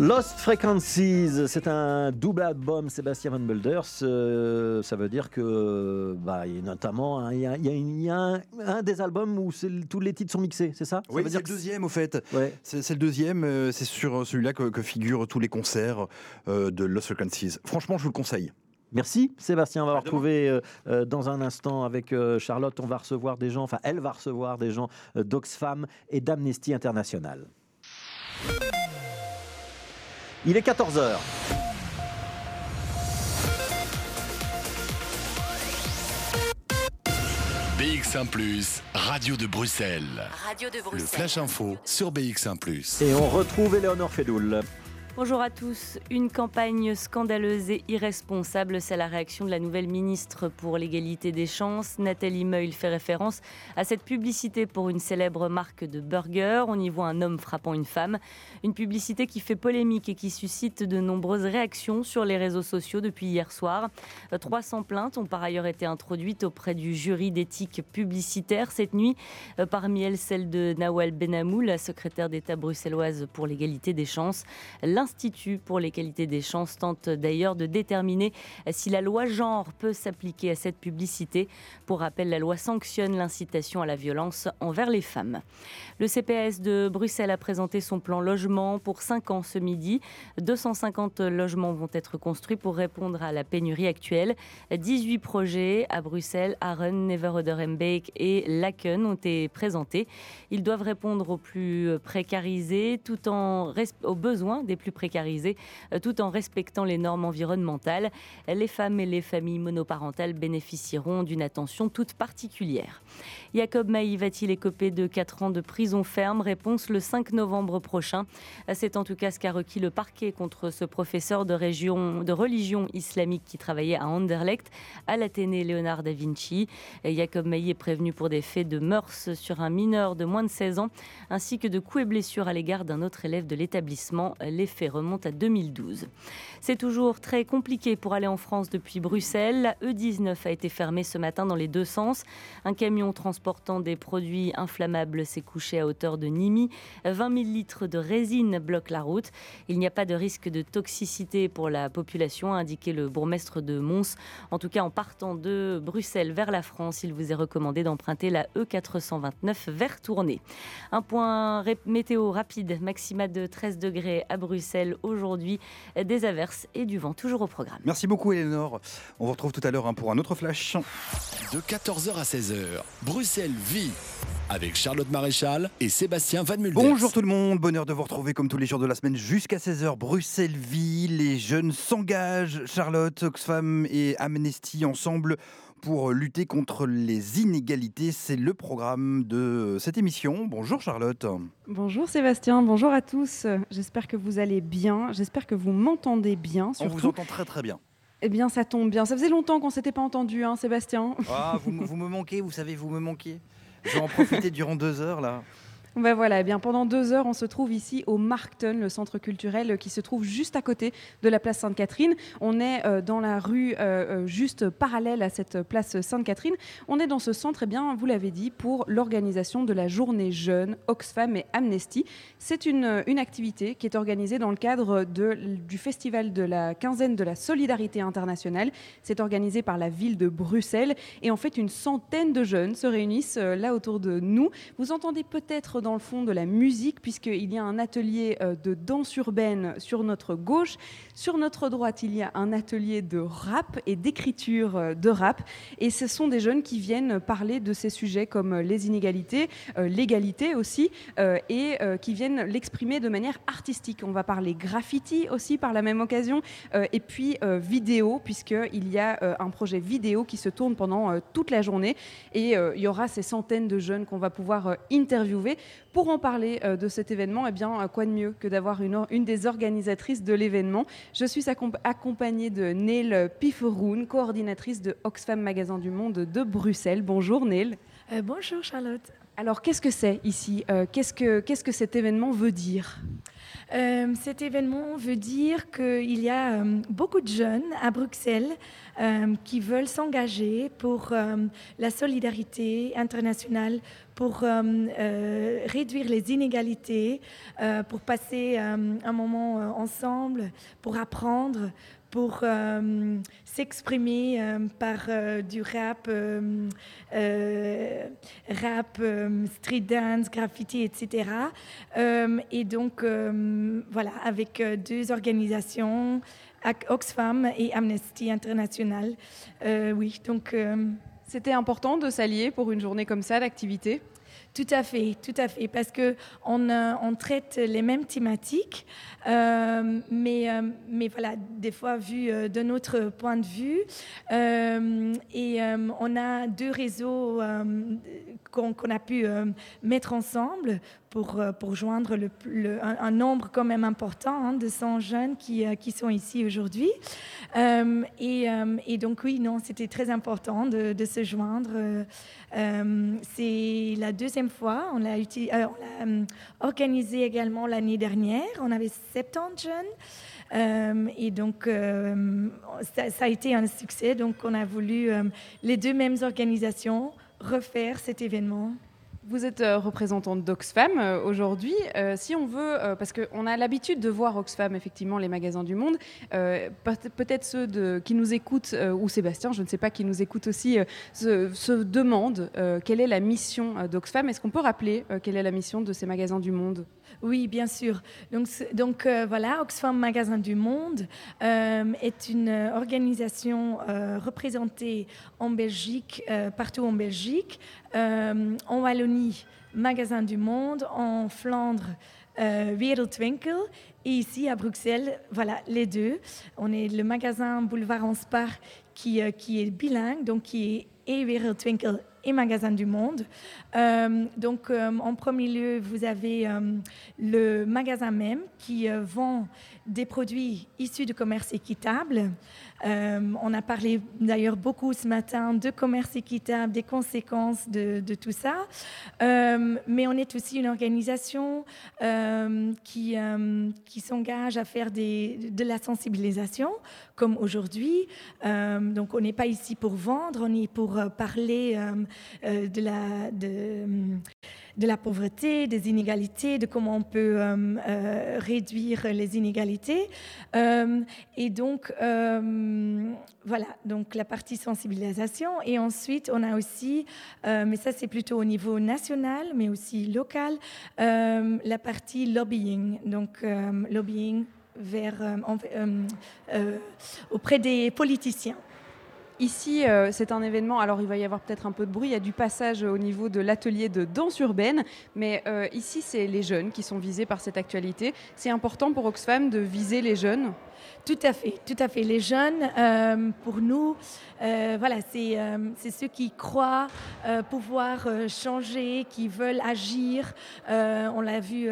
Lost Frequencies, c'est un double album Sébastien Van Bulders. Euh, ça veut dire que, bah, il y a notamment, il y a, il y a un, un, des albums où tous les titres sont mixés, c'est ça, Oui, c'est le deuxième au fait. Ouais. C'est le deuxième, euh, c'est sur celui-là que, que, figurent tous les concerts euh, de Lost Frequencies. Franchement, je vous le conseille. Merci Sébastien, on va retrouver dans un instant avec Charlotte, on va recevoir des gens, enfin elle va recevoir des gens d'Oxfam et d'Amnesty International. Il est 14h. BX1 ⁇ Radio de Bruxelles. Radio de Bruxelles. Le Flash Info sur BX1 ⁇ Et on retrouve Eleonore Fedoul. Bonjour à tous. Une campagne scandaleuse et irresponsable, c'est la réaction de la nouvelle ministre pour l'égalité des chances. Nathalie Meul fait référence à cette publicité pour une célèbre marque de burger. On y voit un homme frappant une femme. Une publicité qui fait polémique et qui suscite de nombreuses réactions sur les réseaux sociaux depuis hier soir. 300 plaintes ont par ailleurs été introduites auprès du jury d'éthique publicitaire cette nuit. Parmi elles, celle de Nawal Benamou, la secrétaire d'État bruxelloise pour l'égalité des chances. L'Institut pour l'égalité des chances tente d'ailleurs de déterminer si la loi genre peut s'appliquer à cette publicité. Pour rappel, la loi sanctionne l'incitation à la violence envers les femmes. Le CPS de Bruxelles a présenté son plan logement pour 5 ans ce midi. 250 logements vont être construits pour répondre à la pénurie actuelle. 18 projets à Bruxelles, Aren, Neveroderembeek et Laken ont été présentés. Ils doivent répondre aux plus précarisés tout en aux besoins des plus précarisés, euh, tout en respectant les normes environnementales. Les femmes et les familles monoparentales bénéficieront d'une attention toute particulière. Jacob Maï va-t-il écoper de 4 ans de prison ferme? Réponse le 5 novembre prochain. C'est en tout cas ce qu'a requis le parquet contre ce professeur de, religion islamique qui travaillait à Anderlecht, à l'Athénée Léonard da Vinci. Jacob Maï est prévenu pour des faits de mœurs sur un mineur de moins de 16 ans, ainsi que de coups et blessures à l'égard d'un autre élève de l'établissement. Les remonte à 2012. C'est toujours très compliqué pour aller en France depuis Bruxelles. La E19 a été fermée ce matin dans les deux sens. Un camion transportant des produits inflammables s'est couché à hauteur de Nîmes. 20 000 litres de résine bloquent la route. Il n'y a pas de risque de toxicité pour la population, a indiqué le bourgmestre de Mons. En tout cas, en partant de Bruxelles vers la France, il vous est recommandé d'emprunter la E429 vers Tournai. Un point météo rapide, maxima de 13 degrés à Bruxelles aujourd'hui. Des averses et du vent, toujours au programme. Merci beaucoup, Eleonore. On vous retrouve tout à l'heure hein, pour un autre flash. De 14h à 16h, Bruxelles vit avec Charlotte Maréchal et Sébastien Van Mulder. Bonjour tout le monde, bonheur de vous retrouver comme tous les jours de la semaine jusqu'à 16h. Bruxelles vit, les jeunes s'engagent. Charlotte, Oxfam et Amnesty ensemble pour lutter contre les inégalités. C'est le programme de cette émission. Bonjour Charlotte. Bonjour Sébastien, bonjour à tous. J'espère que vous allez bien, j'espère que vous m'entendez bien. On vous entend très très bien. Eh bien, ça tombe bien. Ça faisait longtemps qu'on ne s'était pas entendu, hein, Sébastien. Ah, vous, vous me manquez, vous savez, vous me manquez. Je vais en profiter durant deux heures là. Ben voilà, eh bien pendant deux heures, on se trouve ici au Markton, le centre culturel qui se trouve juste à côté de la place Sainte-Catherine. On est euh, dans la rue euh, euh, juste parallèle à cette place Sainte-Catherine. On est dans ce centre, eh bien, vous l'avez dit, pour l'organisation de la journée jeune Oxfam et Amnesty. C'est une, une activité qui est organisée dans le cadre de, du festival de la quinzaine de la solidarité internationale. C'est organisé par la ville de Bruxelles et en fait une centaine de jeunes se réunissent là autour de nous. Vous entendez peut-être dans le fond de la musique, puisqu'il y a un atelier euh, de danse urbaine sur notre gauche. Sur notre droite, il y a un atelier de rap et d'écriture euh, de rap. Et ce sont des jeunes qui viennent parler de ces sujets comme les inégalités, euh, l'égalité aussi, et qui viennent l'exprimer de manière artistique. On va parler graffiti aussi par la même occasion, et puis vidéo, puisqu'il y a un projet vidéo qui se tourne pendant toute la journée. Et il y aura ces centaines de jeunes qu'on va pouvoir interviewer. Pour en parler euh, de cet événement, eh bien, quoi de mieux que d'avoir une, une, des organisatrices de l'événement Je suis accompagnée de Neil Pifferoun, coordinatrice de Oxfam Magasin du Monde de Bruxelles. Bonjour Neil. Euh, bonjour Charlotte. Alors qu'est-ce que c'est ici? Euh, Qu'est-ce que qu'est-ce que cet événement veut dire? Euh, cet événement veut dire qu'il y a euh, beaucoup de jeunes à Bruxelles euh, qui veulent s'engager pour la solidarité internationale, pour réduire les inégalités, pour passer un moment ensemble, pour apprendre, pour s'exprimer euh, par euh, du rap, rap, street dance, graffiti, etc. et donc, voilà, avec deux organisations, Oxfam et Amnesty International. oui, donc. C'était important de s'allier pour une journée comme ça d'activité? Tout à fait, tout à fait, parce que on, on traite les mêmes thématiques, euh, mais, euh, mais voilà, des fois vu euh, notre point de vue. et on a deux réseaux qu'on a pu mettre ensemble pour, pour joindre un, nombre quand même important hein, de 100 jeunes qui, qui sont ici aujourd'hui. et, et, donc oui, non, c'était très important de, se joindre. C'est la deuxième fois, on l'a organisé également l'année dernière. On avait 70 jeunes. Euh, et donc, euh, ça, a été un succès. Donc, on a voulu, euh, les deux mêmes organisations, refaire cet événement. Vous êtes représentante d'Oxfam aujourd'hui. si on veut, parce qu'on a l'habitude de voir Oxfam, effectivement, les magasins du monde, peut-être ceux qui nous écoutent, ou Sébastien, je ne sais pas, qui nous écoute aussi, se, demandent quelle est la mission d'Oxfam. Est-ce qu'on peut rappeler quelle est la mission de ces magasins du monde? Oui, bien sûr. Donc, euh, voilà, Oxfam Magasin du Monde euh, est une organisation euh, représentée en Belgique, partout en Belgique, en Wallonie, Magasin du Monde, en Flandre, Wereldwinkel, et ici à Bruxelles, voilà, les deux. On est le magasin Boulevard Anspar qui, qui est bilingue, donc qui est et Wereldwinkel et Magasin du Monde. Euh, donc, euh, en premier lieu, vous avez euh, le magasin même qui vend des produits issus du commerce équitable. On a parlé d'ailleurs beaucoup ce matin de commerce équitable, des conséquences de, tout ça. mais on est aussi une organisation qui, qui s'engage à faire de la sensibilisation, comme aujourd'hui. donc, on n'est pas ici pour vendre, on est pour parler euh, de, la, la pauvreté, des inégalités, de comment on peut euh, euh, réduire les inégalités. et donc, voilà, donc la partie sensibilisation. Et ensuite, on a aussi, mais ça c'est plutôt au niveau national, mais aussi local, la partie lobbying. Donc, lobbying vers, auprès des politiciens. Ici, euh, c'est un événement, alors il va y avoir peut-être un peu de bruit, il y a du passage au niveau de l'atelier de danse urbaine, mais euh, ici, c'est les jeunes qui sont visés par cette actualité. C'est important pour Oxfam de viser les jeunes? Tout à fait, tout à fait. Les jeunes, euh, pour nous, euh, voilà, euh, c'est ceux qui croient pouvoir changer, qui veulent agir. on l'a vu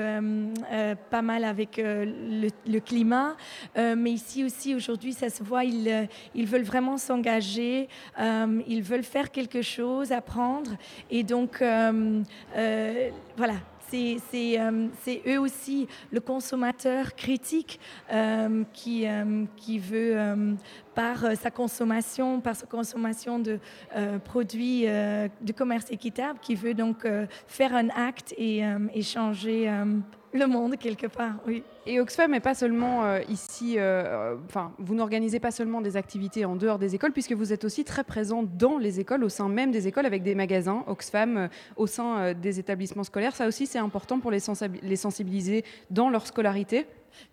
pas mal avec le, climat, mais ici aussi, aujourd'hui, ça se voit, ils, ils veulent vraiment s'engager, ils veulent faire quelque chose, apprendre. Et donc, voilà, euh, c'est eux aussi le consommateur critique euh, qui, euh, qui veut, par sa consommation, par sa consommation de produits de commerce équitable, qui veut donc faire un acte et, et changer le monde quelque part, oui. Et Oxfam n'est pas seulement euh, ici, euh, enfin, vous n'organisez pas seulement des activités en dehors des écoles, puisque vous êtes aussi très présent dans les écoles, au sein même des écoles, avec des magasins Oxfam euh, au sein des établissements scolaires. Ça aussi, c'est important pour les sensibiliser dans leur scolarité.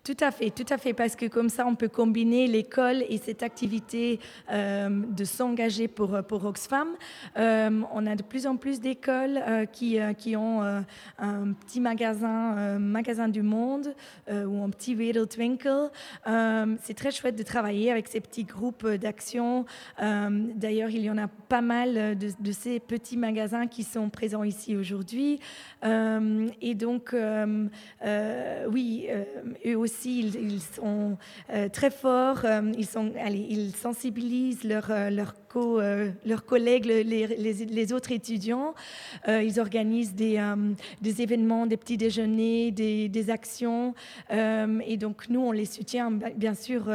Tout à fait, tout à fait, parce que comme ça, on peut combiner l'école et cette activité euh, de s'engager pour, pour Oxfam. Euh, on a de plus en plus d'écoles euh, qui, qui ont un petit magasin, magasin du monde ou un petit Wereldwinkel. C'est très chouette de travailler avec ces petits groupes d'action. D'ailleurs, il y en a pas mal de, ces petits magasins qui sont présents ici aujourd'hui. et donc, oui, aussi, ils, sont euh, très forts, euh, ils, sont, allez, sensibilisent leurs leur co, leurs collègues, les, autres étudiants. ils organisent des, des, événements, des petits déjeuners, des, actions. et donc, nous, on les soutient, bien sûr,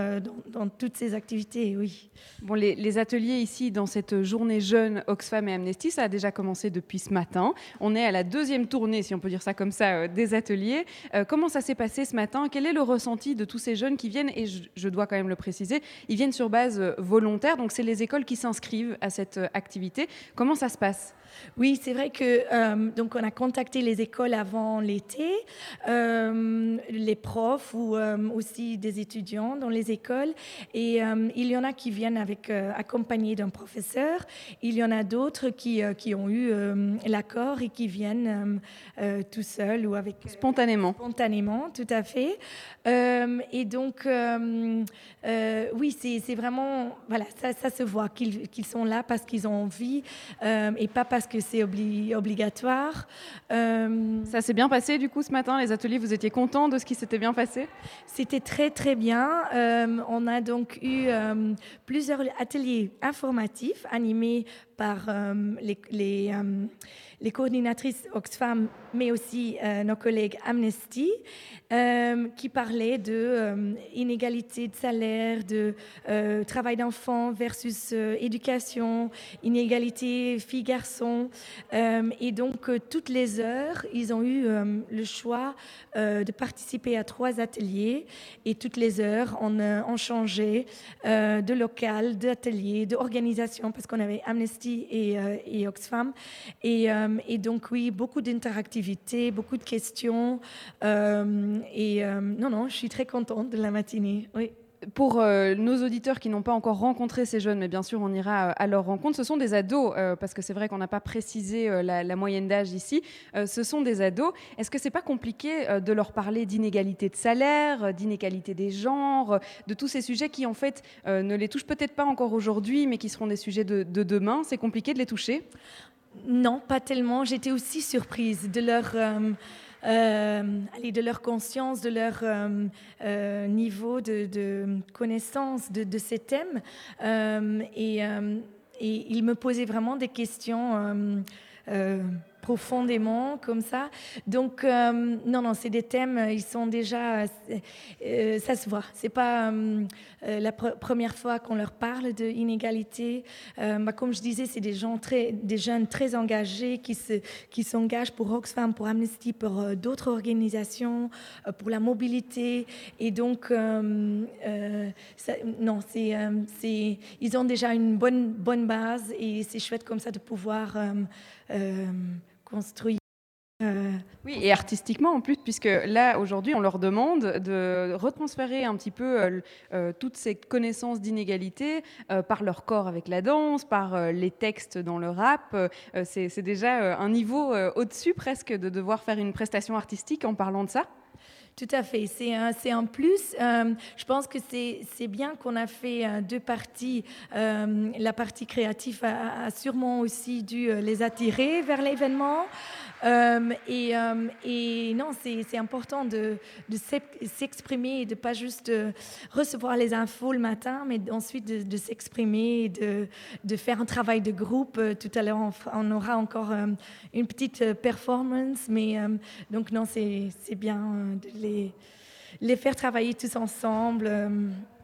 dans, toutes ces activités, oui. Bon, les, ateliers ici, dans cette journée jeune Oxfam et Amnesty, ça a déjà commencé depuis ce matin. On est à la deuxième tournée, si on peut dire ça comme ça, des ateliers. comment ça s'est passé ce matin? Quel est le ressenti de tous ces jeunes qui viennent? Et je, je dois quand même le préciser, ils viennent sur base volontaire, donc c'est les écoles qui s'inscrivent à cette activité. Comment ça se passe? Oui, c'est vrai que euh, donc on a contacté les écoles avant l'été, euh, les profs ou euh, aussi des étudiants dans les écoles. Et il y en a qui viennent avec accompagnés d'un professeur. Il y en a d'autres qui, qui ont eu l'accord et qui viennent tout seuls ou avec spontanément. Spontanément, tout à fait. et donc oui, c'est vraiment voilà, ça, ça se voit qu'ils sont là parce qu'ils ont envie et pas parce que c'est obligatoire. Euh, ça s'est bien passé du coup ce matin, les ateliers, vous étiez content de ce qui s'était bien passé? C'était très très bien. Euh, on a donc eu euh, plusieurs ateliers informatifs animés par les, les les coordinatrices Oxfam, mais aussi euh, nos collègues Amnesty, euh, qui parlaient de euh, de salaire, de travail d'enfant versus éducation, inégalité filles-garçons. et donc, toutes les heures, ils ont eu le choix de participer à trois ateliers. Et toutes les heures, on, on changeait de local, d'atelier, d'organisation, parce qu'on avait Amnesty et, et Oxfam. Et euh, et donc, oui, beaucoup beaucoup de questions. Euh, et euh, non, non, je suis très contente de la matinée. Oui. Pour nos auditeurs qui n'ont pas encore rencontré ces jeunes, mais bien sûr on ira à leur rencontre, ce sont des ados, parce que c'est vrai qu'on n'a pas précisé la, moyenne d'âge ici, ce sont des ados. Est-ce que c'est pas compliqué de leur parler d'inégalité de salaire, d'inégalité des genres, de tous ces sujets qui en fait ne les touchent peut-être pas encore aujourd'hui, mais qui seront des sujets de demain? C'est compliqué de les toucher? Non, pas tellement. J'étais aussi surprise de leur, euh, euh, de leur conscience, de leur euh, niveau de, connaissance de, ces thèmes. Et, et, ils me posaient vraiment des questions profondément comme ça. Donc, euh, non, non, c'est des thèmes, euh, ils sont déjà. Euh, ça se voit. C'est pas la première fois qu'on leur parle d'inégalité. Bah, comme je disais, c'est des, gens très, des jeunes très engagés qui, se, qui s'engagent pour Oxfam, pour Amnesty, pour d'autres organisations, pour la mobilité. Et donc, non, c'est, c'est, ils ont déjà une bonne, bonne base et c'est chouette comme ça de pouvoir construit. Euh, oui, et artistiquement en plus, puisque là, aujourd'hui, on leur demande de retransférer un petit peu euh, euh, toutes ces connaissances d'inégalité par leur corps avec la danse, par les textes dans le rap. c'est déjà un niveau au-dessus presque de devoir faire une prestation artistique en parlant de ça. Tout à fait, c'est un, plus. Euh, je pense que c'est bien qu'on a fait euh, deux parties. Euh, la partie créative a, sûrement aussi dû les attirer vers l'événement. Et, et, non, c'est important de, s'exprimer et de pas juste recevoir les infos le matin, mais ensuite de, s'exprimer, de, de, faire un travail de groupe. Tout à l'heure, on, aura encore une petite performance, mais donc non, c'est bien de les faire travailler tous ensemble.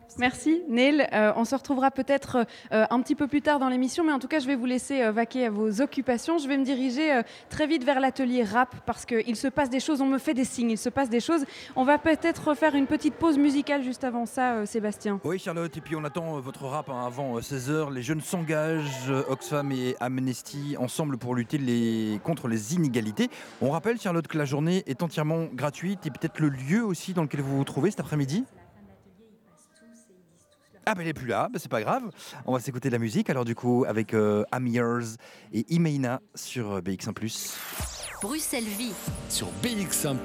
Euh, Merci Neil. Euh, on se retrouvera peut-être euh, un petit peu plus tard dans l'émission, mais en tout cas, je vais vous laisser vaquer à vos occupations. Je vais me diriger très vite vers l'atelier rap parce qu'il se passe des choses, on me fait des signes, il se passe des choses. On va peut-être faire une petite pause musicale juste avant ça, Sébastien. Oui, Charlotte, et puis on attend votre rap hein, avant 16h. Les jeunes s'engagent, Oxfam et Amnesty, ensemble pour lutter contre les inégalités. On rappelle, Charlotte, que la journée est entièrement gratuite et peut-être le lieu aussi dans lequel vous vous trouvez cet après-midi? Ah, ben elle est plus là, ben, c'est pas grave. On va s'écouter de la musique. Alors, du coup, avec euh, Amirs et Imeina sur euh, BX1. Bruxelles Vie sur BX1.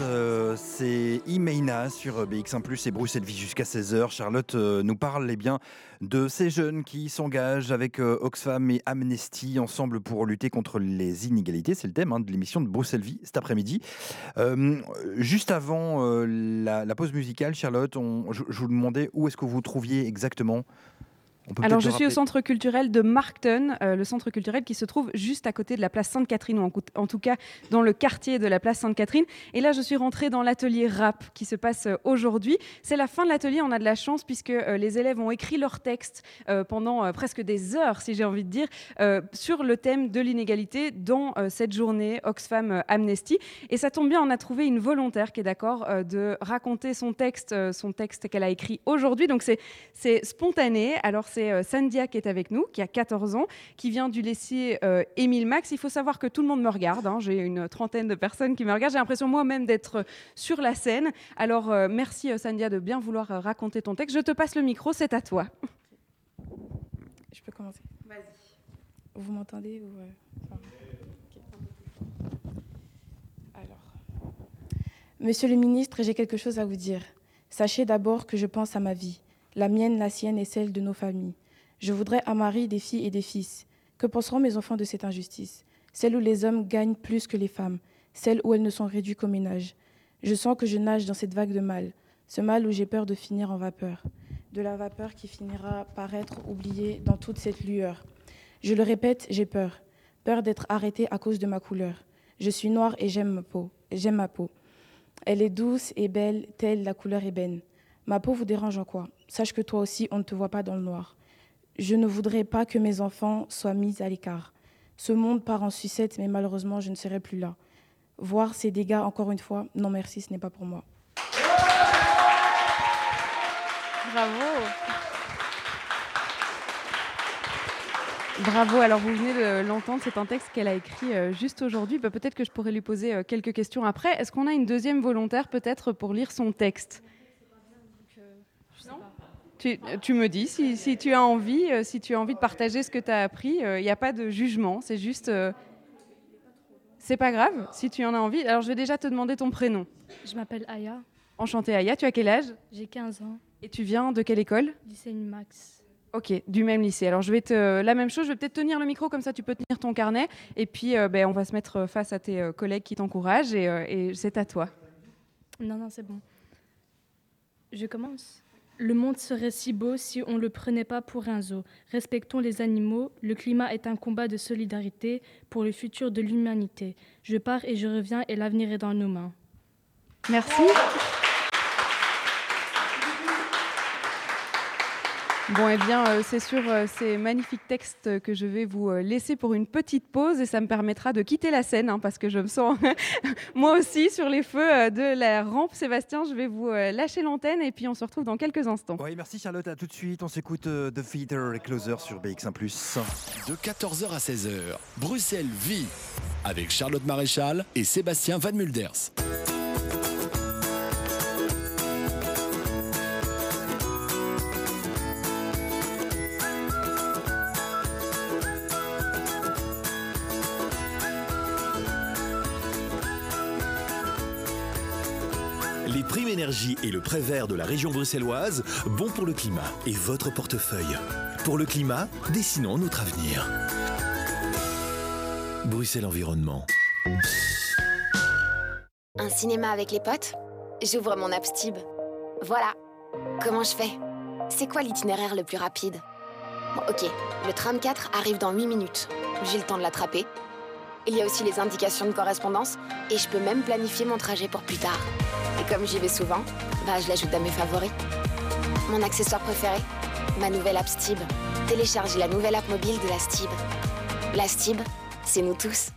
Euh, c'est Imeina sur BX1 Plus et Bruxelles Vie jusqu'à 16h. Charlotte euh, nous parle eh bien, de ces jeunes qui s'engagent avec euh, Oxfam et Amnesty ensemble pour lutter contre les inégalités. C'est le thème hein, de l'émission de Bruxelles Vie cet après-midi. Juste avant la, pause musicale, Charlotte, je, vous demandais où est-ce que vous trouviez exactement Alors, je suis au centre culturel de Markton, euh, le centre culturel qui se trouve juste à côté de la place Sainte-Catherine, ou en, tout cas dans le quartier de la place Sainte-Catherine. Et là, je suis rentrée dans l'atelier rap qui se passe euh, aujourd'hui. C'est la fin de l'atelier, on a de la chance puisque euh, les élèves ont écrit leur texte euh, pendant presque des heures, si j'ai envie de dire, sur le thème de l'inégalité dans cette journée Oxfam Amnesty. Et ça tombe bien, on a trouvé une volontaire qui est d'accord de raconter son texte, son texte qu'elle a écrit aujourd'hui. Donc c'est c'est spontané. Alors, c'est euh, Sandia qui est avec nous, qui a 14 ans, qui vient du lycée euh, Émile Max. Il faut savoir que tout le monde me regarde. hein. J'ai une trentaine de personnes qui me regardent. J'ai l'impression moi-même d'être euh, sur la scène. Alors, euh, merci euh, Sandia de bien vouloir euh, raconter ton texte. Je te passe le micro, c'est à toi. Je peux commencer? Vas-y. Vous m'entendez ou euh, enfin. Monsieur le ministre, j'ai quelque chose à vous dire. Sachez d'abord que je pense à ma vie, la mienne, la sienne et celle de nos familles. Je voudrais un mari, des filles et des fils. Que penseront mes enfants de cette injustice? Celle où les hommes gagnent plus que les femmes, celle où elles ne sont réduites qu'au ménage. Je sens que je nage dans cette vague de mal, ce mal où j'ai peur de finir en vapeur de la vapeur qui finira par être oubliée dans toute cette lueur. Je le répète, j'ai peur. Peur d'être arrêtée à cause de ma couleur. Je suis noire et j'aime ma peau. J'aime ma peau. Elle est douce et belle, telle la couleur ébène. Ma peau vous dérange en quoi? Sache que toi aussi, on ne te voit pas dans le noir. Je ne voudrais pas que mes enfants soient mis à l'écart. Ce monde part en sucette, mais malheureusement, je ne serai plus là. Voir ces dégâts encore une fois, non merci, ce n'est pas pour moi. Bravo. Bravo, alors vous venez de l'entendre, c'est un texte qu'elle a écrit euh, juste aujourd'hui. Bah, peut-être que je pourrais lui poser euh, quelques questions après. Est-ce qu'on a une deuxième volontaire peut-être pour lire son texte? Tu, tu me dis si, si tu as envie, euh, si tu as envie de partager ce que tu as appris, il n'y a pas de jugement, c'est juste. euh, c'est pas grave si tu en as envie. Alors je vais déjà te demander ton prénom. Je m'appelle Aya, Enchantée Aya, tu as quel âge? J'ai 15 ans, Et tu viens de quelle école? Lycée Max. Ok, du même lycée. Alors je vais te la même chose, je vais peut-être tenir le micro comme ça tu peux tenir ton carnet et puis euh, ben, on va se mettre face à tes euh, collègues qui t'encouragent et, euh, et c'est à toi. Non, non, c'est bon. Je commence. Le monde serait si beau si on ne le prenait pas pour un zoo. Respectons les animaux. Le climat est un combat de solidarité pour le futur de l'humanité. Je pars et je reviens et l'avenir est dans nos mains. Merci. Bon, eh bien, euh, c'est sur euh, ces magnifiques textes que je vais vous euh, laisser pour une petite pause et ça me permettra de quitter la scène hein, parce que je me sens moi aussi sur les feux de la rampe. Sébastien, je vais vous lâcher l'antenne et puis on se retrouve dans quelques instants. Oui, merci Charlotte, à tout de suite. On s'écoute The Theater et Closer sur BX1 De 14h à 16h, Bruxelles vit avec Charlotte Maréchal et Sébastien Van Mulders. Énergie et le prêt vert de la région bruxelloise, bon pour le climat et votre portefeuille. Pour le climat, dessinons notre avenir. Bruxelles Environnement. Un cinéma avec les potes? J'ouvre mon app Stib. Voilà. Comment je fais? C'est quoi l'itinéraire le plus rapide? Ok, le tram 4 arrive dans 8 minutes. J'ai le temps de l'attraper. Il y a aussi les indications de correspondance et je peux même planifier mon trajet pour plus tard. Et comme j'y vais souvent, bah je l'ajoute à mes favoris. Mon accessoire préféré Ma nouvelle app Stib. Téléchargez la nouvelle app mobile de la Stib. La Stib, c'est nous tous.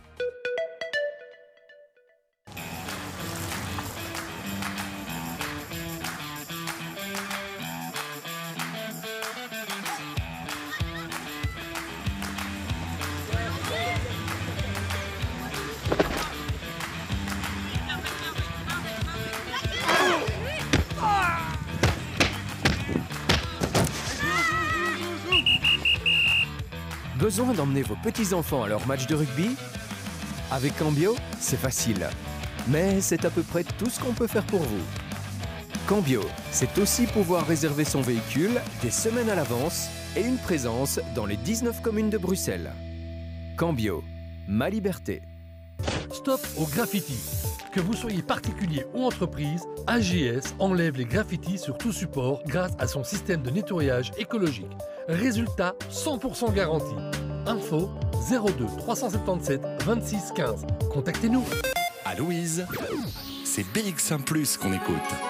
D'emmener vos petits-enfants à leur match de rugby Avec Cambio, c'est facile. Mais c'est à peu près tout ce qu'on peut faire pour vous. Cambio, c'est aussi pouvoir réserver son véhicule des semaines à l'avance et une présence dans les 19 communes de Bruxelles. Cambio, ma liberté. Stop au graffiti. Que vous soyez particulier ou entreprise, AGS enlève les graffitis sur tout support grâce à son système de nettoyage écologique. Résultat 100% garanti. Info 02 377 26 15. Contactez-nous. À Louise, c'est BX1 Plus qu'on écoute.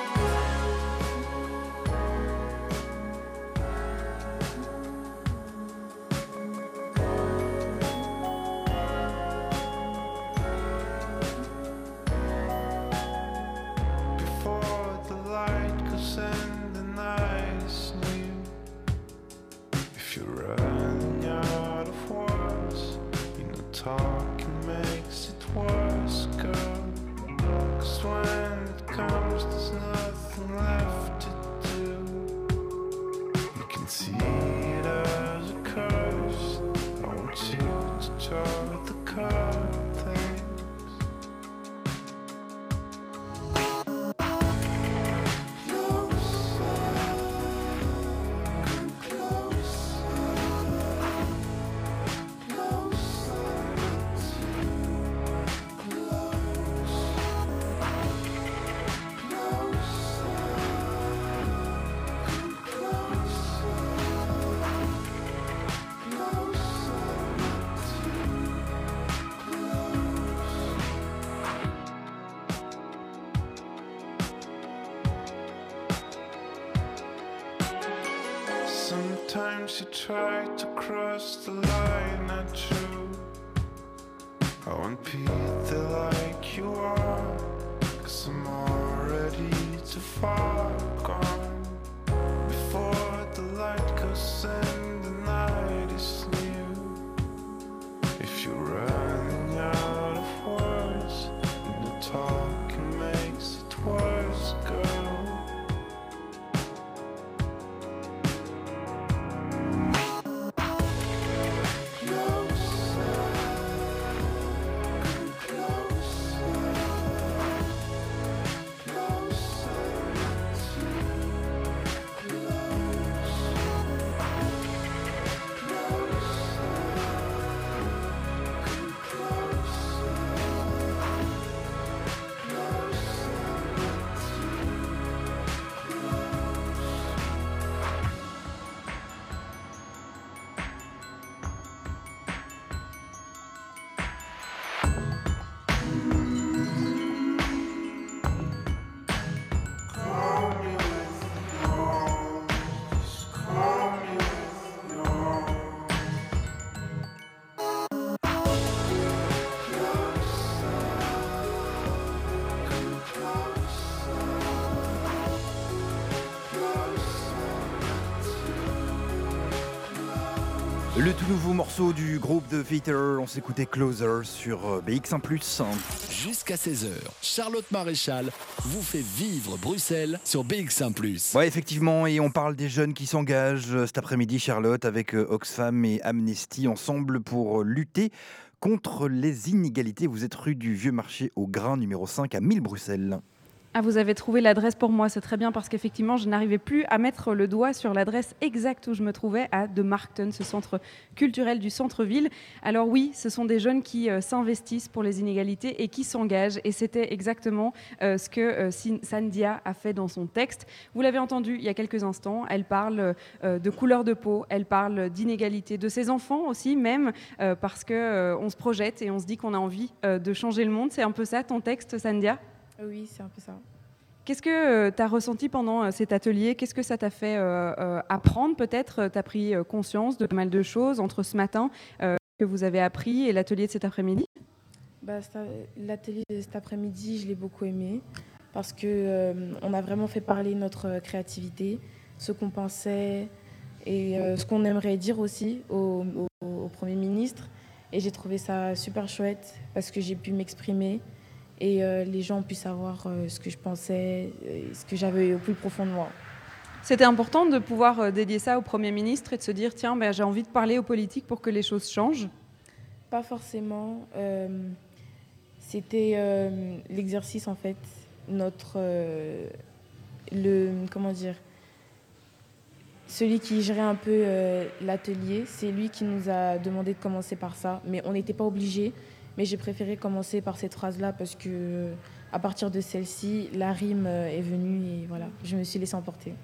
Morceau du groupe de Theater, on s'écoutait Closer sur euh, BX1+. Jusqu'à 16h, Charlotte Maréchal vous fait vivre Bruxelles sur BX1 Ouais, effectivement, et on parle des jeunes qui s'engagent euh, cet après-midi, Charlotte, avec euh, Oxfam et Amnesty ensemble pour lutter contre les inégalités. Vous êtes rue du Vieux Marché au Grain, numéro 5 à 1000 Bruxelles. Ah, vous avez trouvé l'adresse pour moi, c'est très bien parce qu'effectivement, je n'arrivais plus à mettre le doigt sur l'adresse exacte où je me trouvais à De Markton, ce centre culturel du centre-ville. Alors oui, ce sont des jeunes qui euh, s'investissent pour les inégalités et qui s'engagent. Et c'était exactement euh, ce que euh, Sandia a fait dans son texte. Vous l'avez entendu il y a quelques instants, elle parle euh, de couleur de peau, elle parle d'inégalité, de ses enfants aussi même, parce euh, on se projette et on se dit qu'on a envie de changer le monde. C'est un peu ça ton texte, Sandia? Oui, c'est un peu ça. Qu'est-ce que tu as ressenti pendant euh, cet atelier? Qu'est-ce que ça t'a fait euh, euh, apprendre peut-être? Tu as pris euh, conscience de pas mal de choses entre ce matin euh, que vous avez appris et l'atelier de cet après-midi? Bah, L'atelier de cet après-midi, je l'ai beaucoup aimé parce que euh, on a vraiment fait parler notre euh, créativité, ce qu'on pensait et euh, ce qu'on aimerait dire aussi au, au- au Premier ministre. Et j'ai trouvé ça super chouette parce que j'ai pu m'exprimer et euh, les gens ont pu savoir euh, ce que je pensais, euh, ce que j'avais au plus profond de moi. C'était important de pouvoir dédier ça au Premier ministre et de se dire tiens, ben, j'ai envie de parler aux politiques pour que les choses changent Pas forcément. C'était l'exercice en fait, notre le comment dire, celui qui gérait un peu euh, l'atelier, c'est lui qui nous a demandé de commencer par ça, mais on n'était pas obligé. Mais j'ai préféré commencer par cette phrase-là parce que à partir de celle-ci, la rime euh, est venue et voilà, je me suis laissée emporter.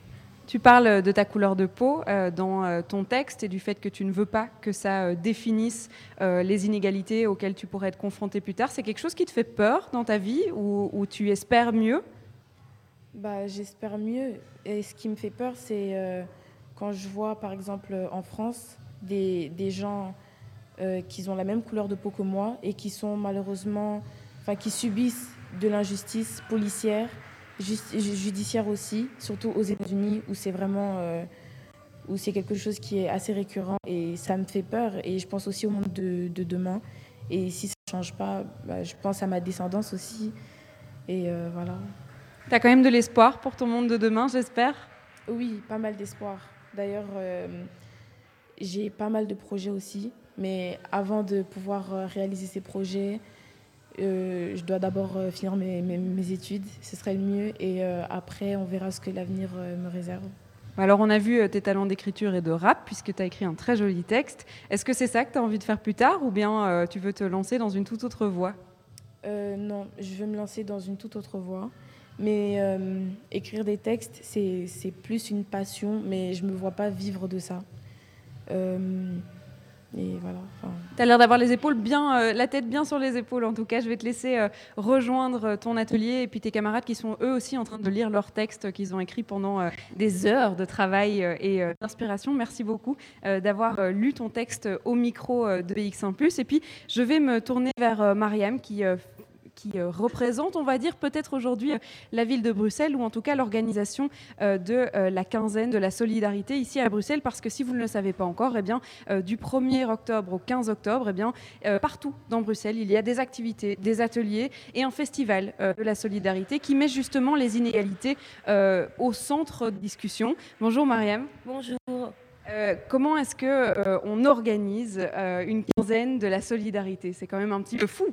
Tu parles de ta couleur de peau euh, dans euh, ton texte et du fait que tu ne veux pas que ça euh, définisse euh, les inégalités auxquelles tu pourrais être confronté plus tard. C'est quelque chose qui te fait peur dans ta vie ou, ou tu espères mieux? Bah, j'espère mieux. Et ce qui me fait peur, c'est euh, quand je vois, par exemple, en France, des, des gens euh, qui ont la même couleur de peau que moi et qui sont malheureusement, enfin, qui subissent de l'injustice policière, ju- judiciaire aussi, surtout aux États-Unis où c'est vraiment, euh, où c'est quelque chose qui est assez récurrent et ça me fait peur. Et je pense aussi au monde de, de demain. Et si ça ne change pas, bah, je pense à ma descendance aussi. Et euh, voilà. Tu as quand même de l'espoir pour ton monde de demain, j'espère? Oui, pas mal d'espoir. D'ailleurs, euh, j'ai pas mal de projets aussi. Mais avant de pouvoir euh, réaliser ces projets, euh, je dois d'abord euh, finir mes, mes- mes études. Ce serait le mieux. Et euh, après, on verra ce que l'avenir me réserve. Alors on a vu tes talents d'écriture et de rap puisque tu as écrit un très joli texte. Est-ce que c'est ça que tu as envie de faire plus tard ou bien euh, tu veux te lancer dans une toute autre voie? Non, je veux me lancer dans une toute autre voie. Mais écrire des textes, c'est c'est plus une passion, mais je ne me vois pas vivre de ça. Et Tu as l'air d'avoir les épaules bien, euh, la tête bien sur les épaules en tout cas. Je vais te laisser euh, rejoindre euh, ton atelier et puis tes camarades qui sont eux aussi en train de lire leurs textes qu'ils ont écrits pendant des heures de travail et d'inspiration. Merci beaucoup d'avoir lu ton texte au micro de BX1 ⁇ Et puis je vais me tourner vers Mariam qui... qui euh, représente, on va dire, peut-être aujourd'hui euh, la ville de Bruxelles ou en tout cas l'organisation euh, de la quinzaine de la solidarité ici à Bruxelles. Parce que si vous ne le savez pas encore, eh bien, du 1er octobre au 15 octobre, eh bien, partout dans Bruxelles, il y a des activités, des ateliers et un festival de la solidarité qui met justement les inégalités au centre de discussion. Bonjour Mariam. Bonjour. Euh, comment est-ce que euh, on organise euh, une quinzaine de la solidarité? C'est quand même un petit peu fou.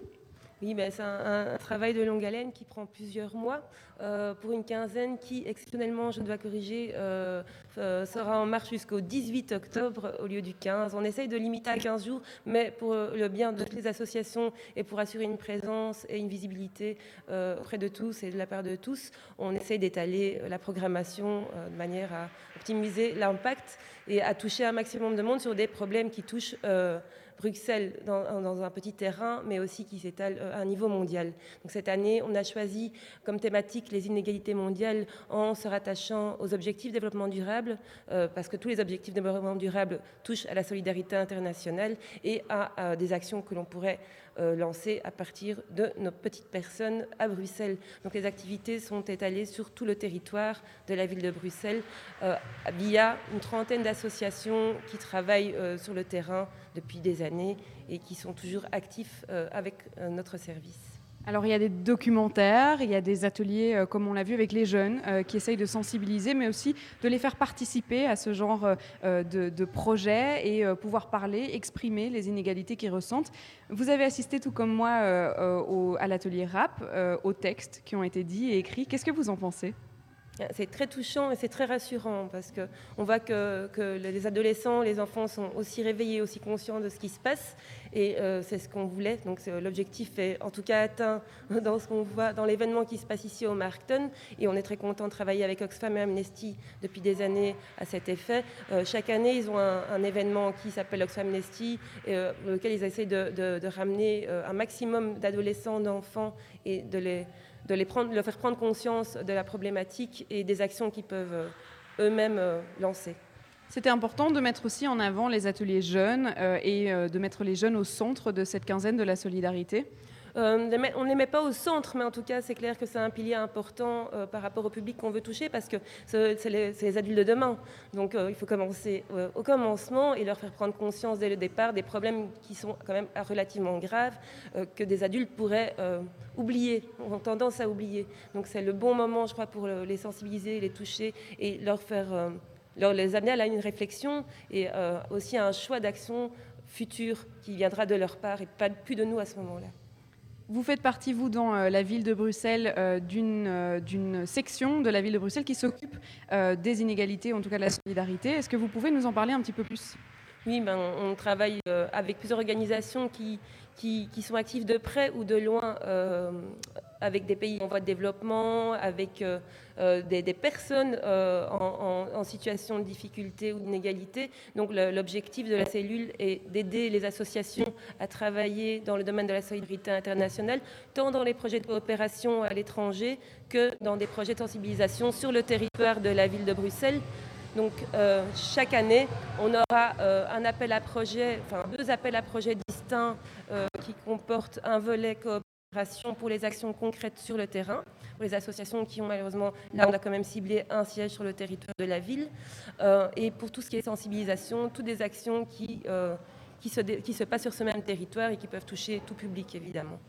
Oui, ben, c'est un, travail de longue haleine qui prend plusieurs mois euh, pour une quinzaine qui, exceptionnellement, je dois corriger, euh, euh, sera en marche jusqu'au 18 octobre au lieu du 15. On essaye de limiter à 15 jours, mais pour le bien de toutes les associations et pour assurer une présence et une visibilité auprès de tous et de la part de tous, on essaye d'étaler la programmation de manière à optimiser l'impact et à toucher un maximum de monde sur des problèmes qui touchent euh, Bruxelles dans, un petit terrain, mais aussi qui s'étale euh, à un niveau mondial. Donc cette année, on a choisi comme thématique les inégalités mondiales en se rattachant aux objectifs de développement durable, euh, parce que tous les objectifs de développement durable touchent à la solidarité internationale et à des actions que l'on pourrait euh, lancer à partir de nos petites personnes à Bruxelles. Donc les activités sont étalées sur tout le territoire de la ville de Bruxelles euh, via une trentaine d'associations qui travaillent euh, sur le terrain depuis des années et qui sont toujours actifs avec notre service. Alors il y a des documentaires, il y a des ateliers, euh, comme on l'a vu avec les jeunes, euh, qui essayent de sensibiliser, mais aussi de les faire participer à ce genre euh, de, projet et pouvoir parler, exprimer les inégalités qu'ils ressentent. Vous avez assisté, tout comme moi, au- à l'atelier rap, aux textes qui ont été dits et écrits. Qu'est-ce que vous en pensez? C'est très touchant et c'est très rassurant parce qu'on voit que, les adolescents, les enfants sont aussi réveillés, aussi conscients de ce qui se passe et euh, c'est ce qu'on voulait. Donc l'objectif est en tout cas atteint dans ce qu'on voit dans l'événement qui se passe ici au Markton et on est très content de travailler avec Oxfam et Amnesty depuis des années à cet effet. Euh, chaque année, ils ont un, événement qui s'appelle Oxfam Amnesty et, euh, auquel ils essaient de, de- de ramener euh, un maximum d'adolescents, d'enfants et de les de les leur faire prendre conscience de la problématique et des actions qu'ils peuvent euh, eux-mêmes euh, lancer. C'était important de mettre aussi en avant les ateliers jeunes euh, et de mettre les jeunes au centre de cette quinzaine de la solidarité. Euh, on ne les met pas au centre, mais en tout cas, c'est clair que c'est un pilier important euh, par rapport au public qu'on veut toucher parce que c'est les, adultes de demain. Donc, euh, il faut commencer au commencement et leur faire prendre conscience dès le départ des problèmes qui sont quand même relativement graves que des adultes pourraient oublier, ont tendance à oublier. Donc, c'est le bon moment, je crois, pour le- les sensibiliser, les toucher et leur faire. leur les amener à une réflexion et aussi à un choix d'action futur qui viendra de leur part et pas plus de nous à ce moment-là. Vous faites partie, vous, dans euh, la ville de Bruxelles, euh, d'une euh, d'une section de la ville de Bruxelles qui s'occupe des inégalités, en tout cas de la solidarité. Est-ce que vous pouvez nous en parler un petit peu plus? Oui, ben, on travaille avec plusieurs organisations qui, qui, sont actives de près ou de loin avec des pays en voie de développement, avec euh, euh, des, personnes euh, en, situation de difficulté ou d'inégalité. Donc l'objectif de la cellule est d'aider les associations à travailler dans le domaine de la solidarité internationale, tant dans les projets de coopération à l'étranger que dans des projets de sensibilisation sur le territoire de la ville de Bruxelles. Donc chaque année, on aura un appel à projet, enfin deux appels à projets distincts qui comportent un volet coopération pour les actions concrètes sur le terrain, pour les associations qui ont malheureusement, là on a quand même ciblé un siège sur le territoire de la ville, Euh, et pour tout ce qui est sensibilisation, toutes des actions qui, euh, qui, se, qui se passent sur ce même territoire et qui peuvent toucher tout public évidemment.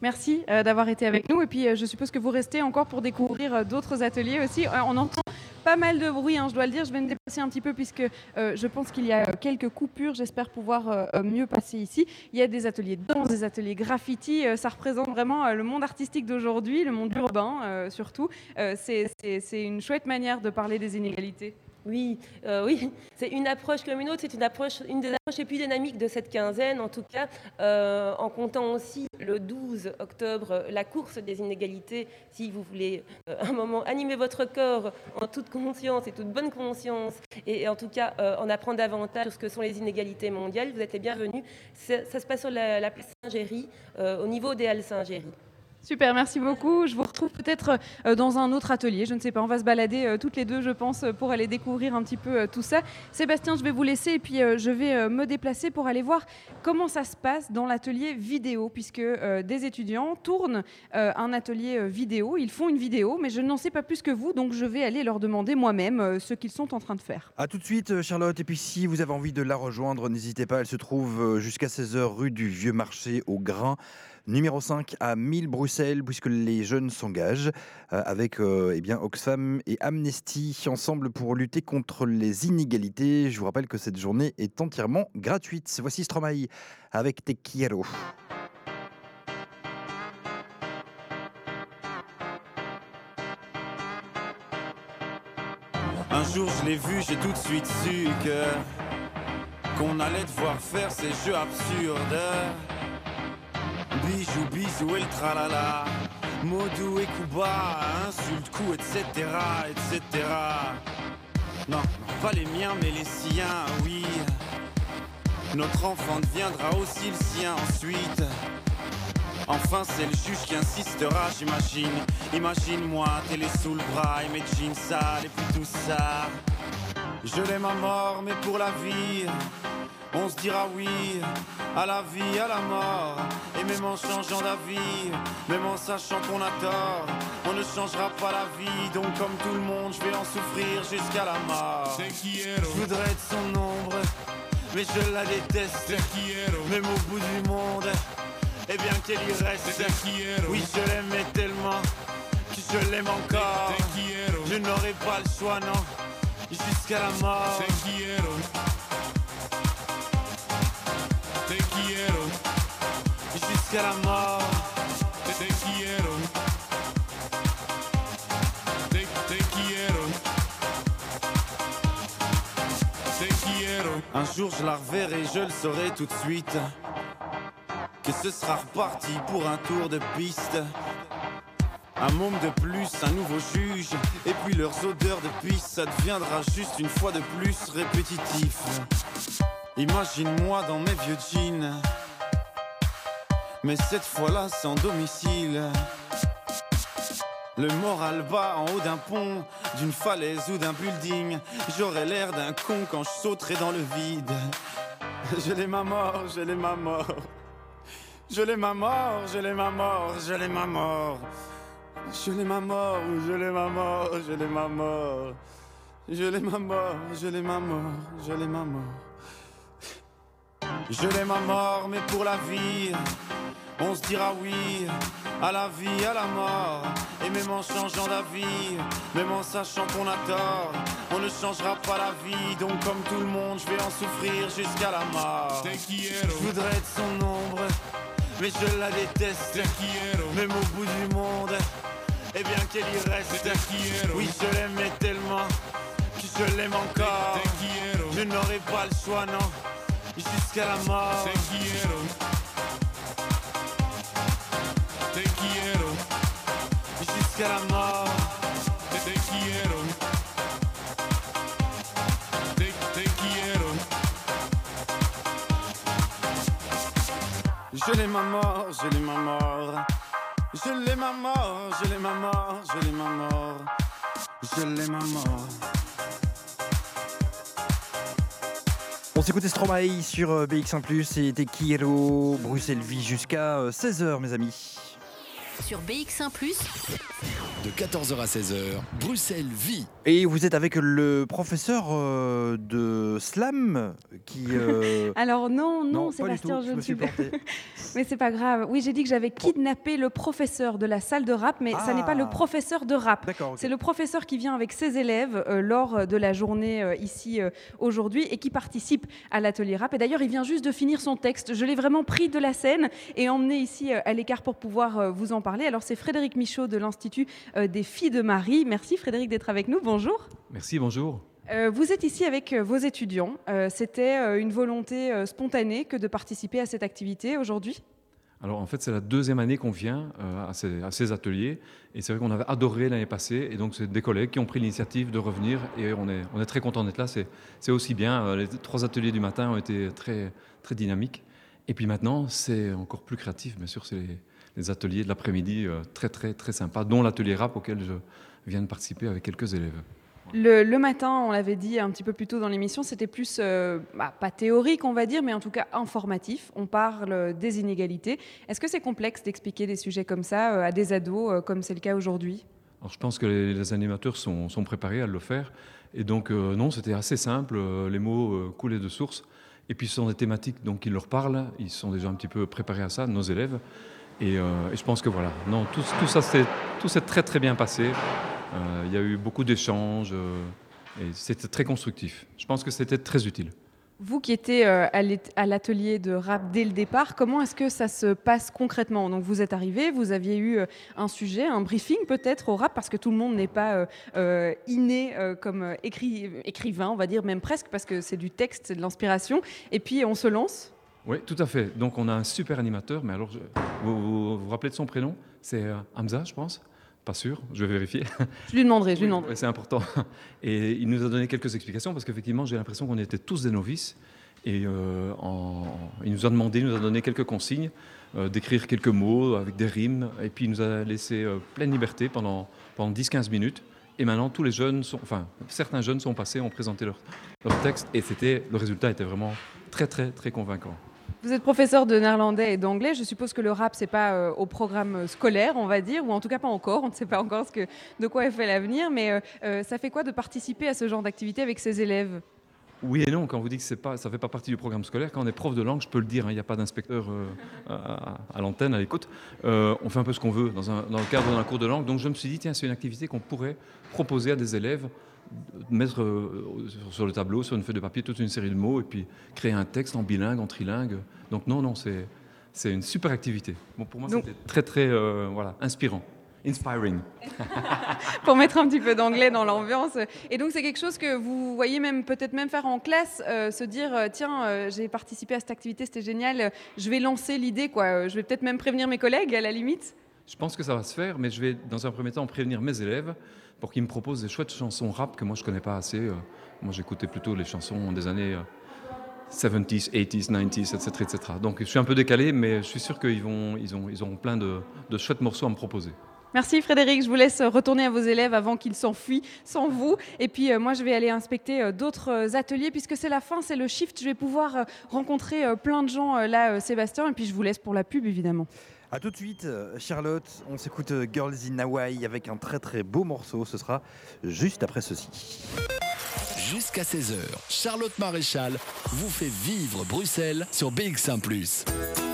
Merci euh, d'avoir été avec nous. Et puis, je suppose que vous restez encore pour découvrir d'autres ateliers aussi. On entend pas mal de bruit, hein, je dois le dire. Je vais me déplacer un petit peu puisque euh, je pense qu'il y a euh, quelques coupures. J'espère pouvoir euh, mieux passer ici. Il y a des ateliers de danse, des ateliers graffiti. Ça représente vraiment le monde artistique d'aujourd'hui, le monde urbain surtout. C'est une chouette manière de parler des inégalités. Oui, euh, oui, c'est une approche comme une autre. C'est une approche, une des approches les plus dynamiques de cette quinzaine, en tout cas, euh, en comptant aussi le 12 octobre, la course des inégalités. Si vous voulez euh, un moment animer votre corps en toute conscience et toute bonne conscience, et, en tout cas en apprendre davantage sur ce que sont les inégalités mondiales, vous êtes les bienvenus. Ça se passe sur la, la place Saint-Géry, au niveau des Halles Saint-Géry. Super, merci beaucoup. Je vous retrouve peut-être euh, dans un autre atelier. Je ne sais pas, on va se balader euh, toutes les deux, je pense, euh, pour aller découvrir un petit peu tout ça. Sébastien, je vais vous laisser et puis je vais me déplacer pour aller voir comment ça se passe dans l'atelier vidéo, puisque des étudiants tournent un atelier vidéo. Ils font une vidéo, mais je n'en sais pas plus que vous, donc je vais aller leur demander moi-même ce qu'ils sont en train de faire. A tout de suite, Charlotte. Et puis, si vous avez envie de la rejoindre, n'hésitez pas. Elle se trouve jusqu'à 16h rue du Vieux Marché au Grain. Numéro 5 à 1000 Bruxelles, puisque les jeunes s'engagent euh, avec euh, eh bien, Oxfam et Amnesty ensemble pour lutter contre les inégalités. Je vous rappelle que cette journée est entièrement gratuite. Voici Stromae avec Te. Un jour je l'ai vu, j'ai tout de suite su que qu'on allait devoir faire ces jeux absurdes. Bijou, bisou et le tralala. Modou et Kuba, insulte, coup, etc., etc. Non, pas les miens, mais les siens, oui. Notre enfant deviendra aussi le sien ensuite. Enfin, c'est le juge qui insistera, j'imagine. Imagine-moi, télé sous le bras et mes jeans sales tout ça. Je l'aime à mort, mais pour la vie, on se dira oui à la vie, à la mort. Et même en changeant d'avis, même en sachant qu'on a tort, on ne changera pas la vie. Donc, comme tout le monde, je vais en souffrir jusqu'à la mort. Je voudrais être son ombre, mais je la déteste. Même au bout du monde, et bien qu'elle y reste. Oui, je l'aimais tellement que je l'aime encore. Je n'aurai pas le choix, non, jusqu'à la mort. Jusqu'à la mort. Te quiero. Te, te quiero. Te quiero. Un jour je la reverrai, je le saurai tout de suite. Que ce sera reparti pour un tour de piste. Un môme de plus, un nouveau juge. Et puis leurs odeurs de piste, ça deviendra juste une fois de plus répétitif. Imagine-moi dans mes vieux jeans. Mais cette fois-là sans domicile. Le moral bas en haut d'un pont, d'une falaise ou d'un building. J'aurais l'air d'un con quand je sauterai dans le vide. Je l'aime à mort, je l'aime à mort. Je l'aime à mort, je l'aime à mort, je l'aime à mort. Je l'aime à mort, je l'aime à mort, je l'aime à mort. Je l'aime à mort, je l'aime à mort, je l'aime à mort. Je l'aime à mort, mais pour la vie, on se dira oui à la vie, à la mort. Et même en changeant d'avis, même en sachant qu'on a tort, on ne changera pas la vie. Donc, comme tout le monde, je vais en souffrir jusqu'à la mort. Je voudrais être son ombre, mais je la déteste. Même au bout du monde, eh bien qu'elle y reste. Oui, je l'aimais tellement que je l'aime encore. Je n'aurai pas le choix, non, jusqu'à la mort. Jusqu'à la mort. Je l'aime à mort, je l'aime à mort. Je l'aime à mort, je l'aime à mort, je l'aime à mort. Je l'aime à mort. On s'écoutait Stromae sur euh, BX1+, et Tequiro, Bruxelles Vie jusqu'à 16h mes amis. Sur BX1 ⁇ De 14h à 16h, Bruxelles vit. Et vous êtes avec le professeur euh, de slam qui... euh, Alors non, non, Sébastien, je ne me suis pas. mais c'est pas grave. Oui, j'ai dit que j'avais kidnappé le professeur de la salle de rap, mais ça n'est pas le Ah. professeur de rap. C'est le professeur qui vient avec ses élèves euh, lors de la journée euh, ici euh, aujourd'hui et qui participe à l'atelier rap. Et d'ailleurs, il vient juste de finir son texte. Je l'ai vraiment pris de la scène et emmené ici euh, à l'écart pour pouvoir euh, vous en parler. Alors c'est Frédéric Michaud de l'Institut euh, des filles de Marie. Merci Frédéric d'être avec nous. Bonjour. Merci, bonjour. Euh, vous êtes ici avec euh, vos étudiants. Euh, C'était une volonté spontanée que de participer à cette activité aujourd'hui? Alors en fait, c'est la deuxième année qu'on vient euh, à, ces, à ces ateliers. Et c'est vrai qu'on avait adoré l'année passée. Et donc, c'est des collègues qui ont pris l'initiative de revenir. Et on est, on est très content d'être là. C'est c'est aussi bien. Les trois ateliers du matin ont été très, très dynamiques. Et puis maintenant, c'est encore plus créatif. Bien sûr, c'est les, les ateliers de l'après-midi euh, très, très, très sympas, dont l'atelier rap auquel je viens de participer avec quelques élèves. le, le matin, on l'avait dit un petit peu plus tôt dans l'émission, c'était plus, euh, bah, pas théorique on va dire, mais en tout cas informatif. On parle des inégalités. Est-ce que c'est complexe d'expliquer des sujets comme ça euh, à des ados, euh, comme c'est le cas aujourd'hui? Alors, je pense que les, les animateurs sont, sont préparés à le faire. Et donc, euh, non, c'était assez simple. euh, les mots euh, coulaient de source. Et puis, ce sont des thématiques donc, qui leur parlent. Ils sont déjà un petit peu préparés à ça, nos élèves. Et, euh, et je pense que voilà. Non, tout, tout ça, s'est très, très bien passé. Euh, Il y a eu beaucoup d'échanges. euh, et c'était très constructif. Je pense que c'était très utile. Vous qui étiez à l'atelier de rap dès le départ, comment est-ce que ça se passe concrètement? Donc vous êtes arrivé, vous aviez eu un sujet, un briefing peut-être au rap, parce que tout le monde n'est pas inné comme écri- écrivain, on va dire même presque, parce que c'est du texte, c'est de l'inspiration. Et puis on se lance? Oui, tout à fait. Donc, on a un super animateur. Mais alors, je- vous, vous vous rappelez de son prénom? C'est euh, Hamza, je pense Pas sûr, je vais vérifier. Je lui demanderai, je lui Oui, demanderai. ouais, c'est important. Et il nous a donné quelques explications parce qu'effectivement, j'ai l'impression qu'on était tous des novices. Et euh, en- il nous a demandé, il nous a donné quelques consignes, euh, d'écrire quelques mots avec des rimes. Et puis il nous a laissé euh, pleine liberté pendant, pendant 10-15 minutes. Et maintenant, tous les jeunes, sont, enfin, certains jeunes sont passés, ont présenté leur, leur texte. Et c'était, le résultat était vraiment très, très, très convaincant. Vous êtes professeur de néerlandais et d'anglais. Je suppose que le rap, c'est pas euh, au programme scolaire, on va dire, ou en tout cas pas encore. On ne sait pas encore de quoi est fait l'avenir. Mais euh, euh, ça fait quoi de participer à ce genre d'activité avec ses élèves? Oui et non, quand vous dites que pas, ça ne fait pas partie du programme scolaire, quand on est prof de langue, je peux le dire, hein, il n'y a pas d'inspecteur à, l'antenne, à l'écoute. On fait un peu ce qu'on veut dans, dans le cadre d'un cours de langue. Donc je me suis dit, tiens, c'est une activité qu'on pourrait proposer à des élèves, mettre euh, sur- le tableau, sur une feuille de papier, toute une série de mots, et puis créer un texte en bilingue, en trilingue. Donc non, non, c'est, c'est une super activité. Bon, pour moi, Donc- c'était très, très euh, voilà, inspirant. Inspiring. pour mettre un petit peu d'anglais dans l'ambiance. Et donc c'est quelque chose que vous voyez même peut-être même faire en classe, euh, se dire tiens euh, j'ai participé à cette activité, c'était génial, je vais lancer l'idée quoi. Je vais peut-être même prévenir mes collègues à la limite. Je pense que ça va se faire, mais je vais dans un premier temps prévenir mes élèves pour qu'ils me proposent des chouettes chansons rap que moi je connais pas assez. Euh, Moi j'écoutais plutôt les chansons des années euh, 70s, 80s, 90s, etc., etc. Donc je suis un peu décalé, mais je suis sûr qu'ils vont, ils ont, ils auront plein de, chouettes morceaux à me proposer. Merci Frédéric, je vous laisse retourner à vos élèves avant qu'ils s'enfuient sans vous. Et puis euh, moi je vais aller inspecter euh, d'autres ateliers puisque c'est la fin, c'est le shift. Je vais pouvoir rencontrer plein de gens là, Sébastien, et puis je vous laisse pour la pub évidemment. A tout de suite, euh, Charlotte. On s'écoute euh, Girls in Hawaii avec un très très beau morceau. Ce sera juste après ceci. Jusqu'à 16h, Charlotte Maréchal vous fait vivre Bruxelles sur BX1 ⁇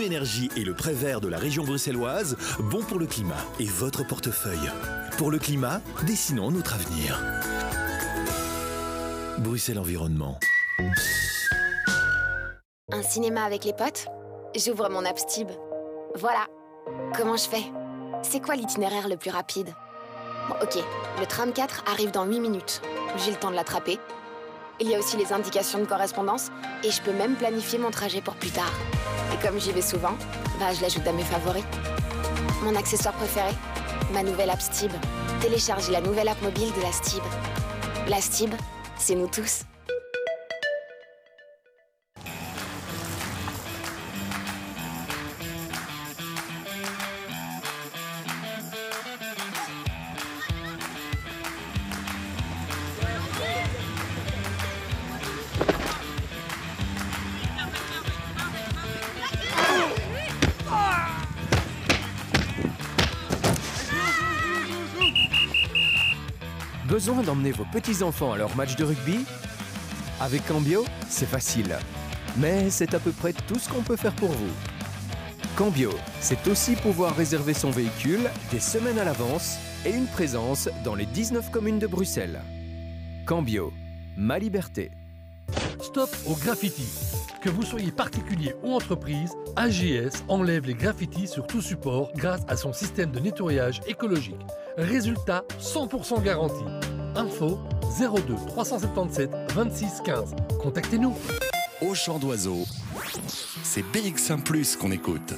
Énergie et le prêt vert de la région bruxelloise, bon pour le climat et votre portefeuille. Pour le climat, dessinons notre avenir. Bruxelles Environnement. Un cinéma avec les potes? J'ouvre mon app Stib. Voilà. Comment je fais? C'est quoi l'itinéraire le plus rapide? Ok, le tram 4 arrive dans 8 minutes. J'ai le temps de l'attraper. Il y a aussi les indications de correspondance et je peux même planifier mon trajet pour plus tard. Et comme j'y vais souvent, bah je l'ajoute à mes favoris. Mon accessoire préféré Ma nouvelle app Stib. Téléchargez la nouvelle app mobile de la Stib. La Stib, c'est nous tous. D'emmener vos petits-enfants à leur match de rugby Avec Cambio, c'est facile. Mais c'est à peu près tout ce qu'on peut faire pour vous. Cambio, c'est aussi pouvoir réserver son véhicule des semaines à l'avance et une présence dans les 19 communes de Bruxelles. Cambio, ma liberté. Stop au graffiti. Que vous soyez particulier ou entreprise, AGS enlève les graffitis sur tout support grâce à son système de nettoyage écologique. Résultat 100% garanti. Info 02 377 26 15. Contactez-nous. Au chant d'oiseau, c'est BX1 Plus qu'on écoute.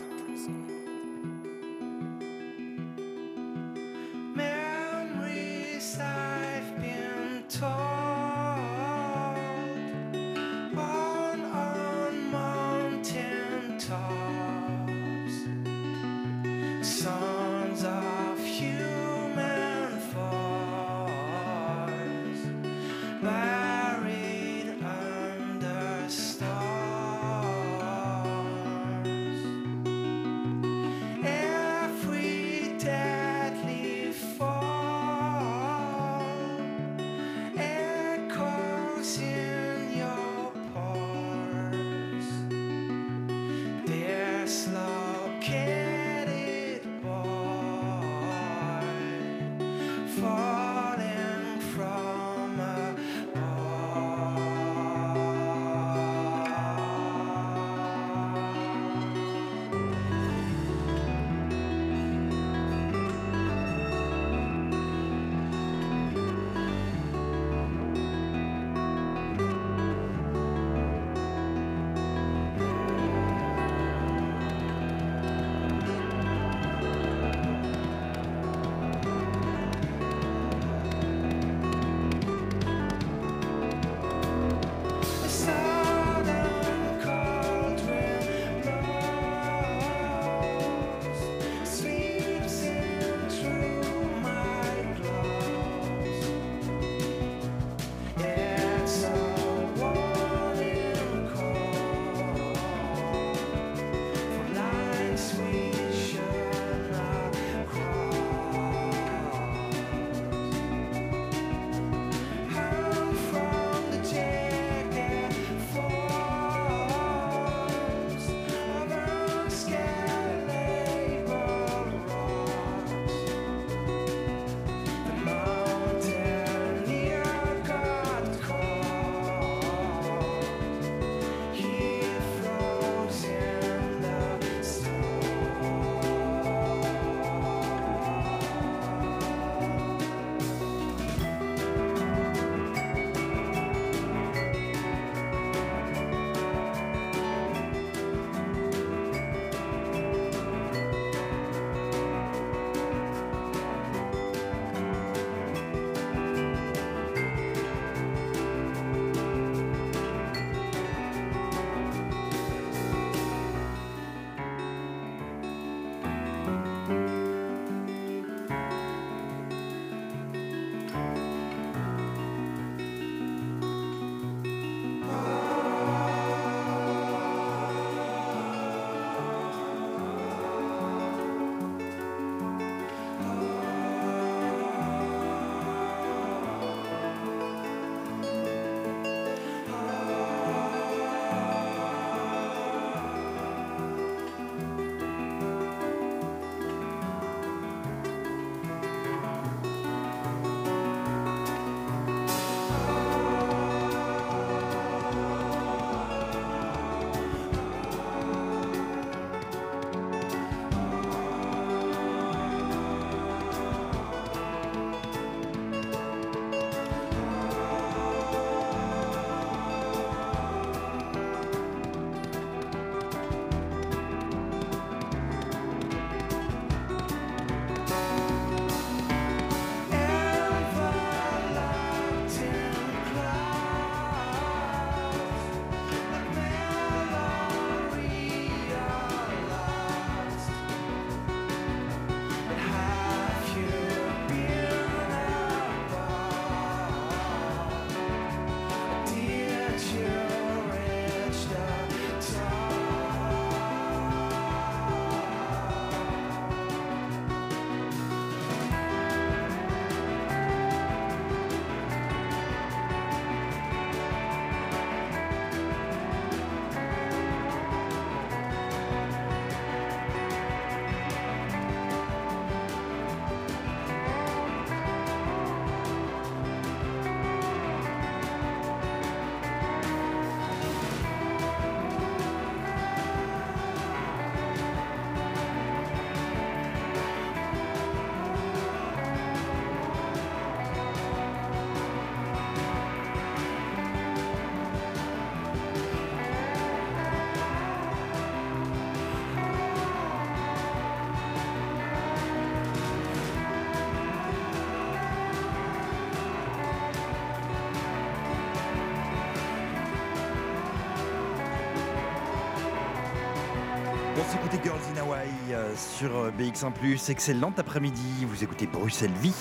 S'écoutait Girls in Hawaii euh, sur euh, BX1+. Excellent après-midi. Vous écoutez Bruxelles Vie.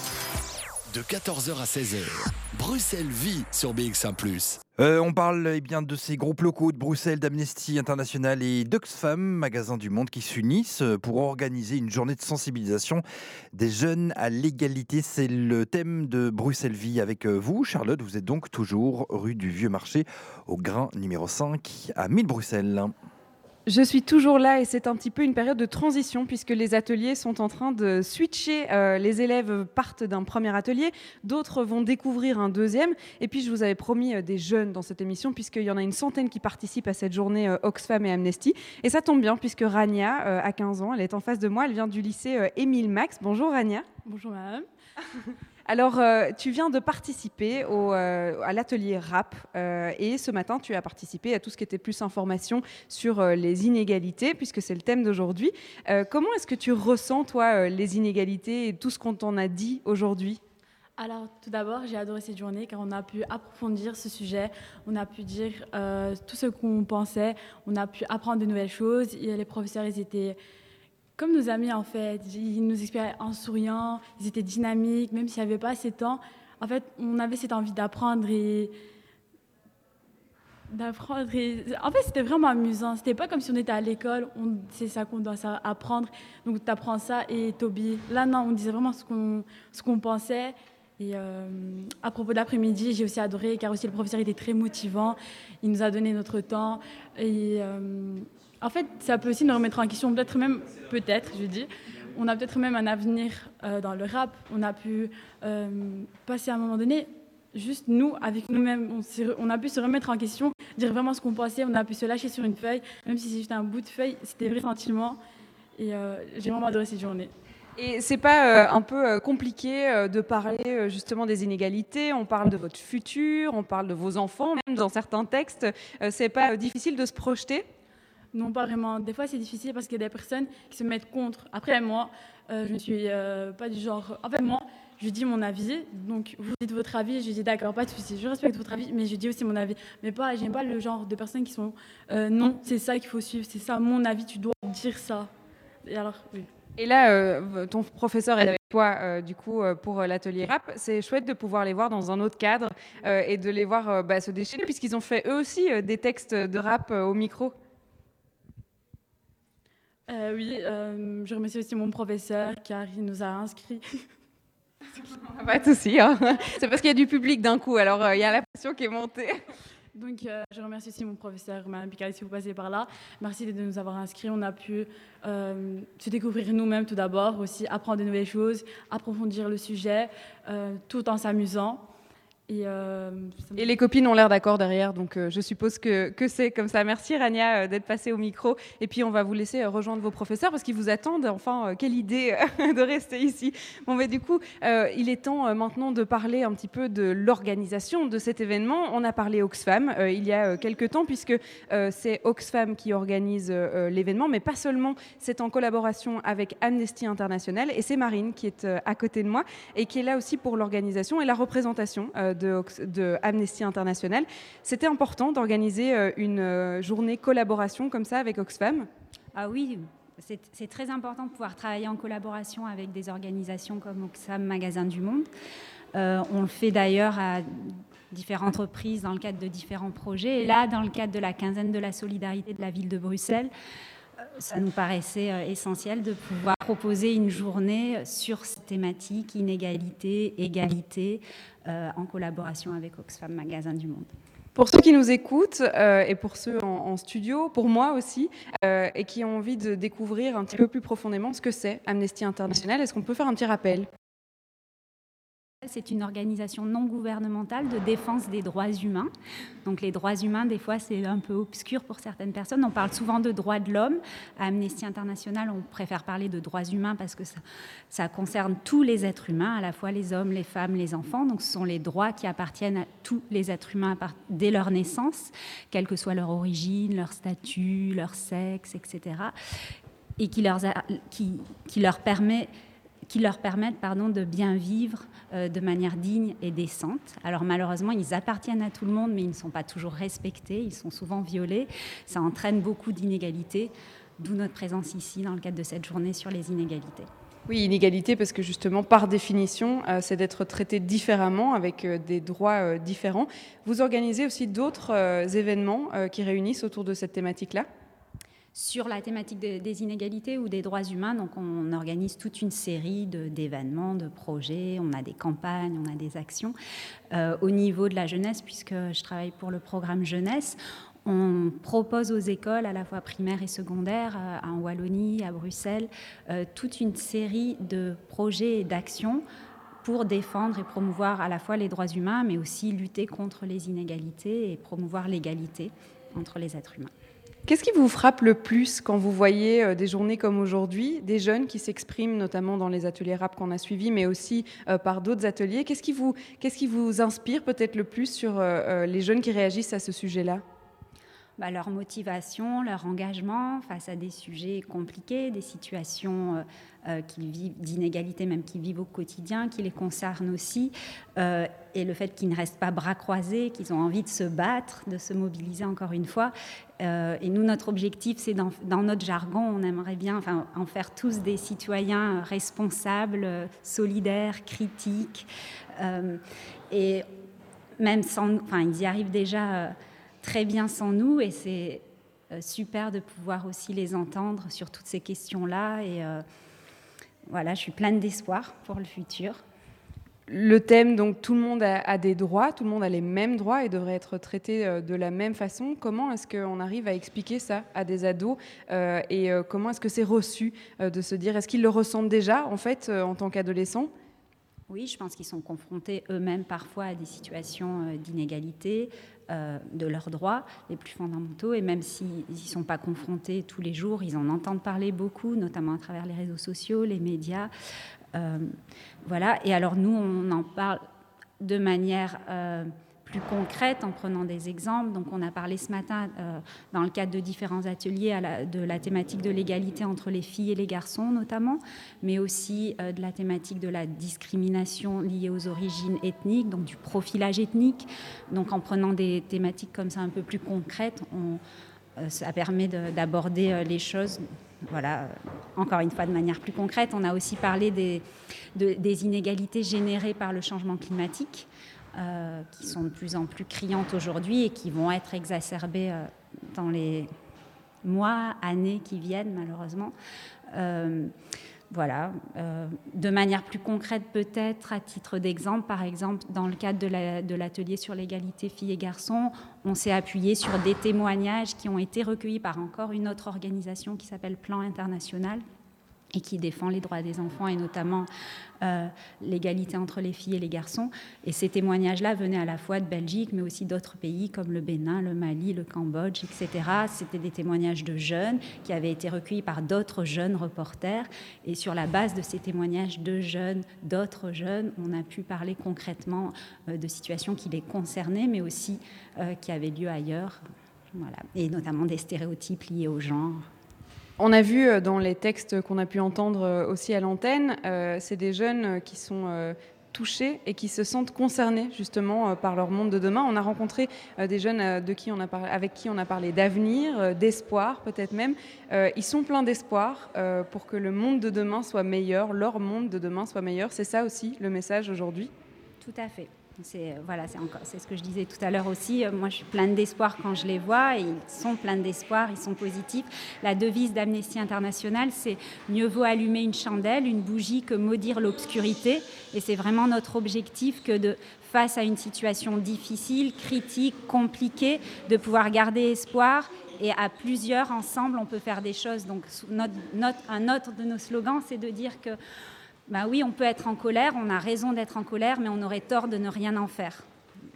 De 14h à 16h, Bruxelles vit sur BX1 Euh, on parle eh bien, de ces groupes locaux de Bruxelles, d'Amnesty International et d'Oxfam, magasins du monde qui s'unissent pour organiser une journée de sensibilisation des jeunes à l'égalité. C'est le thème de Bruxelles Vie avec vous, Charlotte. Vous êtes donc toujours rue du Vieux Marché, au grain numéro 5 à 1000 Bruxelles. Je suis toujours là et c'est un petit peu une période de transition puisque les ateliers sont en train de switcher. Euh, les élèves partent d'un premier atelier, d'autres vont découvrir un deuxième. Et puis je vous avais promis euh, des jeunes dans cette émission puisqu'il y en a une centaine qui participent à cette journée euh, Oxfam et Amnesty. Et ça tombe bien puisque Rania a 15 ans, elle est en face de moi, elle vient du lycée Émile Max. Bonjour Rania. Bonjour madame. Alors, euh, tu viens de participer au, euh, à l'atelier rap euh, et ce matin, tu as participé à tout ce qui était plus information sur les inégalités, puisque c'est le thème d'aujourd'hui. Comment est-ce que tu ressens, toi, les inégalités et tout ce qu'on t'en a dit aujourd'hui? Alors, tout d'abord, j'ai adoré cette journée car on a pu approfondir ce sujet, on a pu dire tout ce qu'on pensait, on a pu apprendre de nouvelles choses. Les professeurs, ils étaient comme nos amis en fait. Ils nous expliquaient en souriant, ils étaient dynamiques, même s'il n'y avait pas assez de temps. En fait, on avait cette envie d'apprendre et d'apprendre. En fait, c'était vraiment amusant. C'était pas comme si on était à l'école, c'est ça qu'on doit apprendre. Donc, tu apprends ça et t'oublies. Là, non, on disait vraiment ce qu'on ce pensait. Et euh, à propos d'après-midi, j'ai aussi adoré car aussi le professeur était très motivant. Il nous a donné notre temps. Et euh, en fait, ça peut aussi nous remettre en question, peut-être même, peut-être, je dis, on a peut-être même un avenir euh, dans le rap. On a pu euh, passer à un moment donné, juste nous, avec nous-mêmes, on, a pu se remettre en question, dire vraiment ce qu'on pensait, on a pu se lâcher sur une feuille, même si c'est juste un bout de feuille, c'était vrai sentiment. Et euh, j'ai vraiment adoré cette journée. Et c'est pas un peu compliqué de parler justement des inégalités On parle de votre futur, on parle de vos enfants, même dans certains textes. C'est pas difficile de se projeter? Non, pas vraiment. Des fois, c'est difficile parce qu'il y a des personnes qui se mettent contre. Après, moi, euh, je ne suis euh, pas du genre. En fait, moi, je dis mon avis. Donc, vous dites votre avis. Je dis d'accord, pas de souci. Je respecte votre avis, mais je dis aussi mon avis. Mais pas, j'aime pas le genre de personnes qui sont euh, non, c'est ça qu'il faut suivre, c'est ça mon avis, tu dois dire ça. Et alors. Et là, ton professeur est avec toi, du coup, pour l'atelier rap. C'est chouette de pouvoir les voir dans un autre cadre et de les voir bah, se déchaîner, puisqu'ils ont fait eux aussi des textes de rap au micro. Euh, oui, euh, je remercie aussi mon professeur car il nous a inscrits. Pas de souci, hein. c'est parce qu'il y a du public d'un coup, alors euh, il y a la pression qui est montée. Donc, je remercie aussi mon professeur, Mme Picard, si vous passez par là. Merci de nous avoir inscrits. On a pu se découvrir nous-mêmes tout d'abord, aussi apprendre de nouvelles choses, approfondir le sujet, tout en s'amusant. Et, euh, Et les copines ont l'air d'accord derrière, donc euh, je suppose que, que c'est comme ça. Merci Rania euh, d'être passée au micro. Et puis on va vous laisser rejoindre vos professeurs parce qu'ils vous attendent. Enfin, quelle idée de rester ici. Bon, mais du coup, il est temps maintenant de parler un petit peu de l'organisation de cet événement. On a parlé Oxfam il y a quelques temps puisque c'est Oxfam qui organise l'événement, mais pas seulement. C'est en collaboration avec Amnesty International et c'est Marine qui est à côté de moi et qui est là aussi pour l'organisation et la représentation euh, de, Amnesty International. C'était important d'organiser euh, une euh, journée collaboration comme ça avec Oxfam. Ah oui, c'est très important de pouvoir travailler en collaboration avec des organisations comme Oxfam Magasin du Monde. Euh, on le fait d'ailleurs à différentes reprises dans le cadre de différents projets. Et là, dans le cadre de la quinzaine de la solidarité de la ville de Bruxelles, ça nous paraissait euh, essentiel de pouvoir proposer une journée sur cette thématique inégalité, égalité, euh, en collaboration avec Oxfam Magasin du Monde. Pour ceux qui nous écoutent euh, et pour ceux en, studio, pour moi aussi, et qui ont envie de découvrir un petit peu plus profondément ce que c'est Amnesty International, est-ce qu'on peut faire un petit rappel? C'est une organisation non gouvernementale de défense des droits humains. Donc les droits humains, des fois, c'est un peu obscur pour certaines personnes. On parle souvent de droits de l'homme. À Amnesty International, on préfère parler de droits humains parce que ça, concerne tous les êtres humains, à la fois les hommes, les femmes, les enfants. Donc ce sont les droits qui appartiennent à tous les êtres humains dès leur naissance, quelle que soit leur origine, leur statut, leur sexe, etc. Et qui leur permet qui leur permettent pardon, de bien vivre euh, de manière digne et décente. Alors malheureusement, ils appartiennent à tout le monde, mais ils ne sont pas toujours respectés, ils sont souvent violés. Ça entraîne beaucoup d'inégalités. d'où notre présence ici dans le cadre de cette journée sur les inégalités. Oui, inégalité, parce que justement, par définition, euh, c'est d'être traité différemment, avec euh, des droits différents. Vous organisez aussi d'autres événements qui réunissent autour de cette thématique-là? Sur la thématique des inégalités ou des droits humains. Donc, on organise toute une série d'événements, de, projets. On a des campagnes, on a des actions. au niveau de la jeunesse, puisque je travaille pour le programme jeunesse, on propose aux écoles, à la fois primaires et secondaires, euh, en Wallonie, à Bruxelles, euh, toute une série de projets et d'actions pour défendre et promouvoir à la fois les droits humains, mais aussi lutter contre les inégalités et promouvoir l'égalité entre les êtres humains. Qu'est-ce qui vous frappe le plus quand vous voyez euh, des journées comme aujourd'hui, des jeunes qui s'expriment notamment dans les ateliers rap qu'on a suivis, mais aussi par d'autres ateliers? Qu'est-ce qui, vous, inspire peut-être le plus sur les jeunes qui réagissent à ce sujet-là? Bah, leur motivation, leur engagement face à des sujets compliqués, des situations euh, euh, qu'ils vivent, d'inégalité même qu'ils vivent au quotidien, qui les concernent aussi, euh, et le fait qu'ils ne restent pas bras croisés, qu'ils ont envie de se battre, de se mobiliser encore une fois. Et nous, notre objectif, c'est dans, notre jargon, on aimerait bien en faire tous des citoyens responsables, solidaires, critiques, et même sans, enfin, ils y arrivent déjà très bien sans nous et c'est euh, super de pouvoir aussi les entendre sur toutes ces questions-là. Et euh, voilà, je suis pleine d'espoir pour le futur. Le thème, donc tout le monde a, des droits, tout le monde a les mêmes droits et devrait être traité euh, de la même façon. Comment est-ce qu'on arrive à expliquer ça à des ados et comment est-ce que c'est reçu de se dire, est-ce qu'ils le ressentent déjà en fait en tant qu'adolescents? Oui, je pense qu'ils sont confrontés eux-mêmes parfois à des situations d'inégalité, euh, de leurs droits les plus fondamentaux. Et même s'ils n'y sont pas confrontés tous les jours, ils en entendent parler beaucoup, notamment à travers les réseaux sociaux, les médias. Euh, voilà. Et alors nous, on en parle de manière... Euh, plus concrète en prenant des exemples. Donc, on a parlé ce matin, euh, dans le cadre de différents ateliers, de la thématique de l'égalité entre les filles et les garçons, notamment, mais aussi de la thématique de la discrimination liée aux origines ethniques, donc du profilage ethnique. Donc, en prenant des thématiques comme ça un peu plus concrètes, on, ça permet d'aborder les choses. Voilà, encore une fois, de manière plus concrète, on a aussi parlé des, inégalités générées par le changement climatique. Euh, qui sont de plus en plus criantes aujourd'hui et qui vont être exacerbées euh, dans les mois, années qui viennent, malheureusement. Euh, voilà. de manière plus concrète, peut-être, à titre d'exemple, par exemple, dans le cadre de l'atelier sur l'égalité filles et garçons, on s'est appuyé sur des témoignages qui ont été recueillis par encore une autre organisation qui s'appelle Plan International, et qui défend les droits des enfants et notamment euh, l'égalité entre les filles et les garçons. Et ces témoignages-là venaient à la fois de Belgique, mais aussi d'autres pays comme le Bénin, le Mali, le Cambodge, etc. C'était des témoignages de jeunes qui avaient été recueillis par d'autres jeunes reporters. Et sur la base de ces témoignages de jeunes, d'autres jeunes, on a pu parler concrètement euh, de situations qui les concernaient, mais aussi euh, qui avaient lieu ailleurs. Voilà. Et notamment des stéréotypes liés au genre. On a vu euh, dans les textes qu'on a pu entendre euh, aussi à l'antenne, euh, c'est des jeunes qui sont touchés et qui se sentent concernés justement par leur monde de demain. On a rencontré des jeunes de qui on a avec qui on a parlé d'avenir, d'espoir peut-être même. Ils sont pleins d'espoir pour que le monde de demain soit meilleur, leur monde de demain soit meilleur. C'est ça aussi le message aujourd'hui? Tout à fait. C'est voilà, encore, c'est ce que je disais tout à l'heure aussi. Euh, moi, je suis pleine d'espoir quand je les vois. Ils sont pleins d'espoir, ils sont positifs. La devise d'Amnesty International, c'est mieux vaut allumer une chandelle, une bougie, que maudire l'obscurité. Et c'est vraiment notre objectif que de face à une situation difficile, critique, compliquée, de pouvoir garder espoir et à plusieurs ensemble, on peut faire des choses. Donc, un autre de nos slogans, c'est de dire que bah oui, on peut être en colère, on a raison d'être en colère, mais on aurait tort de ne rien en faire.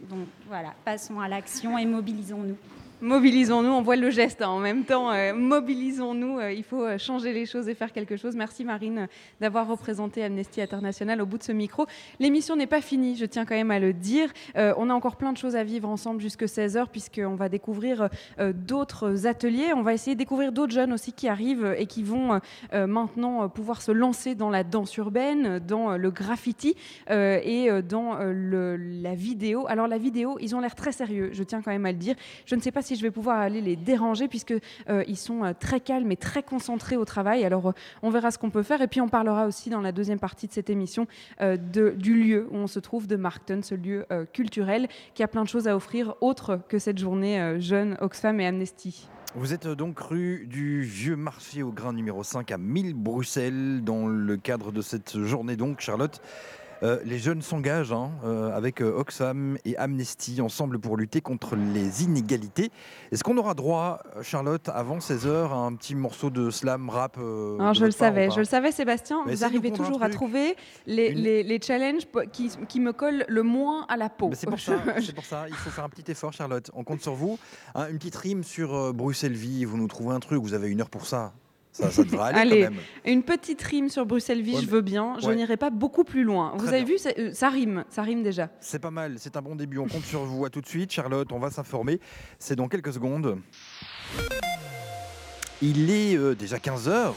Donc voilà, passons à l'action et mobilisons-nous. Mobilisons-nous, on voit le geste hein. en même temps. Euh, mobilisons-nous, euh, il faut euh, changer les choses et faire quelque chose. Merci Marine d'avoir représenté Amnesty International au bout de ce micro. L'émission n'est pas finie, je tiens quand même à le dire. on a encore plein de choses à vivre ensemble jusque 16h puisqu'on va découvrir d'autres ateliers. On va essayer de découvrir d'autres jeunes aussi qui arrivent et qui vont maintenant pouvoir se lancer dans la danse urbaine, dans le graffiti et dans la vidéo. Alors la vidéo, ils ont l'air très sérieux, je tiens quand même à le dire. Je ne sais pas si je vais pouvoir aller les déranger puisque euh, ils sont euh, très calmes et très concentrés au travail. Alors, euh, on verra ce qu'on peut faire et puis on parlera aussi dans la deuxième partie de cette émission du lieu où on se trouve de Markton, ce lieu culturel qui a plein de choses à offrir autres que cette journée jeune Oxfam et Amnesty. Vous êtes donc rue du Vieux Marché au Grain numéro 5 à 1000 Bruxelles dans le cadre de cette journée donc Charlotte. Euh, les jeunes s'engagent hein, euh, avec euh, Oxfam et Amnesty ensemble pour lutter contre les inégalités. Est-ce qu'on aura droit, Charlotte, avant 16h, à un petit morceau de slam rap euh, de je le savais, je le savais, Sébastien. Mais vous arrivez toujours à trouver les, Une- les- les challenges qui, qui me collent le moins à la peau. C'est pour, ça, c'est pour ça, il faut faire un petit effort, Charlotte. On compte sur vous. Hein, une petite rime sur Bruxelles-Vie, vous nous trouvez un truc, vous avez une heure pour ça. Ça, ça devrait aller Allez, quand même. une petite rime sur Bruxelles-Vie, Ouais, je veux bien. Je ouais. n'irai pas beaucoup plus loin. Vous Très avez bien. vu, euh, ça rime, ça rime déjà. C'est pas mal, c'est un bon début. On compte sur vous. À tout de suite, Charlotte. On va s'informer. C'est dans quelques secondes. Il est euh, déjà 15 heures.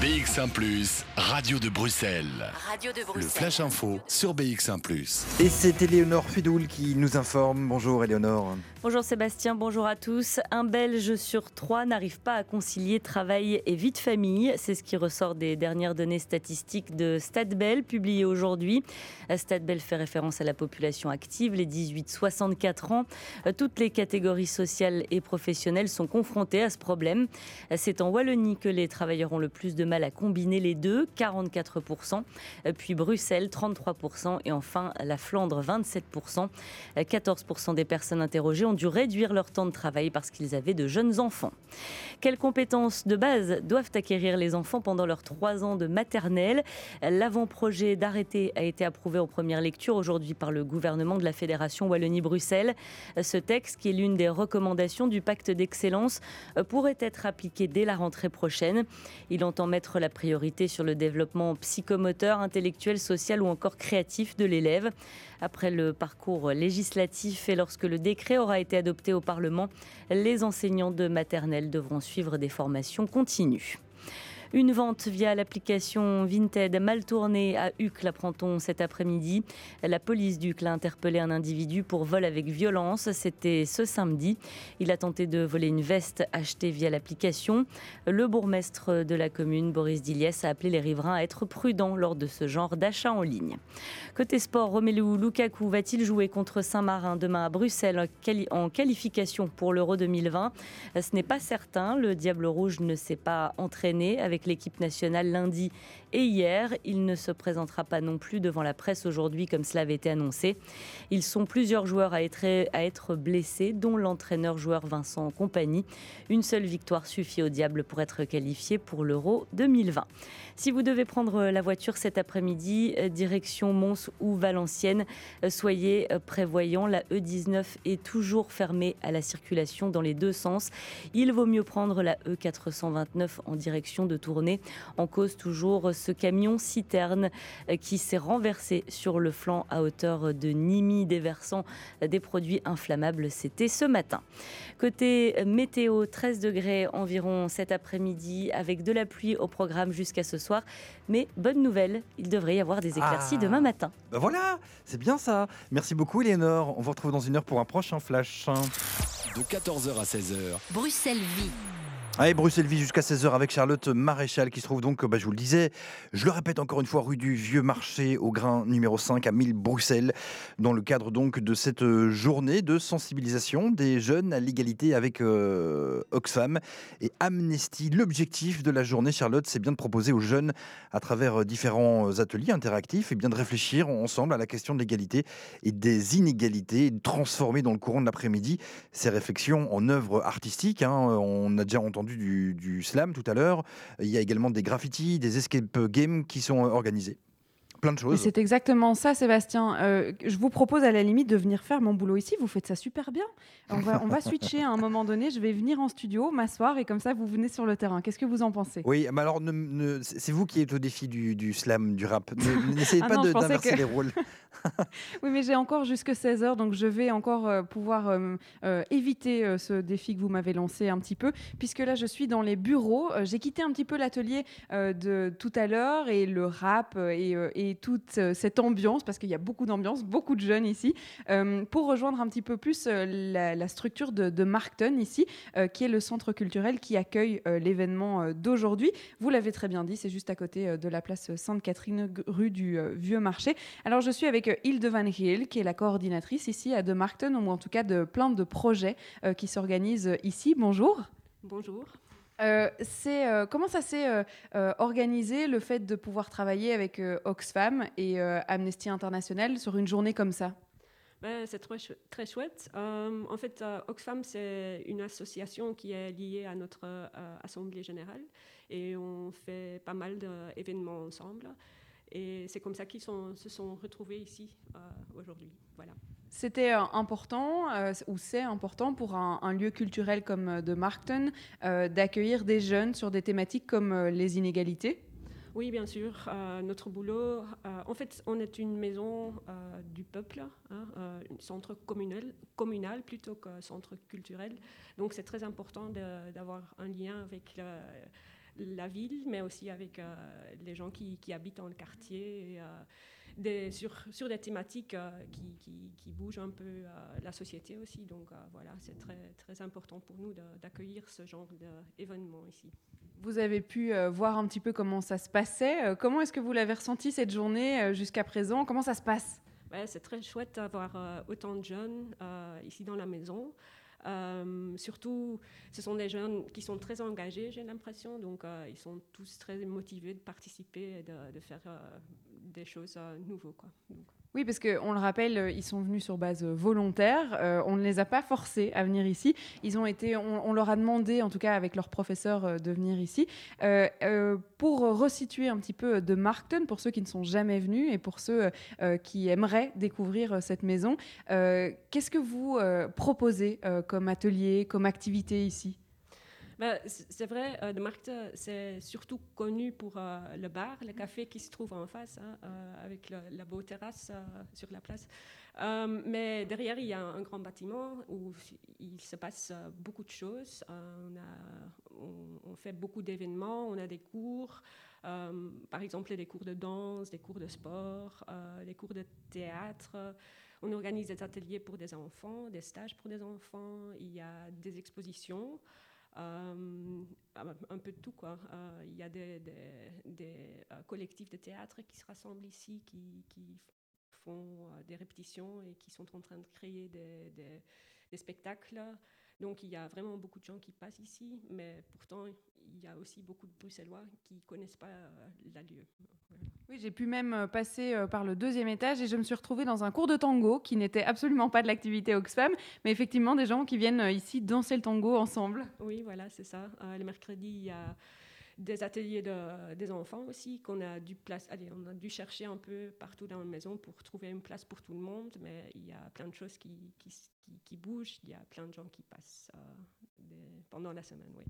BX1 ⁇ Radio de Bruxelles. Radio de Le. Flash Info sur BX1 ⁇ Et c'est Éléonore Fidoul qui nous informe. Bonjour Éléonore. Bonjour Sébastien, bonjour à tous. Un Belge sur trois n'arrive pas à concilier travail et vie de famille. C'est ce qui ressort des dernières données statistiques de Stadbel publiées aujourd'hui. Stadbel fait référence à la population active, les 18-64 ans. Toutes les catégories sociales et professionnelles sont confrontées à ce problème. C'est en Wallonie que les travailleurs ont le plus de mal à combiner les deux, 44%, euh, puis Bruxelles, 33%, et enfin la Flandre, 27%. Euh, 14% des personnes interrogées ont dû réduire leur temps de travail parce qu'ils avaient de jeunes enfants. Quelles compétences de base doivent acquérir les enfants pendant leurs trois ans de maternelle? L'avant-projet d'arrêté a été approuvé en première lecture aujourd'hui par le gouvernement de la Fédération Wallonie-Bruxelles. Ce texte, qui est l'une des recommandations du pacte d'excellence, euh, pourrait être appliqué dès la rentrée prochaine. Il entend mettre la priorité sur le développement psychomoteur, intellectuel, social ou encore créatif de l'élève. Après le parcours législatif et lorsque le décret aura été adopté au Parlement, les enseignants de maternelle devront suivre des formations continues. Une vente via l'application Vinted mal tournée à Uccle, apprend-on cet après-midi. La police d'Uccle a interpellé un individu pour vol avec violence. C'était ce samedi. Il a tenté de voler une veste achetée via l'application. Le bourgmestre de la commune, Boris Diliès, a appelé les riverains à être prudents lors de ce genre d'achat en ligne. Côté sport, Romelu Lukaku va-t-il jouer contre Saint-Marin demain à Bruxelles en quali- en qualification pour l'Euro 2020 Ce n'est pas certain. Le Diable Rouge ne s'est pas entraîné avec l'équipe nationale lundi et hier. Il ne se présentera pas non plus devant la presse aujourd'hui comme cela avait été annoncé. Ils sont plusieurs joueurs à être, blessés, dont l'entraîneur-joueur Vincent Compagnie. Une seule victoire suffit au Diable pour être qualifié pour l'Euro 2020. Si vous devez prendre la voiture cet après-midi, euh, direction Mons ou Valenciennes, euh, soyez euh, prévoyants. La E19 est toujours fermée à la circulation dans les deux sens. Il vaut mieux prendre la E E429 en direction de Tournai. En cause toujours ce camion citerne euh, qui s'est renversé sur le flanc à hauteur de Nimi, déversant euh, des produits inflammables. C'était ce matin. Côté météo, 13 degrés environ cet après-midi avec de la pluie au programme jusqu'à ce soir. Mais bonne nouvelle, il devrait y avoir des éclaircies Ah. demain matin. Ben voilà, c'est bien ça. Merci beaucoup Éléonore. On vous retrouve dans une heure pour un prochain flash. De 14h à 16h, Bruxelles Vie. Allez, Bruxelles Vie jusqu'à 16h avec Charlotte Maréchal qui se trouve donc, bah, je vous le disais, je le répète encore une fois, rue du Vieux Marché au Grain numéro 5 à 1000 Bruxelles, dans le cadre donc de cette euh, journée de sensibilisation des jeunes à l'égalité avec euh, Oxfam et Amnesty. L'objectif de la journée, Charlotte, c'est bien de proposer aux jeunes, à travers euh, différents ateliers interactifs, et bien de réfléchir ensemble à la question de l'égalité et des inégalités, et de transformer dans le courant de l'après-midi ces réflexions en œuvres artistiques. hein. On a déjà entendu du, slam tout à l'heure. Il y a également des graffitis, des escape games qui sont organisés. Plein de choses. c'est exactement ça, Sébastien. Euh, je vous propose à la limite de venir faire mon boulot ici. Vous faites ça super bien. On va, on va switcher à un moment donné. Je vais venir en studio, m'asseoir et comme ça, vous venez sur le terrain. Qu'est-ce que vous en pensez? Oui, mais alors ne- ne- c'est vous qui êtes au défi du, du slam, du rap. Ne- N'essayez Ah pas non, de- je pensais d'inverser que- les rôles. Oui, mais j'ai encore jusque 16h, donc je vais encore euh, pouvoir euh, euh, éviter euh, ce défi que vous m'avez lancé un petit peu, puisque là, je suis dans les bureaux. J'ai quitté un petit peu l'atelier euh, de tout à l'heure et le rap et, et toute euh, cette ambiance, parce qu'il y a beaucoup d'ambiance, beaucoup de jeunes ici, euh, pour rejoindre un petit peu plus euh, la, structure de, de Markton ici, qui est le centre culturel qui accueille l'événement d'aujourd'hui. Vous l'avez très bien dit, c'est juste à côté de la place Sainte-Catherine, rue du Vieux Marché. Alors je suis avec Hilde Van Heel, qui est la coordinatrice ici à De Markton, ou en tout cas de plein de projets qui s'organisent ici. Bonjour. Bonjour. Euh, c'est euh, comment ça s'est euh, organisé le fait de pouvoir travailler avec Oxfam et Amnesty International sur une journée comme ça? Ben, c'est très, chou- très chouette. En fait, Oxfam, c'est une association qui est liée à notre Assemblée générale et on fait pas mal d'événements ensemble. Et c'est comme ça qu'ils se sont retrouvés ici aujourd'hui. Voilà. C'était euh, important euh, ou c'est important pour un, lieu culturel comme euh, de Markton d'accueillir des jeunes sur des thématiques comme les inégalités. Oui, bien sûr. Notre boulot, en fait, on est une maison du peuple, hein, un centre communal, communal plutôt que centre culturel. Donc, c'est très important d'avoir un lien avec la ville, mais aussi avec les gens qui, habitent dans le quartier, des- sur, sur des thématiques euh, qui, qui- qui bougent un peu euh, la société aussi. Donc, euh, voilà, c'est très, très important pour nous d'accueillir ce genre d'événement ici. Vous avez pu euh, voir un petit peu comment ça se passait. Euh, comment est-ce que vous l'avez ressenti cette journée euh, jusqu'à présent? Comment ça se passe? Ouais, c'est très chouette d'avoir autant de jeunes ici dans la maison. Euh, surtout, ce sont des jeunes qui sont très engagés, j'ai l'impression. Donc, euh, ils sont tous très motivés de participer et de, faire euh, des choses nouvelles. Quoi. Oui, parce qu'on le rappelle, euh, ils sont venus sur base euh, volontaire. Euh, on ne les a pas forcés à venir ici. Ils ont été, on, leur a demandé, en tout cas avec leur professeur, de venir ici. Pour resituer un petit peu de Markton, pour ceux qui ne sont jamais venus et pour ceux qui aimeraient découvrir cette maison, qu'est-ce que vous proposez comme atelier, comme activité ici? Ben, c'est vrai, euh, de Markt, euh, c'est surtout connu pour euh, le bar, le café qui se trouve en face, hein, euh, avec le- la beau terrasse sur la place. Mais derrière, il y a un grand bâtiment où il se passe beaucoup de choses. On, a- on- on fait beaucoup d'événements, on a des cours, par exemple des cours de danse, des cours de sport, des cours de théâtre. On organise des ateliers pour des enfants, des stages pour des enfants, il y a des expositions. Euh, un peu de tout, quoi. Euh, il y a des, des- euh, collectifs de théâtre qui se rassemblent ici, qui, qui font des répétitions et qui sont en train de créer des- des spectacles. Donc il y a vraiment beaucoup de gens qui passent ici, mais pourtant il y a aussi beaucoup de Bruxellois qui ne connaissent pas euh, la lieu. Oui, j'ai pu même euh, passer euh, par le deuxième étage et je me suis retrouvée dans un cours de tango qui n'était absolument pas de l'activité Oxfam, mais effectivement des gens qui viennent ici danser le tango ensemble. Oui, voilà, c'est ça. Le mercredi, il y a des ateliers de, des enfants aussi qu'on a dû place, allez, on a dû chercher un peu partout dans la maison pour trouver une place pour tout le monde, mais il y a plein de choses qui, qui, s- qui- qui bougent, il y a plein de gens qui passent euh, des- pendant la semaine, oui.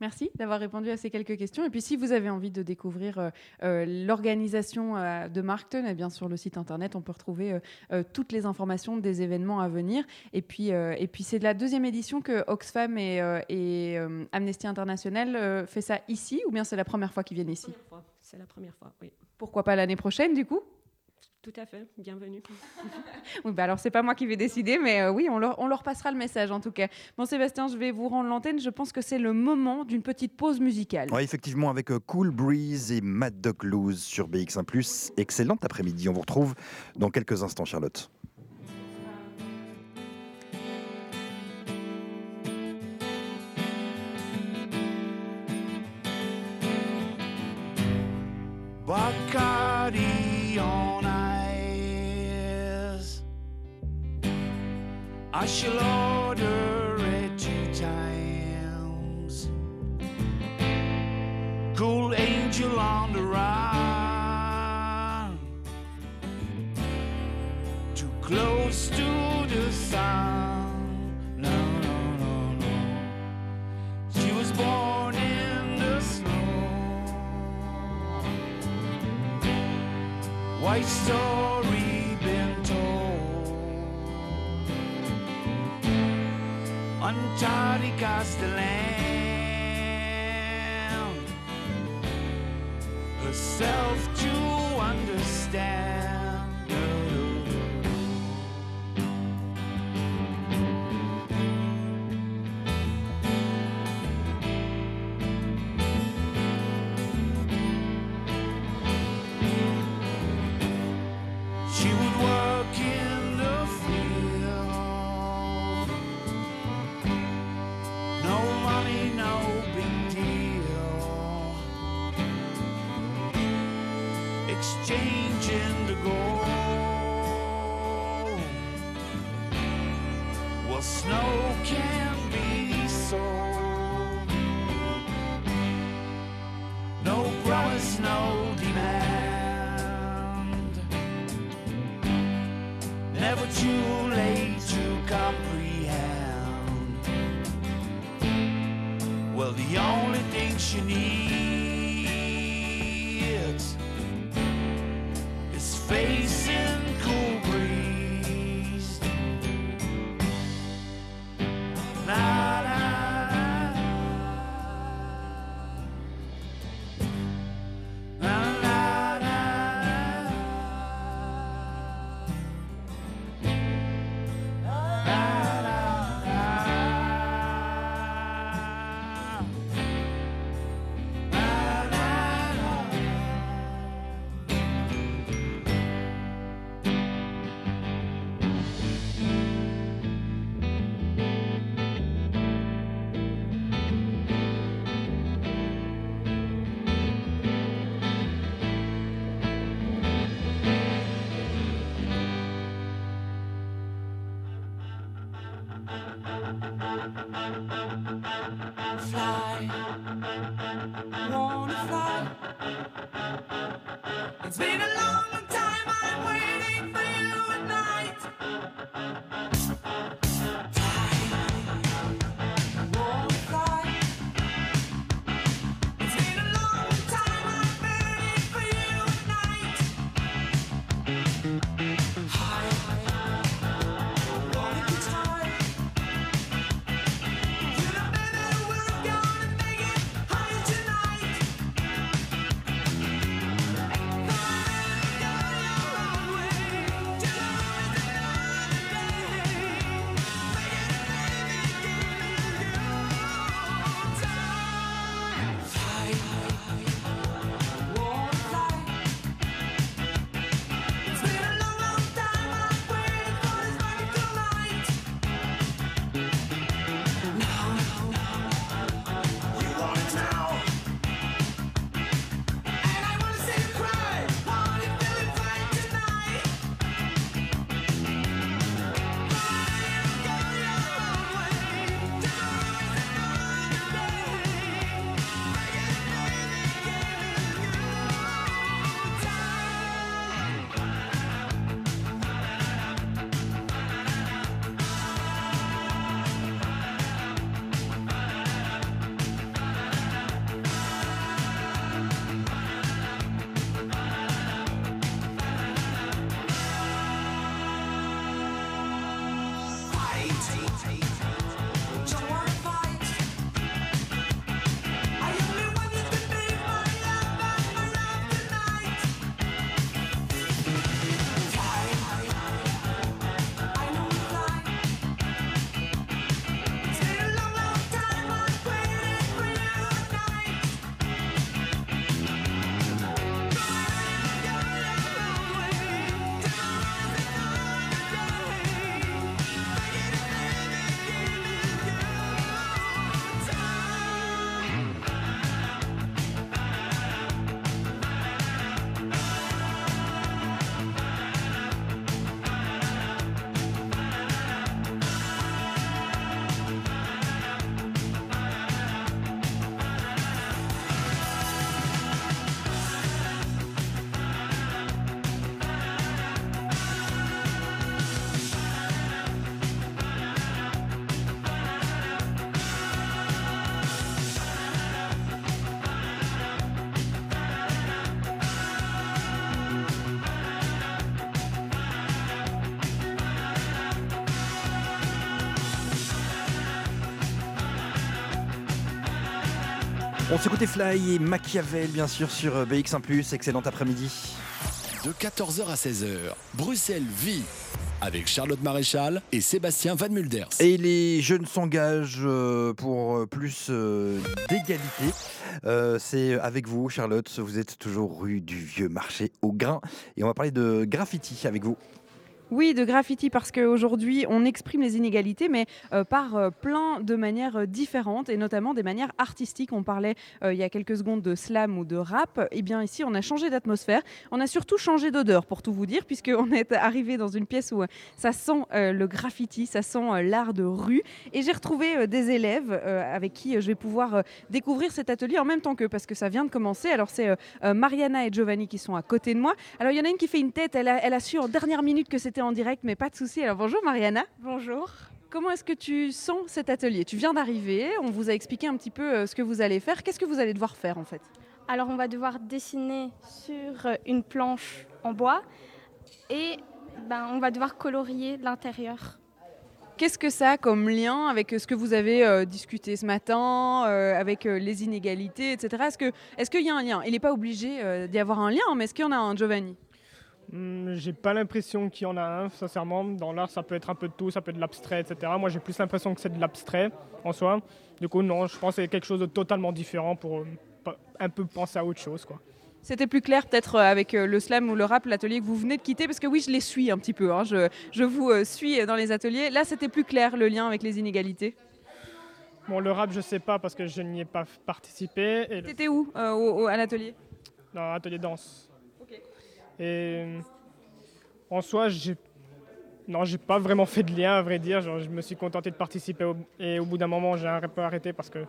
Merci d'avoir répondu à ces quelques questions. Et puis, si vous avez envie de découvrir euh, euh, l'organisation euh, de Markton, eh bien, sur le site internet, on peut retrouver euh, toutes les informations des événements à venir. Et puis, et puis c'est de la deuxième édition que Oxfam et, et, Amnesty International fait ça ici, ou bien c'est la première fois qu'ils viennent ici? C'est la première fois, oui. Pourquoi pas l'année prochaine, du coup? Tout à fait, bienvenue. Oui, bah alors c'est pas moi qui vais décider, mais euh, oui, on leur, on leur passera le message en tout cas. Bon, Sébastien, je vais vous rendre l'antenne. Je pense que c'est le moment d'une petite pause musicale. Ouais, effectivement, avec euh, Cool Breeze et Mad Dog Blues sur BX1+. Excellent après-midi. On vous retrouve dans quelques instants, Charlotte. I shall order it two times. Cool angel on the run. Too close to the sun. No, no, no, no. She was born in the snow. White story Antarctica's the land. herself to understand. snow can be sold. No growers, no demand. Never too late to comprehend. Well, the only things you need. On s'écoutait Fly et Machiavel, bien sûr, sur euh, BX1 Excellent après-midi. De 14h à 16h, Bruxelles vit avec Charlotte Maréchal et Sébastien Van Mulders. Et les jeunes s'engagent euh, pour euh, plus d'égalité. C'est avec vous, Charlotte. Vous êtes toujours rue du Vieux Marché au Grain. Et on va parler de graffiti avec vous. Oui, de graffiti, parce qu'aujourd'hui, on exprime les inégalités, mais euh, par euh, plein de manières euh, différentes, et notamment des manières artistiques. On parlait il y a quelques secondes de slam ou de rap. Eh bien, ici, on a changé d'atmosphère. On a surtout changé d'odeur, pour tout vous dire, puisqu'on est arrivé dans une pièce où ça sent le graffiti, ça sent l'art de rue. Et j'ai retrouvé des élèves avec qui je vais pouvoir découvrir cet atelier en même temps qu'eux, parce que ça vient de commencer. Alors, c'est Mariana et Giovanni qui sont à côté de moi. Alors, il y en a une qui fait une tête. Elle a, elle a su en dernière minute que c'était en direct, mais pas de souci. Alors, bonjour Mariana. Bonjour. Comment est-ce que tu sens cet atelier? Tu viens d'arriver, on vous a expliqué un petit peu euh, ce que vous allez faire. Qu'est-ce que vous allez devoir faire en fait? Alors on va devoir dessiner sur euh, une planche en bois et ben, on va devoir colorier l'intérieur. Qu'est-ce que ça a comme lien avec euh, ce que vous avez euh, discuté ce matin, euh, avec euh, les inégalités, etc. Est-ce qu'il y a un lien? Il n'est pas obligé d'y avoir un lien, mais est-ce qu'il y en a un, Giovanni? J'ai pas l'impression qu'il y en a un, sincèrement. Dans l'art, ça peut être un peu de tout, ça peut être de l'abstrait, etc. Moi, j'ai plus l'impression que c'est de l'abstrait en soi. Du coup, non, je pense que c'est quelque chose de totalement différent pour euh, un peu penser à autre chose. Quoi. C'était plus clair peut-être euh, avec euh, le slam ou le rap, l'atelier que vous venez de quitter, parce que oui, je les suis un petit peu. hein. Je, je vous suis dans les ateliers. Là, c'était plus clair le lien avec les inégalités. Bon, le rap, je sais pas parce que je n'y ai pas participé. Le- T'étais où euh, au- au- à l'atelier? Dans l'atelier danse. Et euh, en soi, j'ai non, j'ai pas vraiment fait de lien, à vrai dire. Genre, je me suis contenté de participer au- et au bout d'un moment, j'ai un peu arrêté parce que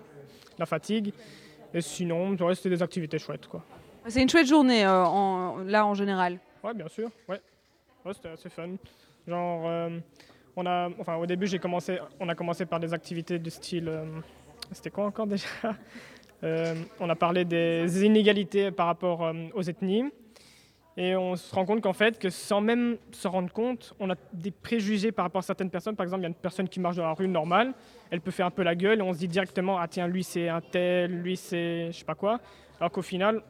la fatigue. Et sinon, c'était des activités chouettes, quoi. C'est une chouette journée euh, en- là en général. Ouais, bien sûr. Ouais, ouais c'était assez fun. Genre, euh, on a, enfin, au début, j'ai commencé, on a commencé par des activités du style. euh, c'était quoi encore déjà? On a parlé des inégalités par rapport aux ethnies. Et on se rend compte qu'en fait, que sans même se rendre compte, on a des préjugés par rapport à certaines personnes. Par exemple, il y a une personne qui marche dans la rue normale, elle peut faire un peu la gueule et on se dit directement Ah, tiens, lui c'est un tel, lui c'est je sais pas quoi. Alors qu'au final,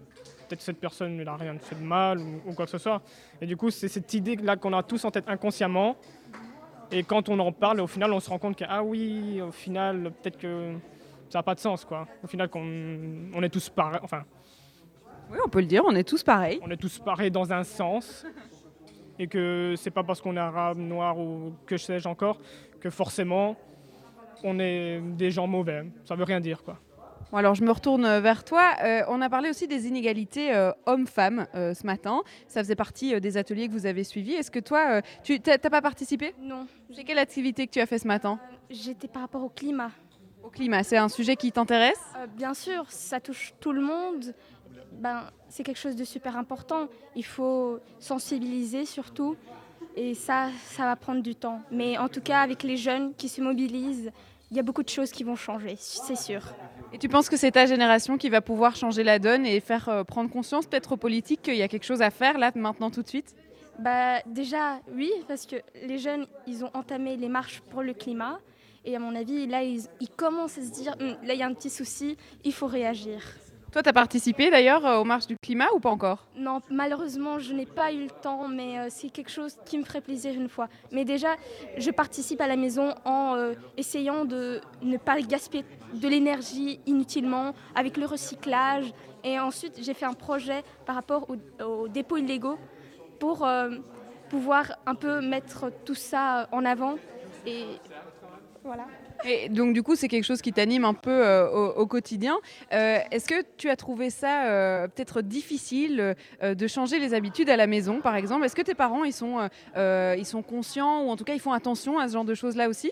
peut-être cette personne n'a rien fait de mal ou, ou quoi que ce soit. Et du coup, c'est cette idée-là qu'on a tous en tête inconsciemment. Et quand on en parle, au final, on se rend compte que, ah oui, au final, peut-être que ça n'a pas de sens, quoi. Au final, qu'on on est tous pareils. Enfin, Oui, on peut le dire, on est tous pareils. on est tous pareils dans un sens. Et que c'est pas parce qu'on est arabe, noir ou que sais-je encore que forcément on est des gens mauvais. Ça veut rien dire, quoi. Bon, alors je me retourne vers toi. Euh, on a parlé aussi des inégalités euh, hommes-femmes euh, ce matin. Ça faisait partie euh, des ateliers que vous avez suivis. Est-ce que toi, euh, tu n'as pas participé? Non. C'est quelle activité que tu as fait ce matin? J'étais par rapport au climat. Au climat, c'est un sujet qui t'intéresse? Euh, bien sûr, ça touche tout le monde. Ben, c'est quelque chose de super important. Il faut sensibiliser surtout. Et ça, ça va prendre du temps. Mais en tout cas, avec les jeunes qui se mobilisent, il y a beaucoup de choses qui vont changer, c'est sûr. Et tu penses que c'est ta génération qui va pouvoir changer la donne et faire euh, prendre conscience peut-être aux politiques qu'il y a quelque chose à faire là, maintenant, tout de suite? Bah, déjà, oui, parce que les jeunes, ils ont entamé les marches pour le climat. Et à mon avis, là, ils, ils commencent à se dire, Hum, là, il y a un petit souci, il faut réagir. Toi, tu as participé d'ailleurs euh, aux marches du climat ou pas encore? Non, malheureusement, je n'ai pas eu le temps, mais euh, c'est quelque chose qui me ferait plaisir une fois. Mais déjà, je participe à la maison en euh, essayant de ne pas gaspiller de l'énergie inutilement avec le recyclage. Et ensuite, j'ai fait un projet par rapport aux, dépôts illégaux pour pouvoir un peu mettre tout ça en avant. Et voilà. Et donc du coup, c'est quelque chose qui t'anime un peu euh, au, quotidien. Euh, Est-ce que tu as trouvé ça euh, peut-être difficile de changer les habitudes à la maison, par exemple? Est-ce que tes parents, ils sont, ils sont conscients ou en tout cas, ils font attention à ce genre de choses-là aussi?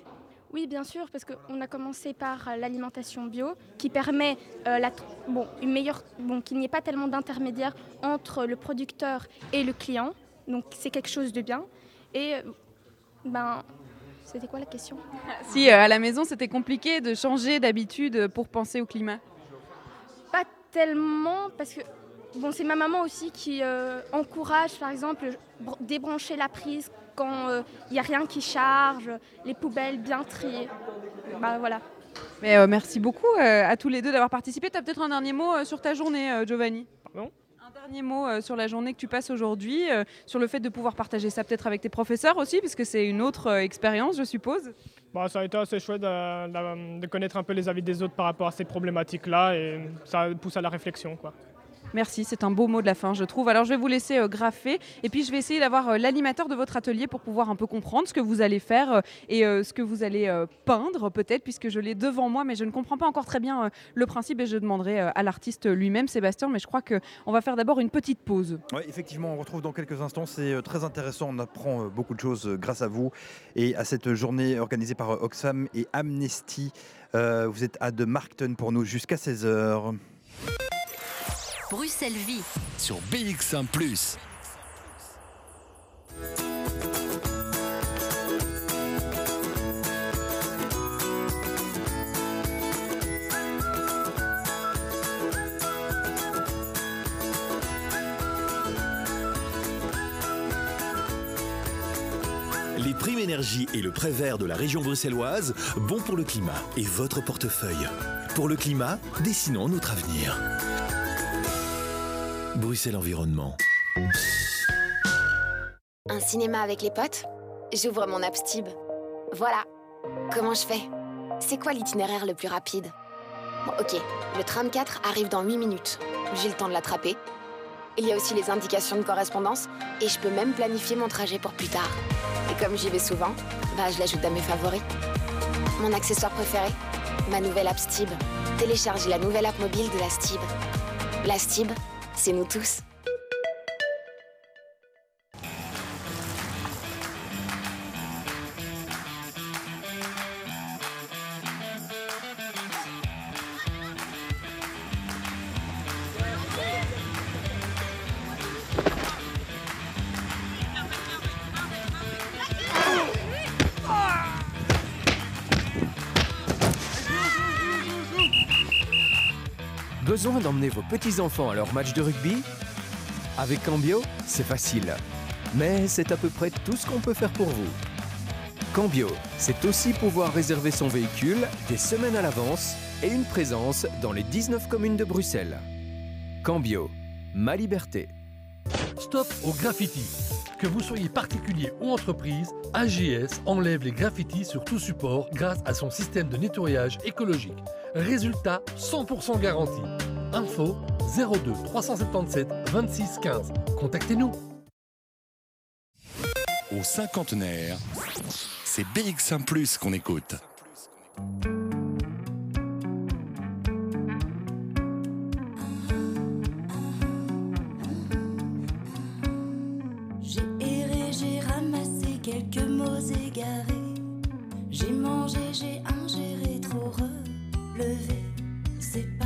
Oui, bien sûr, parce qu'on a commencé par l'alimentation bio, qui permet une meilleure, bon, qu'il n'y ait pas tellement d'intermédiaires entre le producteur et le client. Donc c'est quelque chose de bien. Et ben, c'était quoi la question? Si euh, à la maison, c'était compliqué de changer d'habitude pour penser au climat Pas tellement, parce que bon, c'est ma maman aussi qui euh, encourage, par exemple, br- débrancher la prise quand il n'y a rien qui charge, les poubelles bien triées. Bah voilà. Mais euh, merci beaucoup euh, à tous les deux d'avoir participé. Tu as peut-être un dernier mot euh, sur ta journée, euh, Giovanni? Pardon? Dernier mot euh, sur la journée que tu passes aujourd'hui, euh, sur le fait de pouvoir partager ça peut-être avec tes professeurs aussi, parce que c'est une autre euh, expérience, je suppose. Bah, ça a été assez chouette de- de connaître un peu les avis des autres par rapport à ces problématiques-là et ça pousse à la réflexion. Quoi. Merci, c'est un beau mot de la fin, je trouve. Alors, je vais vous laisser euh, graffer et puis je vais essayer d'avoir euh, l'animateur de votre atelier pour pouvoir un peu comprendre ce que vous allez faire euh, et ce que vous allez peindre, peut-être, puisque je l'ai devant moi, mais je ne comprends pas encore très bien le principe et je demanderai à l'artiste lui-même, Sébastien. Mais je crois qu'on va faire d'abord une petite pause. Ouais, effectivement, on retrouve dans quelques instants. C'est très intéressant. On apprend beaucoup de choses grâce à vous et à cette journée organisée par Oxfam et Amnesty. Vous êtes à De Markton pour nous jusqu'à 16h. Bruxelles Vie. Sur BX1 ⁇ Les primes énergie et le prêt vert de la région bruxelloise, bon pour le climat et votre portefeuille. Pour le climat, dessinons notre avenir. Bruxelles Environnement. Un cinéma avec les potes? J'ouvre mon app Stib. Voilà. Comment je fais? C'est quoi l'itinéraire le plus rapide? Ok, le tram 4 arrive dans 8 minutes. J'ai le temps de l'attraper. Il y a aussi les indications de correspondance et je peux même planifier mon trajet pour plus tard. Et comme j'y vais souvent, bah je l'ajoute à mes favoris. Mon accessoire préféré? Ma nouvelle app Stib. Téléchargez la nouvelle app mobile de la Stib. La Stib, c'est nous tous. Vos petits-enfants à leur match de rugby Avec Cambio, c'est facile. Mais c'est à peu près tout ce qu'on peut faire pour vous. Cambio, c'est aussi pouvoir réserver son véhicule des semaines à l'avance et une présence dans les 19 communes de Bruxelles. Cambio, ma liberté. Stop au graffiti. Que vous soyez particulier ou entreprise, AGS enlève les graffitis sur tout support grâce à son système de nettoyage écologique. Résultat 100% garanti. Info 02 377 26 15. Contactez-nous. Au cinquantenaire, c'est BX1 ⁇ qu'on écoute. J'ai erré, j'ai ramassé quelques mots égarés. J'ai mangé, j'ai ingéré, trop relevé. C'est pas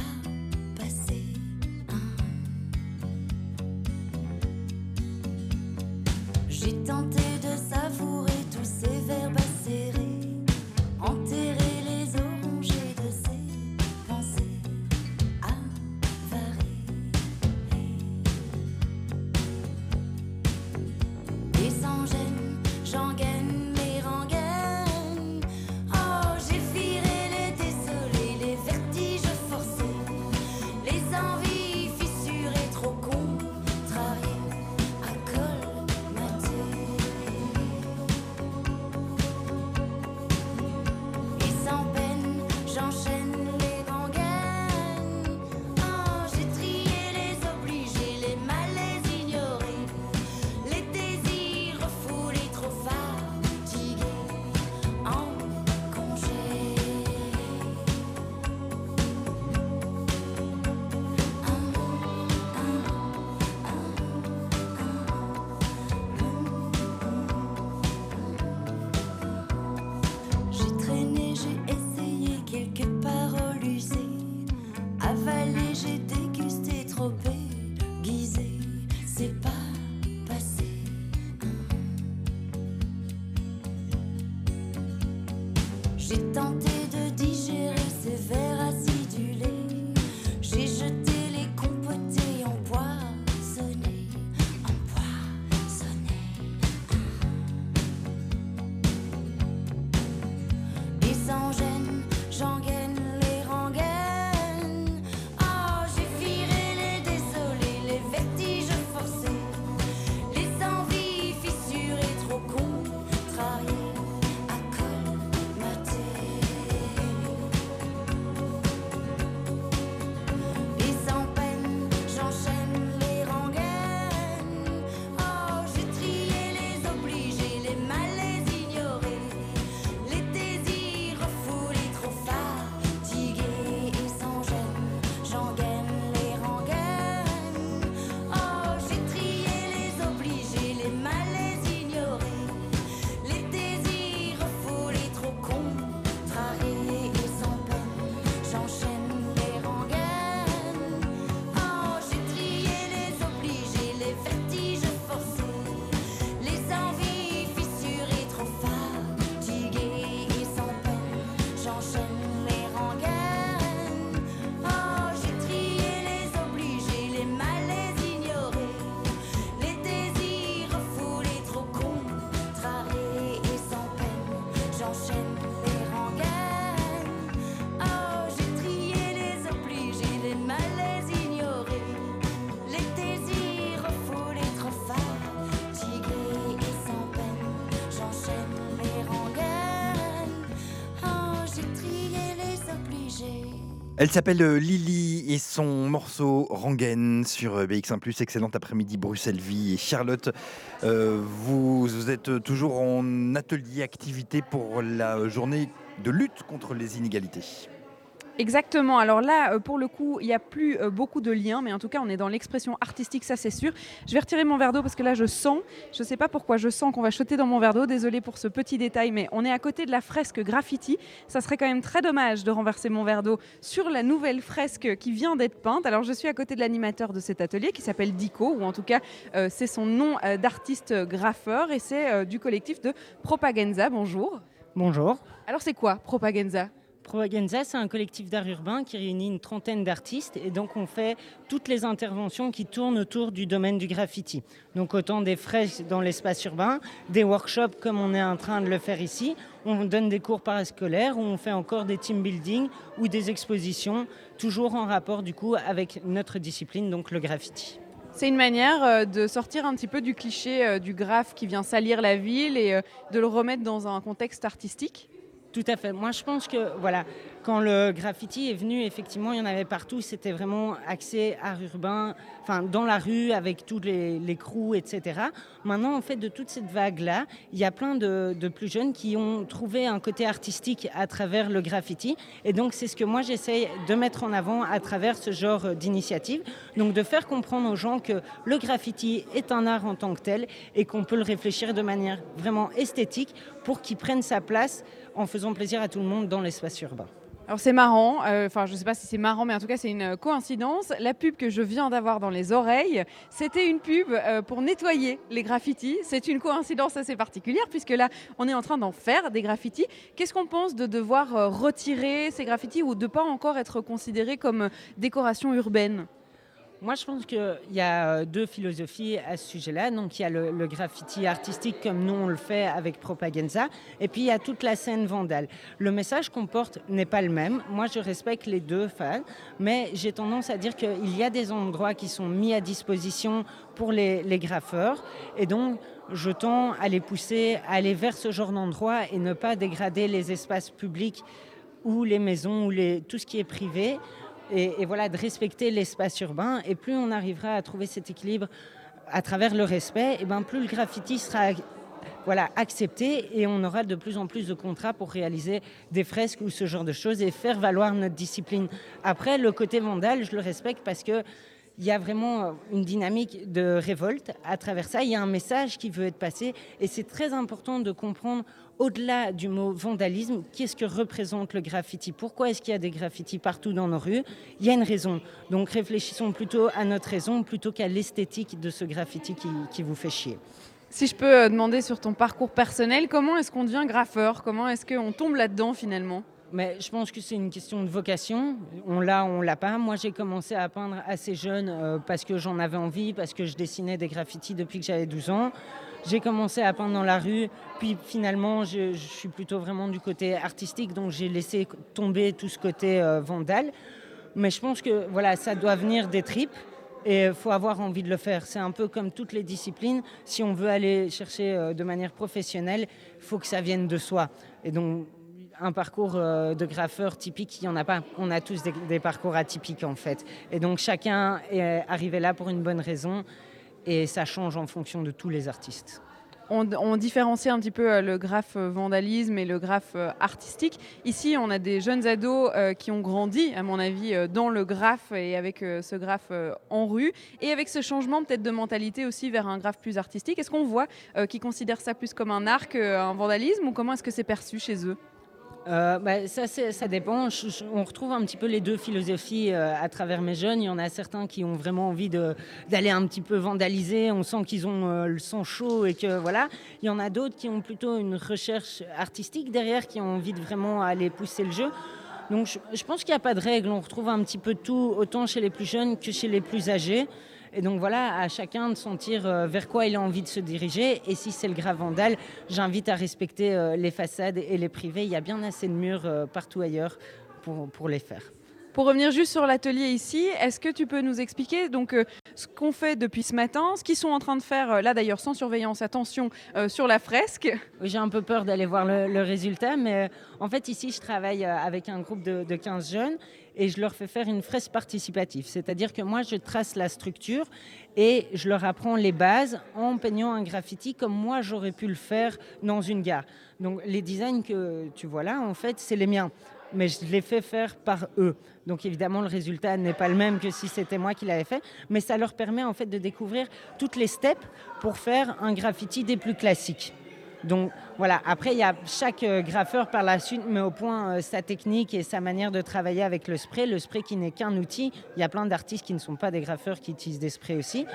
Elle s'appelle euh, Lily et son morceau Rangen sur euh, BX1+. Excellent après-midi Bruxelles-Vie. Et Charlotte, euh, vous êtes toujours en atelier activité pour la journée de lutte contre les inégalités. Exactement. Alors là, euh, pour le coup, il n'y a plus euh, beaucoup de liens, mais en tout cas, on est dans l'expression artistique, ça c'est sûr. Je vais retirer mon verre d'eau parce que là, je sens, je ne sais pas pourquoi, je sens qu'on va jeter dans mon verre d'eau. Désolé pour ce petit détail, mais on est à côté de la fresque graffiti. Ça serait quand même très dommage de renverser mon verre d'eau sur la nouvelle fresque qui vient d'être peinte. Alors, je suis à côté de l'animateur de cet atelier qui s'appelle Dico, ou en tout cas, euh, c'est son nom euh, d'artiste graffeur, et c'est euh, du collectif de Propaganza. Bonjour. Bonjour. Alors, c'est quoi Propaganza Propaganza, c'est un collectif d'art urbain qui réunit une trentaine d'artistes et donc on fait toutes les interventions qui tournent autour du domaine du graffiti. Donc autant des fresques dans l'espace urbain, des workshops comme on est en train de le faire ici, on donne des cours parascolaires ou on fait encore des team building ou des expositions, toujours en rapport du coup avec notre discipline, donc le graffiti. C'est une manière euh, de sortir un petit peu du cliché euh, du graphe qui vient salir la ville et euh, de le remettre dans un contexte artistique? Tout à fait. Moi, je pense que voilà, quand le graffiti est venu, effectivement, il y en avait partout. C'était vraiment axé art urbain, enfin dans la rue avec tous les, les crews, etc. Maintenant, en fait, de toute cette vague-là, il y a plein de, de plus jeunes qui ont trouvé un côté artistique à travers le graffiti. Et donc, c'est ce que moi j'essaye de mettre en avant à travers ce genre d'initiative. Donc, de faire comprendre aux gens que le graffiti est un art en tant que tel et qu'on peut le réfléchir de manière vraiment esthétique pour qu'il prenne sa place en faisant plaisir à tout le monde dans l'espace urbain. Alors c'est marrant, euh, enfin je ne sais pas si c'est marrant, mais en tout cas c'est une euh, coïncidence. La pub que je viens d'avoir dans les oreilles, c'était une pub euh, pour nettoyer les graffitis. C'est une coïncidence assez particulière puisque là on est en train d'en faire des graffitis. Qu'est-ce qu'on pense de devoir retirer ces graffitis ou de pas encore être considérés comme décoration urbaine? Moi, je pense qu'il y a euh, deux philosophies à ce sujet-là. Donc, il y a le, graffiti artistique comme nous on le fait avec Propaganza, et puis il y a toute la scène vandale. Le message qu'on porte n'est pas le même. Moi, je respecte les deux fans, mais j'ai tendance à dire qu'il y a des endroits qui sont mis à disposition pour les, graffeurs, et donc je tends à les pousser à aller vers ce genre d'endroit et ne pas dégrader les espaces publics ou les maisons ou tout ce qui est privé et, voilà, de respecter l'espace urbain. Et plus on arrivera à trouver cet équilibre à travers le respect, et ben plus le graffiti sera voilà, accepté et on aura de plus en plus de contrats pour réaliser des fresques ou ce genre de choses et faire valoir notre discipline. Après, le côté vandale, je le respecte parce que il y a vraiment une dynamique de révolte à travers ça. Il y a un message qui veut être passé et c'est très important de comprendre au-delà du mot vandalisme, qu'est-ce que représente le graffiti? Pourquoi est-ce qu'il y a des graffitis partout dans nos rues? Il y a une raison. Donc réfléchissons plutôt à notre raison plutôt qu'à l'esthétique de ce graffiti qui, qui vous fait chier. Si je peux euh, demander sur ton parcours personnel, comment est-ce qu'on devient graffeur? Comment est-ce qu'on tombe là-dedans finalement? Mais je pense que c'est une question de vocation. On l'a, on l'a pas. Moi, j'ai commencé à peindre assez jeune euh, parce que j'en avais envie, parce que je dessinais des graffitis depuis que j'avais 12 ans. J'ai commencé à peindre dans la rue, puis finalement, je, suis plutôt vraiment du côté artistique, donc j'ai laissé tomber tout ce côté euh, vandale. Mais je pense que voilà, ça doit venir des tripes. Et il faut avoir envie de le faire. C'est un peu comme toutes les disciplines. Si on veut aller chercher euh, de manière professionnelle, il faut que ça vienne de soi. Et donc, un parcours euh, de graffeur typique, il n'y en a pas. On a tous des, des, parcours atypiques en fait. Et donc, chacun est arrivé là pour une bonne raison. Et ça change en fonction de tous les artistes. On, on, différencie un petit peu euh, le graphe vandalisme et le graphe euh, artistique. Ici, on a des jeunes ados euh, qui ont grandi, à mon avis, euh, dans le graphe et avec euh, ce graphe euh, en rue, et avec ce changement peut-être de mentalité aussi vers un graphe plus artistique. Est-ce qu'on voit euh, qu'ils considèrent ça plus comme un art qu'un vandalisme, ou comment est-ce que c'est perçu chez eux? Euh, bah, ça, dépend. On retrouve un petit peu les deux philosophies euh, à travers mes jeunes. Il y en a certains qui ont vraiment envie d'aller un petit peu vandaliser. On sent qu'ils ont euh, le sang chaud et que voilà. Il y en a d'autres qui ont plutôt une recherche artistique derrière, qui ont envie de vraiment aller pousser le jeu. Donc je, pense qu'il n'y a pas de règle. On retrouve un petit peu tout, autant chez les plus jeunes que chez les plus âgés. Et donc voilà, à chacun de sentir euh, vers quoi il a envie de se diriger. Et si c'est le grave vandal, j'invite à respecter euh, les façades et les privés. Il y a bien assez de murs euh, partout ailleurs pour, pour les faire. Pour revenir juste sur l'atelier ici, est-ce que tu peux nous expliquer donc euh, ce qu'on fait depuis ce matin, ce qu'ils sont en train de faire euh, là d'ailleurs sans surveillance, attention euh, sur la fresque? J'ai un peu peur d'aller voir le, résultat, mais en fait ici je travaille avec un groupe de, de 15 jeunes et je leur fais faire une fresque participative. C'est-à-dire que moi je trace la structure et je leur apprends les bases en peignant un graffiti comme moi j'aurais pu le faire dans une gare. Donc les designs que tu vois là, en fait, c'est les miens. Mais je les fais faire par eux. Donc évidemment, le résultat n'est pas le même que si c'était moi qui l'avais fait. Mais ça leur permet en fait de découvrir toutes les steps pour faire un graffiti des plus classiques. Donc voilà, après, il y a chaque euh, graffeur par la suite met au point euh, sa technique et sa manière de travailler avec le spray. Le spray qui n'est qu'un outil. Il y a plein d'artistes qui ne sont pas des graffeurs qui utilisent des sprays aussi.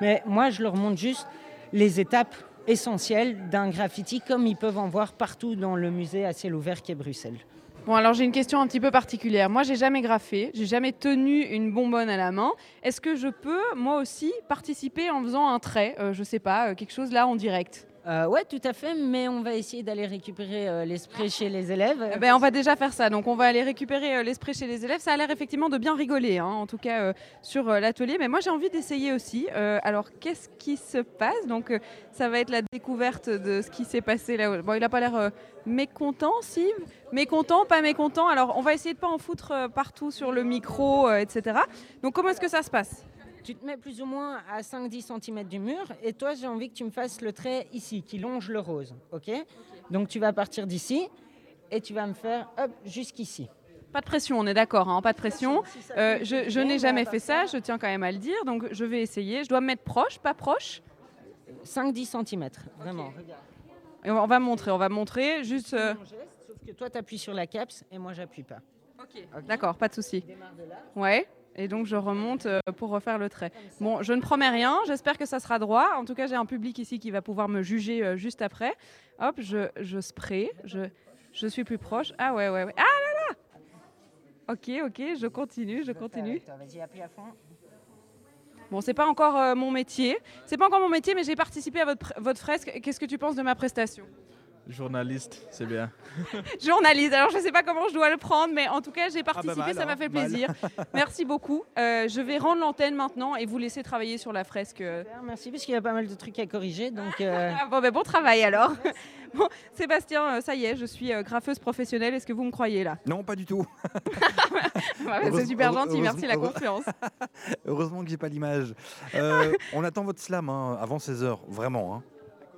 Mais moi, je leur montre juste les étapes essentielles d'un graffiti comme ils peuvent en voir partout dans le musée à ciel ouvert qui est Bruxelles. Bon, alors j'ai une question un petit peu particulière. Moi, j'ai jamais graffé, j'ai jamais tenu une bonbonne à la main. Est-ce que je peux, moi aussi, participer en faisant un trait euh, Je sais pas, euh, quelque chose là en direct? Euh, ouais, tout à fait, mais on va essayer d'aller récupérer euh, les sprays chez les élèves. Eh ben, on va déjà faire ça. Donc, on va aller récupérer euh, l'esprit chez les élèves. Ça a l'air effectivement de bien rigoler, hein, en tout cas euh, sur l'atelier. Mais moi, j'ai envie d'essayer aussi. Alors, qu'est-ce qui se passe? Donc, ça va être la découverte de ce qui s'est passé là. Bon, il n'a pas l'air mécontent, si? Mécontent, pas mécontent? Alors, on va essayer de pas en foutre partout sur le micro, etc. Donc, comment est-ce que ça se passe? Tu te mets plus ou moins à 5-10 cm du mur et toi, j'ai envie que tu me fasses le trait ici, qui longe le rose. ok? Donc, tu vas partir d'ici et tu vas me faire hop, jusqu'ici. Pas de pression, on est d'accord, hein, pas de pression. Euh, je n'ai on jamais va fait ça, je tiens quand même à le dire, donc je vais essayer. Je dois me mettre proche, pas proche? 5-10 cm, vraiment. Et on va montrer, on va montrer, juste... euh, sauf que toi, tu appuies sur la caps et moi, j'appuie pas. D'accord, pas de souci. Ouais, et donc je remonte euh, pour refaire le trait. Bon, je ne promets rien, j'espère que ça sera droit. En tout cas, j'ai un public ici qui va pouvoir me juger euh, juste après. Hop, je, je spray, je, je suis plus proche. Ah ouais, ouais, ouais. Ah là là Ok, ok, je continue, je continue. Toi, Vas-y, appuie à fond. Bon, c'est pas encore euh, mon métier. C'est pas encore mon métier, mais j'ai participé à votre, votre fresque. Qu'est-ce que tu penses de ma prestation? Journaliste, c'est bien. Journaliste, alors je sais pas comment je dois le prendre, mais en tout cas, j'ai participé, bah ça m'a fait plaisir. Merci beaucoup. Euh, je vais rendre l'antenne maintenant et vous laisser travailler sur la fresque. euh. Super, Merci, parce qu'il y a pas mal de trucs à corriger. Donc, euh, Ah, bon, ben, bon travail alors. Bon, Sébastien, ça y est, je suis graffeuse professionnelle. Est-ce que vous me croyez là? Non, pas du tout. Ouais, C'est Heureuse- super gentil, merci la confiance. Heureusement que j'ai pas l'image. Euh, on attend votre slam hein, avant 16h, vraiment. hein.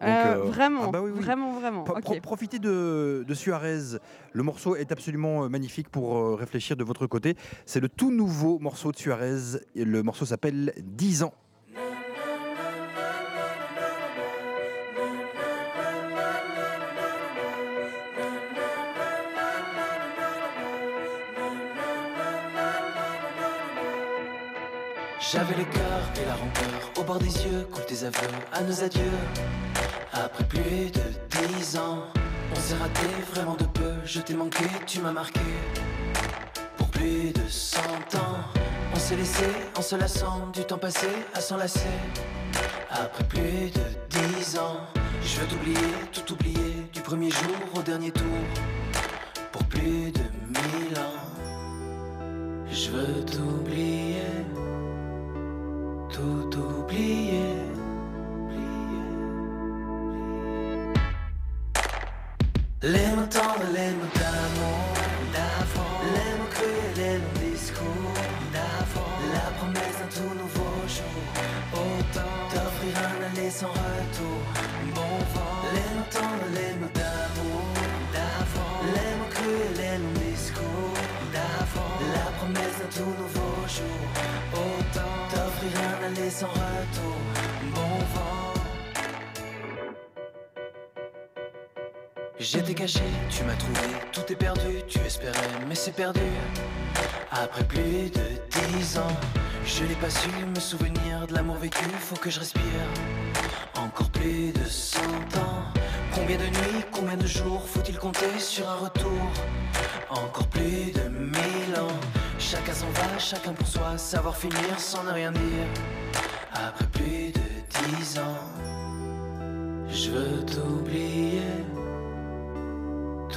Donc, Euh, euh, vraiment, ah bah oui, oui. vraiment, vraiment. Ok. profitez de, de Suarez. Le morceau est absolument euh, magnifique pour réfléchir de votre côté. C'est le tout nouveau morceau de Suarez. Et le morceau s'appelle 10 ans. J'avais le cœur la rancœur au bord des yeux, coule tes aveux à nos adieux. Après plus de dix ans, on s'est raté vraiment de peu. Je t'ai manqué, tu m'as marqué. Pour plus de cent ans, on s'est laissé en se lassant du temps passé à s'enlacer. Après plus de dix ans, je veux t'oublier, tout oublier, du premier jour au dernier tour. Pour plus de mille ans, je veux t'oublier Les mots tendres, les mots d'amour, d'avant. Les mots crus, les mots discours, d'avant. La promesse d'un tout nouveau jour. Autant t'offrir un aller sans retour. Bon vent. Les mots tendres, les mots d'amour, d'avant. Les mots crus, les mots discours, d'avant. La promesse d'un tout nouveau jour. Autant t'offrir un aller sans retour. J'étais caché, tu m'as trouvé, tout est perdu, tu espérais, mais c'est perdu. Après plus de dix ans, je n'ai pas su me souvenir de l'amour vécu, faut que je respire. Encore plus de cent ans, combien de nuits, combien de jours faut-il compter sur un retour? Encore plus de mille ans, chacun s'en va, chacun pour soi, savoir finir sans ne rien dire. Après plus de dix ans, je veux t'oublier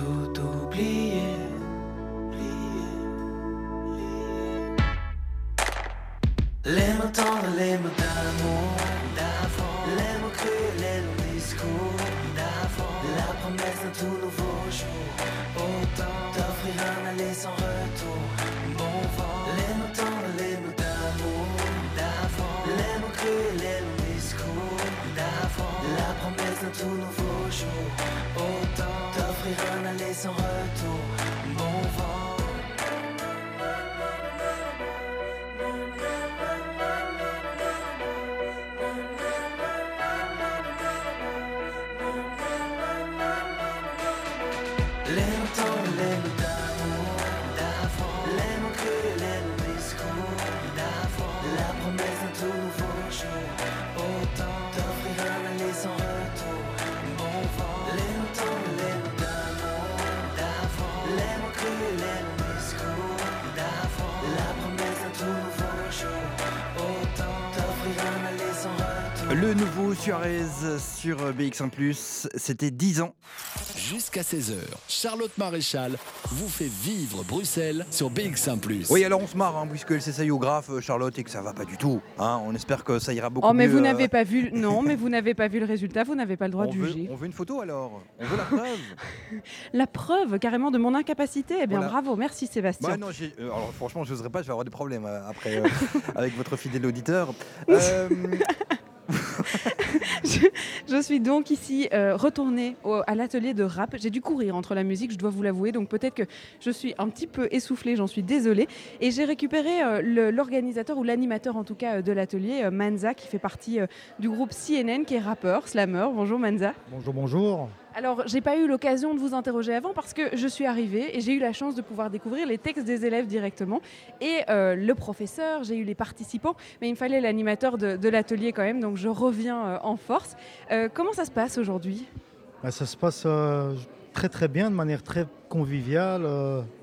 tout oublier. Les mots tendres, les mots d'amour d'avant, les mots crus, les longs discours d'avant, la promesse d'un tout nouveau jour. Autant t'offrir un aller sans retour. Bon vent, les mots tendres, les mots d'amour d'avant, les mots crus, les longs discours d'avant, la promesse d'un tout nouveau jour. T'offrir un aller sans retour. Suarez sur BX1+, c'était 10 ans. Jusqu'à 16h, Charlotte Maréchal vous fait vivre Bruxelles sur BX1 Oui, alors on se marre, hein, puisqu'elle s'essaye au graphe, euh, Charlotte, et que ça va pas du tout. hein. On espère que ça ira beaucoup Oh, mais mieux. vous euh, n'avez pas vu. Non, mais vous n'avez pas vu le résultat, vous n'avez pas le droit on de veut, juger. on veut une photo alors On veut la preuve La preuve carrément de mon incapacité. Eh bien, Voilà. bravo, merci Sébastien. Bah non, euh, alors franchement, je n'oserais pas, je vais avoir des problèmes euh, après euh, avec votre fidèle auditeur. Je, suis donc ici euh, retournée au- à l'atelier de rap. J'ai dû courir entre la musique, je dois vous l'avouer, donc peut-être que je suis un petit peu essoufflée, j'en suis désolée. Et j'ai récupéré euh, l'organisateur ou l'animateur en tout cas euh, de l'atelier, Manza, qui fait partie du groupe CNN, qui est rappeur, slammer. Bonjour Manza. Bonjour, bonjour. Alors, j'ai pas eu l'occasion de vous interroger avant parce que je suis arrivée et j'ai eu la chance de pouvoir découvrir les textes des élèves directement et euh, le professeur, j'ai eu les participants, mais il me fallait l'animateur de, l'atelier quand même, donc je reviens euh, en force. Euh, comment ça se passe aujourd'hui? Bah, ça se passe très très bien, de manière très conviviale.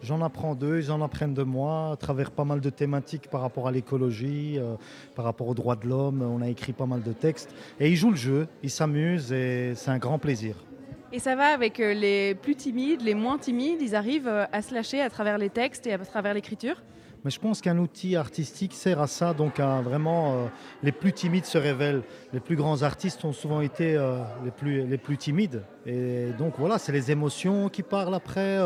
J'en apprends d'eux, ils en apprennent de moi, à travers pas mal de thématiques par rapport à l'écologie, par rapport aux droits de l'homme. On a écrit pas mal de textes. Et ils jouent le jeu, ils s'amusent et c'est un grand plaisir. Et ça va avec euh, les plus timides, les moins timides, ils arrivent euh, à se lâcher à travers les textes et à travers l'écriture Mais je pense qu'un outil artistique sert à ça, donc vraiment euh, les plus timides se révèlent. Les plus grands artistes ont souvent été les, plus, les plus timides. Et donc voilà, c'est les émotions qui parlent après,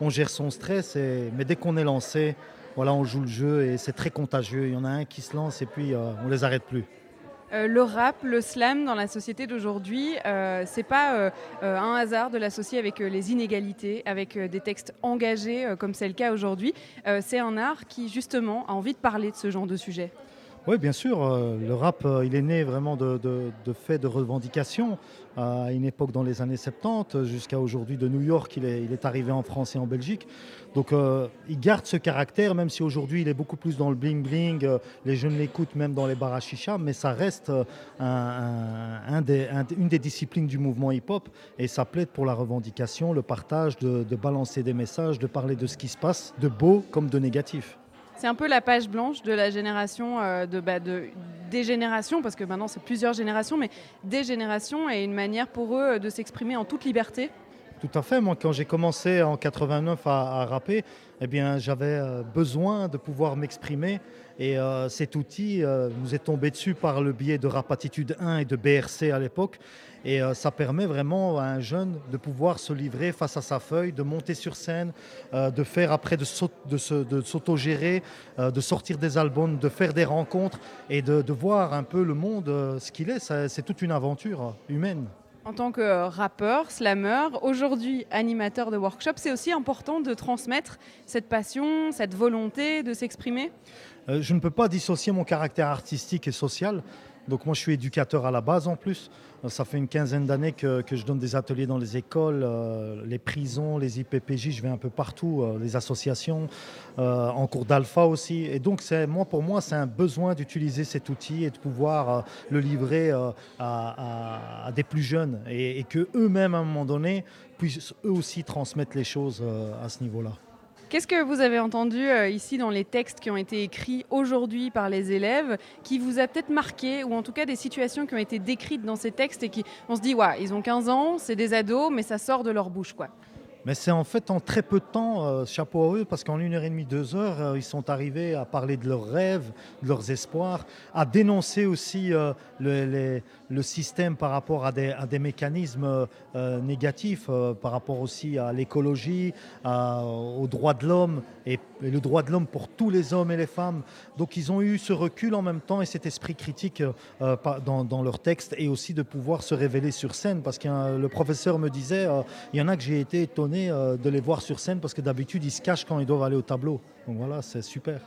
on gère son stress, mais dès qu'on est lancé, voilà, on joue le jeu et c'est très contagieux. Il y en a un qui se lance et puis on les arrête plus. Euh, le rap, le slam dans la société d'aujourd'hui, euh, c'est pas euh, un hasard de l'associer avec les inégalités, avec des textes engagés comme c'est le cas aujourd'hui. C'est un art qui justement a envie de parler de ce genre de sujet. Oui, bien sûr. euh, le rap, euh, il est né vraiment de, faits de revendication à une époque dans les années 70 jusqu'à aujourd'hui de New York. Il est, arrivé en France et en Belgique. Donc, euh, il garde ce caractère, même si aujourd'hui il est beaucoup plus dans le bling-bling. euh, les jeunes l'écoutent même dans les bars à chicha, mais ça reste euh, une des disciplines du mouvement hip-hop. Et ça plaide pour la revendication, le partage, de, de balancer des messages, de parler de ce qui se passe, de beau comme de négatif. C'est un peu la page blanche de la génération, euh, de, bah, de- des générations, parce que maintenant c'est plusieurs générations, mais des générations et une manière pour eux de s'exprimer en toute liberté. Tout à fait. Moi, quand j'ai commencé en 89 à, rapper, eh bien, j'avais euh, besoin de pouvoir m'exprimer. Et euh, cet outil euh, nous est tombé dessus par le biais de Rap Attitude 1 et de BRC à l'époque. Et euh, ça permet vraiment à un jeune de pouvoir se livrer face à sa feuille, de monter sur scène, euh, de faire après, de s'au- de s'autogérer, euh, de sortir des albums, de faire des rencontres et de, de voir un peu le monde, ce qu'il est. C'est toute une aventure humaine. En tant que rappeur, slammer, aujourd'hui animateur de workshop, c'est aussi important de transmettre cette passion, cette volonté de s'exprimer? Euh, je ne peux pas dissocier mon caractère artistique et social. Donc moi, je suis éducateur à la base en plus. Ça fait une quinzaine d'années que, je donne des ateliers dans les écoles, euh, les prisons, les IPPJ, je vais un peu partout, euh, les associations, euh, en cours d'alpha aussi. Et donc, moi, pour moi, c'est un besoin d'utiliser cet outil et de pouvoir le livrer à, des plus jeunes et, et que eux-mêmes, à un moment donné, puissent eux aussi transmettre les choses à ce niveau-là. Qu'est-ce que vous avez entendu euh, ici dans les textes qui ont été écrits aujourd'hui par les élèves qui vous a peut-être marqué ou en tout cas des situations qui ont été décrites dans ces textes et qui on se dit ouais, ils ont 15 ans, c'est des ados mais ça sort de leur bouche quoi. Mais c'est en fait en très peu de temps, euh, chapeau à eux, parce qu'en une heure et demie, deux heures, euh, ils sont arrivés à parler de leurs rêves, de leurs espoirs, à dénoncer aussi euh, le, système par rapport à des, mécanismes négatifs, par rapport aussi à l'écologie, aux droits de l'homme et, le droit de l'homme pour tous les hommes et les femmes. Donc ils ont eu ce recul en même temps et cet esprit critique dans, dans leur texte et aussi de pouvoir se révéler sur scène, parce que le professeur me disait, il y en a que j'ai été étonné euh, de les voir sur scène, parce que d'habitude ils se cachent quand ils doivent aller au tableau. Donc voilà, c'est super.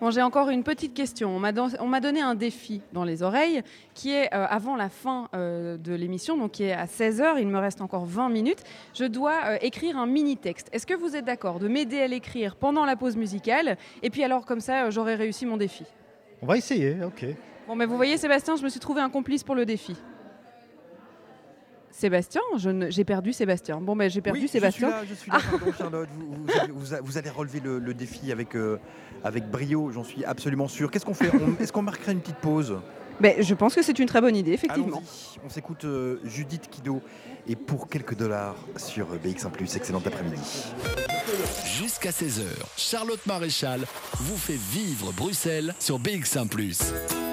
Bon, j'ai encore une petite question. On m'a don- donné un défi dans les oreilles qui est euh, avant la fin euh, de l'émission, donc qui est à 16h. Il me reste encore 20 minutes. Je dois euh, écrire un mini-texte. Est-ce que vous êtes d'accord de m'aider à l'écrire pendant la pause musicale? Et puis alors, comme ça, j'aurai réussi mon défi. On va essayer, ok. Bon, mais vous voyez, Sébastien, je me suis trouvé un complice pour le défi. Sébastien, j'ai perdu Sébastien. Bon, ben j'ai perdu Oui, Sébastien. Je suis là, je suis là, pardon, Charlotte. Vous, vous allez- vous a- vous allez relever le, le défi avec, euh, avec brio, j'en suis absolument sûr. Qu'est-ce qu'on fait? Est-ce qu'on marquerait une petite pause? Ben, je pense que c'est une très bonne idée, effectivement. On s'écoute euh, Judith Kido et pour quelques dollars sur BX1 ⁇ excellent après-midi. Jusqu'à 16h, Charlotte Maréchal vous fait vivre Bruxelles sur BX1 ⁇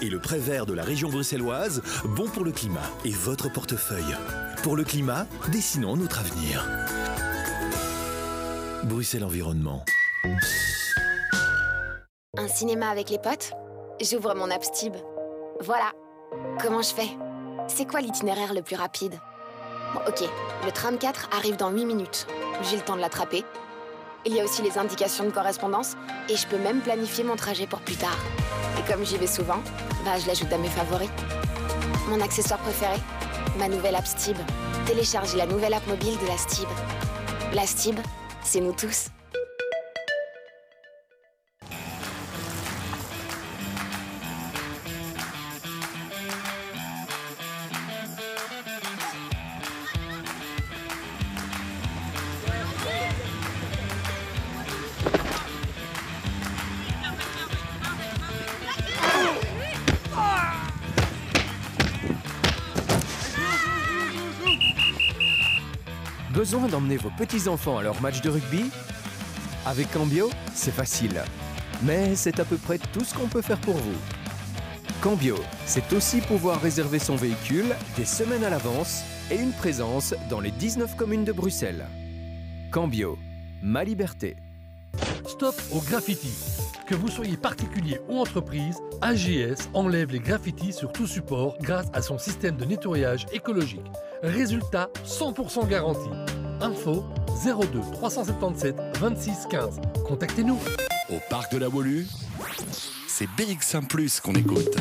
et le prêt vert de la région bruxelloise, bon pour le climat et votre portefeuille. Pour le climat, dessinons notre avenir. Bruxelles Environnement. Un cinéma avec les potes? J'ouvre mon Abstib. Voilà. Comment je fais? C'est quoi l'itinéraire le plus rapide? Ok, le tram 4 arrive dans 8 minutes. J'ai le temps de l'attraper. Il y a aussi les indications de correspondance et je peux même planifier mon trajet pour plus tard. Et comme j'y vais souvent, bah je l'ajoute à mes favoris. Mon accessoire préféré Ma nouvelle app Stib. Téléchargez la nouvelle app mobile de la Stib. La Stib, c'est nous tous. Vos petits-enfants à leur match de rugby Avec Cambio, c'est facile. Mais c'est à peu près tout ce qu'on peut faire pour vous. Cambio, c'est aussi pouvoir réserver son véhicule des semaines à l'avance et une présence dans les 19 communes de Bruxelles. Cambio, ma liberté. Stop au graffiti. Que vous soyez particulier ou entreprise, AGS enlève les graffitis sur tout support grâce à son système de nettoyage écologique. Résultat 100% garanti. Info 02 377 26 15. Contactez-nous. Au parc de la Wolu, c'est BX1 ⁇ qu'on écoute.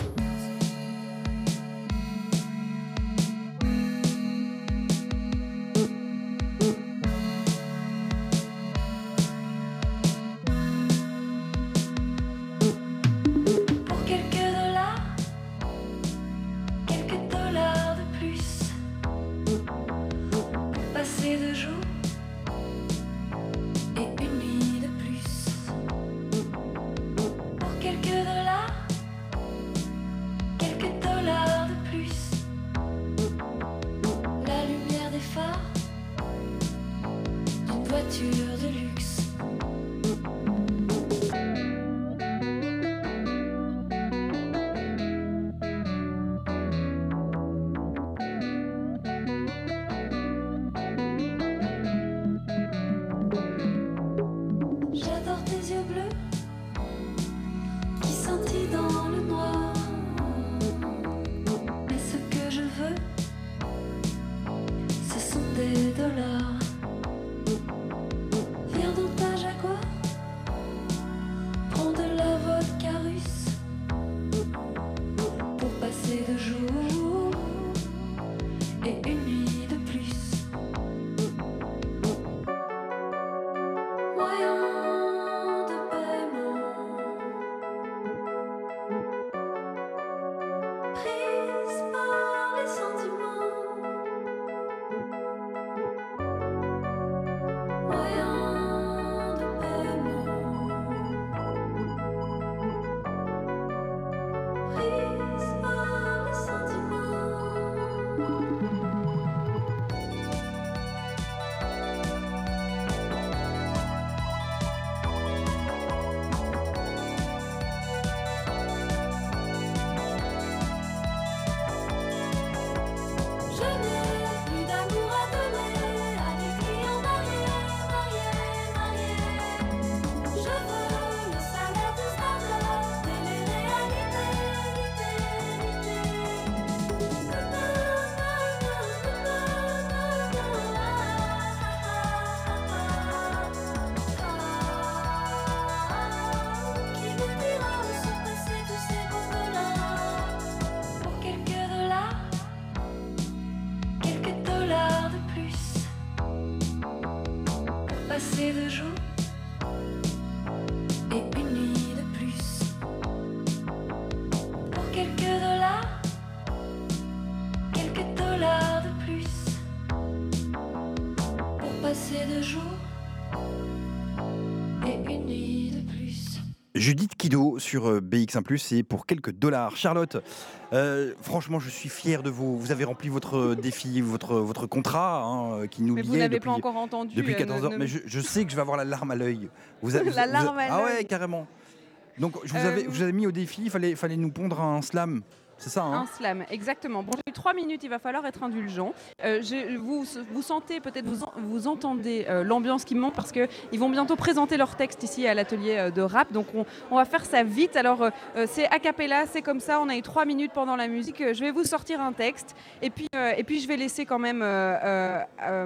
Sur euh, BX1+, et pour quelques dollars. Charlotte, euh, franchement, je suis fier de vous. Vous avez rempli votre défi, votre, votre contrat hein, qui nous Mais vous n'avez pas encore entendu, depuis euh, 14 ne- heures. ne- Mais je, je sais que je vais avoir la larme à l'œil. Vous avez- La vous- larme à Ah ouais, l'œil. carrément. Donc, je vous, Euh, avais, vous avais mis au défi, il fallait, fallait nous pondre un slam. C'est ça, hein Un slam, exactement. Bon, j'ai eu trois minutes, il va falloir être indulgent. Euh, vous, vous sentez, peut-être vous, en- vous entendez euh, l'ambiance qui monte parce qu'ils vont bientôt présenter leur texte ici à l'atelier euh, de rap. Donc on, on va faire ça vite. Alors c'est a cappella, c'est comme ça. On a eu trois minutes pendant la musique. Je vais vous sortir un texte et puis, et puis je vais laisser quand même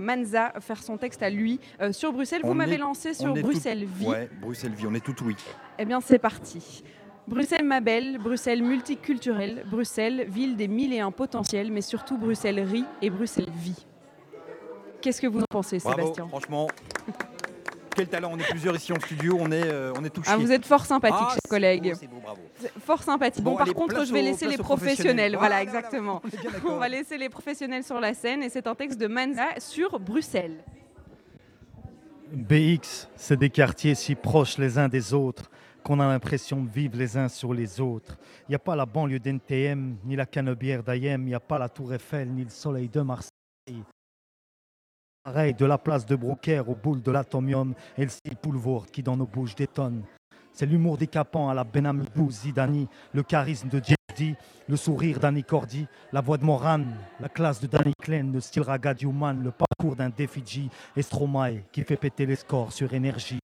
Manza faire son texte à lui sur Bruxelles. Vous m'avez lancé sur est tout- Bruxelles Vie. Ouais, Bruxelles Vie, on est tout oui. Eh bien, c'est parti. Bruxelles ma belle, Bruxelles multiculturelle, Bruxelles, ville des mille et un potentiels, mais surtout Bruxelles rit et Bruxelles vit. Qu'est-ce que vous en pensez, Bravo, Sébastien franchement. Quel talent, on est plusieurs ici en studio, on est, euh, on est touchés. Ah, vous êtes fort sympathique, Ah, chers collègues. beau, c'est beau, bravo. C'est Fort sympathique. Bon, Bon, par contre, je vais laisser les professionnels. professionnels. Voilà, Voilà, exactement. on. On va laisser les professionnels sur la scène et c'est un texte de Manza sur Bruxelles. BX, c'est des quartiers si proches les uns des autres qu'on a l'impression de vivre les uns sur les autres. Il n'y a pas la banlieue d'NTM, ni la canebière d'Ayem, il n'y a pas la tour Eiffel, ni le soleil de Marseille. Pareil, de la place de Brocaire au boule de l'atomium et le style qui dans nos bouches détonne. C'est l'humour décapant à la Benamidou Zidani, le charisme de JD, le sourire d'Annie Cordy, la voix de Morane, la classe de Danny Klein, le style raga le parcours d'un Defiji et qui fait péter les scores sur énergie.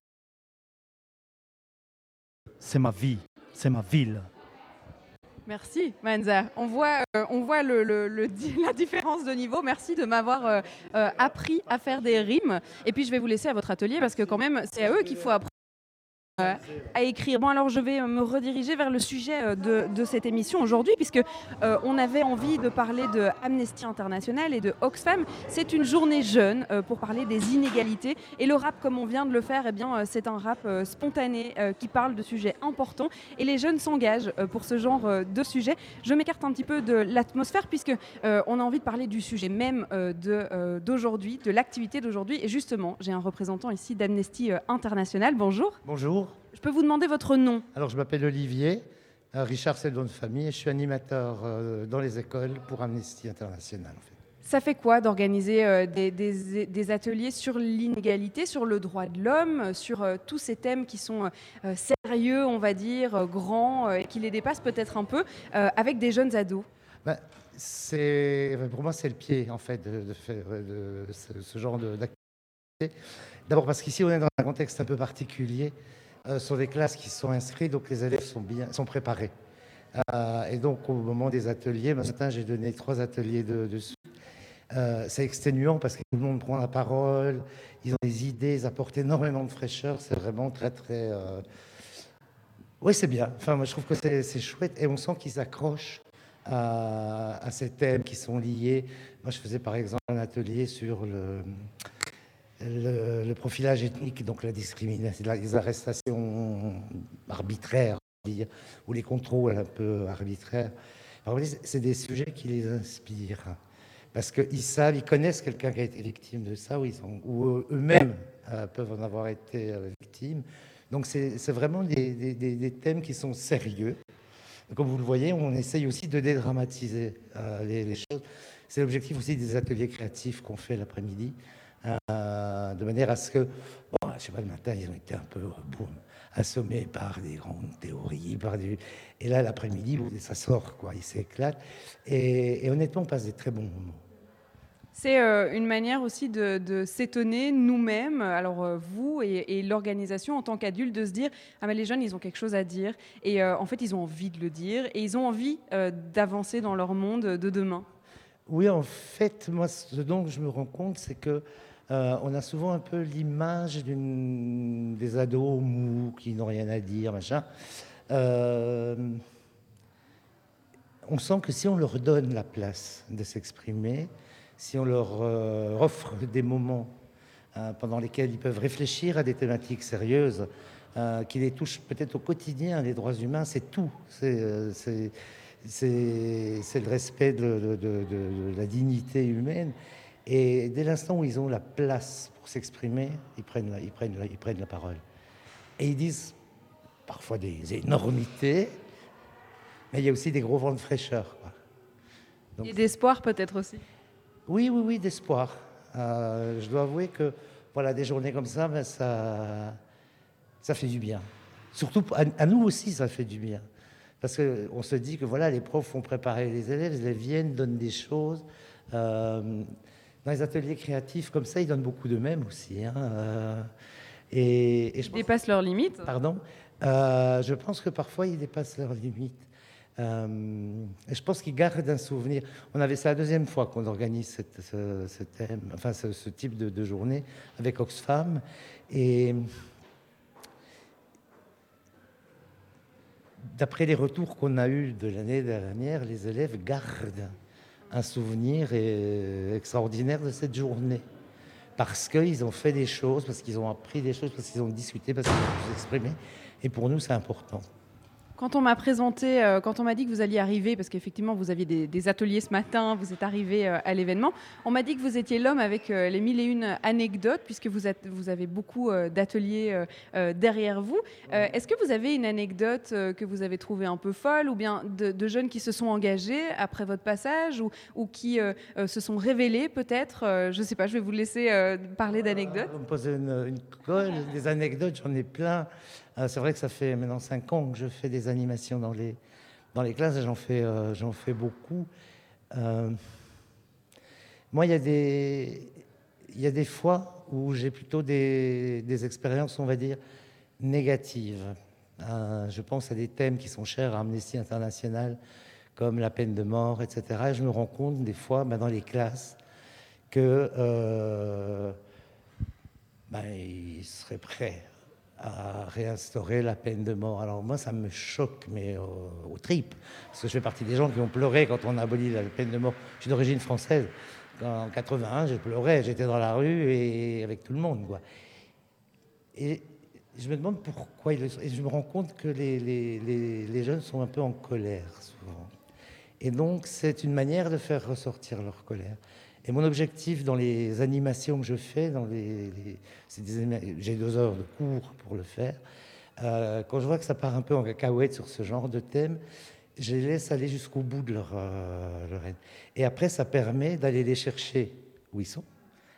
C'est ma vie, c'est ma ville. Merci, Manza. On voit, euh, on voit la différence de niveau. Merci de m'avoir euh, euh, appris à faire des rimes. Et puis, je vais vous laisser à votre atelier parce que quand même, c'est à eux qu'il faut apprendre. À écrire. Bon, alors je vais euh, me rediriger vers le sujet euh, de, cette émission aujourd'hui, puisque euh, on avait envie de parler de Amnesty International et de Oxfam. C'est une journée jeune pour parler des inégalités. Et le rap, comme on vient de le faire, eh bien, c'est un rap spontané qui parle de sujets importants. Et les jeunes s'engagent pour ce genre de sujet. Je m'écarte un petit peu de l'atmosphère, puisque on a envie de parler du sujet même d'aujourd'hui, de l'activité d'aujourd'hui. Et justement, j'ai un représentant ici d'Amnesty International. Bonjour. Bonjour. Je peux vous demander votre nom Alors, je m'appelle Olivier. euh, Richard, c'est le nom de famille. Et je suis animateur euh, dans les écoles pour Amnesty International. en fait. Ça fait quoi d'organiser euh, des, des- des ateliers sur l'inégalité, sur le droit de l'homme, sur tous ces thèmes qui sont sérieux, on va dire, grands, et qui les dépassent peut-être un peu, avec des jeunes ados Ben, c'est, pour moi, c'est le pied, en fait, de, de faire de ce, ce genre d'activité. D'abord parce qu'ici, on est dans un contexte un peu particulier. Euh, sont des classes qui sont inscrites, donc les élèves sont, bien, sont préparés. Euh, et donc, au moment des ateliers, ce matin, j'ai donné trois ateliers de, de. Euh, c'est exténuant parce que tout le monde prend la parole, ils ont des idées, ils apportent énormément de fraîcheur. C'est vraiment très, très. euh, Oui, c'est bien. Enfin, moi, je trouve que c'est c'est chouette et on sent qu'ils s'accrochent à, à ces thèmes qui sont liés. Moi, je faisais par exemple un atelier sur le, le, profilage ethnique, donc la discrimination, les arrestations arbitraires, ou les contrôles un peu arbitraires. C'est des sujets qui les inspirent. Parce qu'ils savent, ils connaissent quelqu'un qui a été victime de ça, ou, eux-mêmes euh, peuvent en avoir été euh, victimes. Donc c'est vraiment des, thèmes qui sont sérieux. Comme vous le voyez, on essaye aussi de dédramatiser euh, les, choses. C'est l'objectif aussi des ateliers créatifs qu'on fait l'après-midi, de manière à ce que, bon, je sais pas, le matin, ils ont été un peu boum, assommés par des grandes théories, par du... et là, l'après-midi, ça sort, quoi, ils s'éclatent. Et, et honnêtement, on passe des très bons moments. C'est euh, une manière aussi de, de s'étonner nous-mêmes, alors euh, vous et, et l'organisation en tant qu'adultes, de se dire ah mais les jeunes ils ont quelque chose à dire et euh, en fait ils ont envie de le dire et ils ont envie euh, d'avancer dans leur monde de demain. Oui, en fait, moi, ce dont je me rends compte, c'est que euh, on a souvent un peu l'image des ados mous qui n'ont rien à dire. Euh, on sent que si on leur donne la place de s'exprimer, si on leur euh, offre des moments pendant lesquels ils peuvent réfléchir à des thématiques sérieuses qui les touchent peut-être au quotidien. Les droits humains, c'est tout. C'est le respect de la dignité humaine. Et dès l'instant où ils ont la place pour s'exprimer, ils prennent, la, ils, prennent la, ils prennent la parole. Et ils disent parfois des énormités, mais il y a aussi des gros vents de fraîcheur. quoi. Et d'espoir peut-être aussi. Oui, oui, oui, d'espoir. Euh, je dois avouer que voilà, des journées comme ça, ben, ça, ça fait du bien. Surtout à, à nous aussi, ça fait du bien. Parce qu'on se dit que voilà, les profs font préparer les élèves, les élèves viennent, donnent des choses. Euh, dans les ateliers créatifs comme ça, ils donnent beaucoup d'eux-mêmes aussi. hein, euh, et, et je Ils dépassent leurs limites. Pardon. Euh, je pense que parfois ils dépassent leurs limites. Euh, et je pense qu'ils gardent un souvenir. On avait ça la deuxième fois qu'on organise cette- ce, ce thème, enfin ce, ce type de, de journée avec Oxfam. Et d'après les retours qu'on a eus de l'année dernière, les élèves gardent un souvenir euh, extraordinaire de cette journée. Parce qu'ils ont fait des choses, parce qu'ils ont appris des choses, parce qu'ils ont discuté, parce qu'ils ont pu s'exprimer. Et pour nous, c'est important. Quand on m'a présenté, euh, quand on m'a dit que vous alliez arriver, parce qu'effectivement vous aviez des, des ateliers ce matin, vous êtes arrivé euh, à l'événement, on m'a dit que vous étiez l'homme avec euh, les mille et une anecdotes, puisque vous, êtes- vous avez beaucoup d'ateliers derrière vous. Est-ce que vous avez une anecdote que vous avez trouvée un peu folle, ou bien de, de jeunes qui se sont engagés après votre passage, ou, ou qui se sont révélés peut-être Je ne sais pas, je vais vous laisser parler d'anecdotes. Vous me posez une, une colle, des anecdotes, j'en ai plein. Euh, c'est vrai que ça fait maintenant cinq ans que je fais des animations dans les, dans les classes j'en fais, euh, j'en fais beaucoup. Euh, moi, il y, a des, y a des fois où j'ai plutôt des, des expériences, on va dire, négatives. Euh, je pense à des thèmes qui sont chers à Amnesty International, comme la peine de mort, etc. Et je me rends compte des fois ben, dans les classes que ben, ils seraient prêts à réinstaurer la peine de mort. Alors moi, ça me choque, mais au- aux tripes, parce que je fais partie des gens qui ont pleuré quand on a aboli la peine de mort. Je suis d'origine française. En 81, j'ai pleuré, j'étais dans la rue et avec tout le monde. Et je me demande pourquoi. Et je me rends compte que les jeunes sont un peu en colère souvent. Et donc, c'est une manière de faire ressortir leur colère. Et mon objectif dans les animations que je fais, dans les, j'ai deux heures de cours pour le faire. euh, quand je vois que ça part un peu en cacahuète sur ce genre de thème, je les laisse aller jusqu'au bout de leur, euh, leur haine. Et après, ça permet d'aller les chercher où ils sont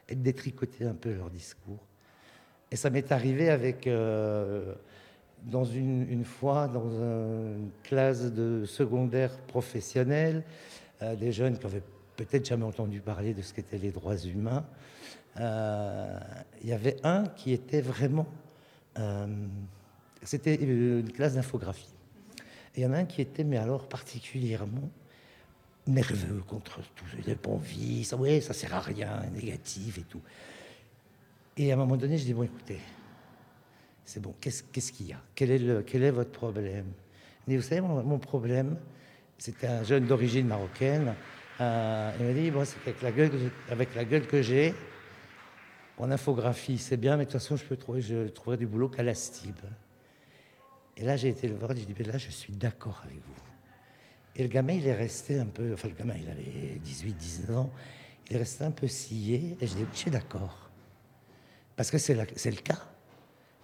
et de détricoter un peu leur discours. Et ça m'est arrivé avec, euh, dans une, fois, dans un- une classe de secondaire professionnel, euh, des jeunes qui avaient peut-être jamais entendu parler de ce qu'étaient les droits humains. Euh, Il y avait un qui était vraiment... euh, C'était une classe d'infographie. Il y en a un qui était, mais alors particulièrement nerveux contre tout. Il n'avait pas envie, ça, ouais, ça sert à rien, négatif et tout. Et à un moment donné, je dis, bon, écoutez, c'est bon, qu'est-ce qu'il y a? Quel est, est votre problème? Il vous savez, mon, mon problème, c'était un jeune d'origine marocaine. Euh, il m'a dit, bon, c'est avec la gueule que j'ai, en infographie, c'est bien, mais de toute façon, je peux trouver, trouverai du boulot qu'à la STIB. Et là, j'ai été le voir, j'ai dit, ben là, je suis d'accord avec vous. Et le gamin, il est resté un peu, enfin, le gamin, il avait 18, 19 ans, il est resté un peu scié, et je dis, je suis d'accord. Parce que c'est le cas.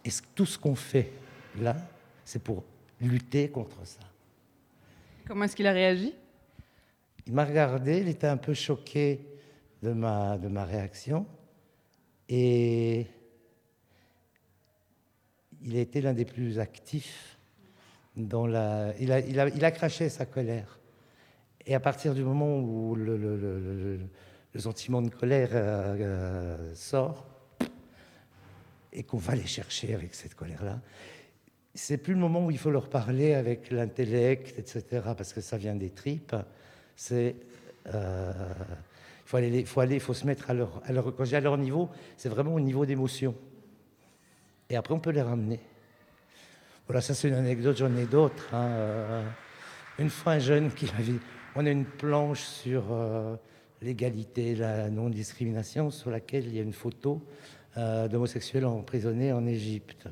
Et tout ce qu'on fait là, c'est pour lutter contre ça. Comment est-ce qu'il a réagi? Il m'a regardé, il était un peu choqué de ma, de ma réaction. Et il a été l'un des plus actifs dans la. Il a, il, a, il a craché sa colère. Et à partir du moment où le, le- le- le- sentiment de colère euh, euh, sort, et qu'on va les chercher avec cette colère-là, c'est plus le moment où il faut leur parler avec l'intellect, etc., parce que ça vient des tripes. C'est. euh, il faut aller, faut aller, faut se mettre à leur, à leur- quand j'ai à leur niveau, c'est vraiment au niveau d'émotion. Et après, on peut les ramener. Voilà, ça c'est une anecdote, j'en ai d'autres. hein. Euh, Une fois, un jeune qui m'a dit, on a une planche sur, euh, l'égalité, la non-discrimination, sur laquelle il y a une photo euh, d'homosexuels emprisonnés en Égypte.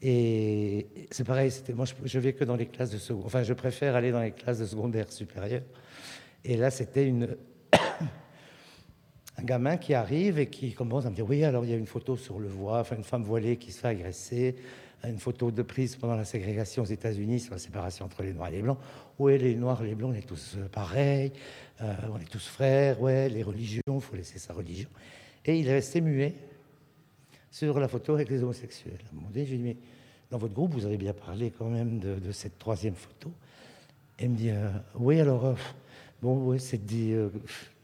Et c'est pareil, moi je, je vais que dans les classes de secondaire, enfin je préfère aller dans les classes de secondaire supérieure. Et là c'était un gamin qui arrive et qui commence à me dire oui alors il y a une photo sur le voie, enfin une femme voilée qui se fait agresser, une photo de prise pendant la ségrégation aux États-Unis sur la séparation entre les noirs et les blancs. Ouais les noirs et les blancs on est tous euh, pareils, euh, on est tous frères, ouais les religions, il faut laisser sa religion. Et il est resté muet sur la photo avec les homosexuels. À un moment donné, je lui ai dit, mais dans votre groupe, vous avez bien parlé quand même de, cette troisième photo. Et il me dit, euh, oui, alors, bon, ouais, c'est des, euh,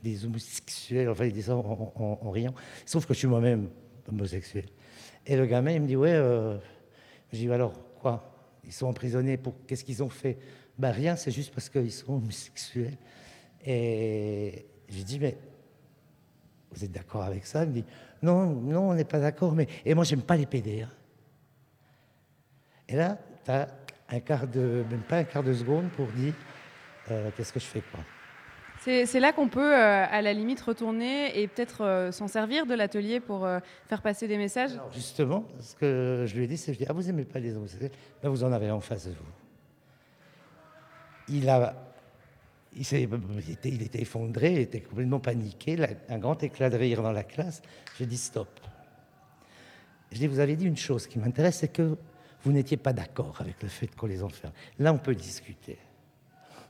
des homosexuels, enfin, il dit ça en, en- riant. Sauf que je suis moi-même homosexuel. Et le gamin, il me dit, ouais, euh, je dis, alors, quoi? Ils sont emprisonnés pour, qu'est-ce qu'ils ont fait? Ben rien, c'est juste parce qu'ils sont homosexuels. Et j'ai dit, mais vous êtes d'accord avec ça? Il me dit Non, non, on n'est pas d'accord, mais. Et moi, j'aime pas les PD. hein. Et là, tu as un quart de. même pas un quart de seconde pour dire euh, Qu'est-ce que je fais, quoi? C'est là qu'on peut, euh, à la limite, retourner et peut-être euh, s'en servir de l'atelier pour euh, faire passer des messages. Justement, ce que je lui ai dit, c'est je dis, Ah, vous aimez pas les homosexuels? Ben, Vous en avez en face de vous. Il a. Il, était, effondré, il était complètement paniqué, un grand éclat de rire dans la classe. J'ai dit stop. Je dis, vous avez dit une chose qui m'intéresse, c'est que vous n'étiez pas d'accord avec le fait qu'on les enferme. Là, on peut discuter.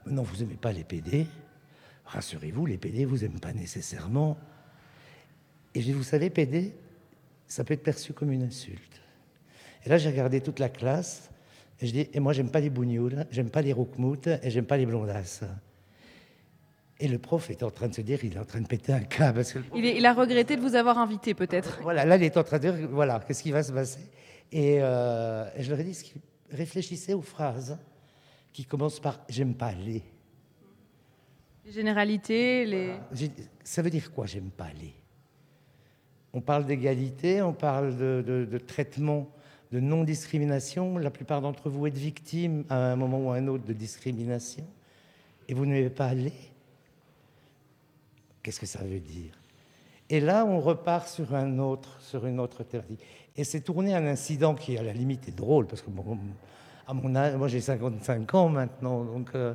Non, vous n'aimez pas les PD. Rassurez-vous, les PD, vous n'aimez pas nécessairement. Et je dis, vous savez, PD, ça peut être perçu comme une insulte. Et là, j'ai regardé toute la classe, et je dis, et moi, j'aime pas les bougnoules, j'aime pas les roukmoutes, et j'aime pas les blondasses. Et le prof est en train de se dire, il est en train de péter un câble. Parce que Il, est- il a regretté de vous avoir invité, peut-être. voilà, là, il est en train de dire, voilà, qu'est-ce qui va se passer et, euh, et je leur ai dit, réfléchissez aux phrases qui commencent par j'aime pas les. Les généralités, les. Ça veut dire quoi, j'aime pas les? On parle d'égalité, on parle de, traitement, de non-discrimination. La plupart d'entre vous êtes victimes à un moment ou à un autre de discrimination. Et vous n'aimez pas les? Qu'est-ce que ça veut dire? Et là, on repart sur un autre, sur une autre thématique. Et c'est tourné un incident qui, à la limite, est drôle, parce que à mon âge, moi j'ai 55 ans maintenant, donc euh,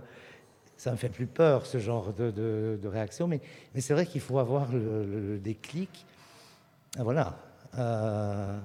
ça me fait plus peur ce genre de, réaction. Mais, c'est vrai qu'il faut avoir le déclic. Ah, Voilà. Euh,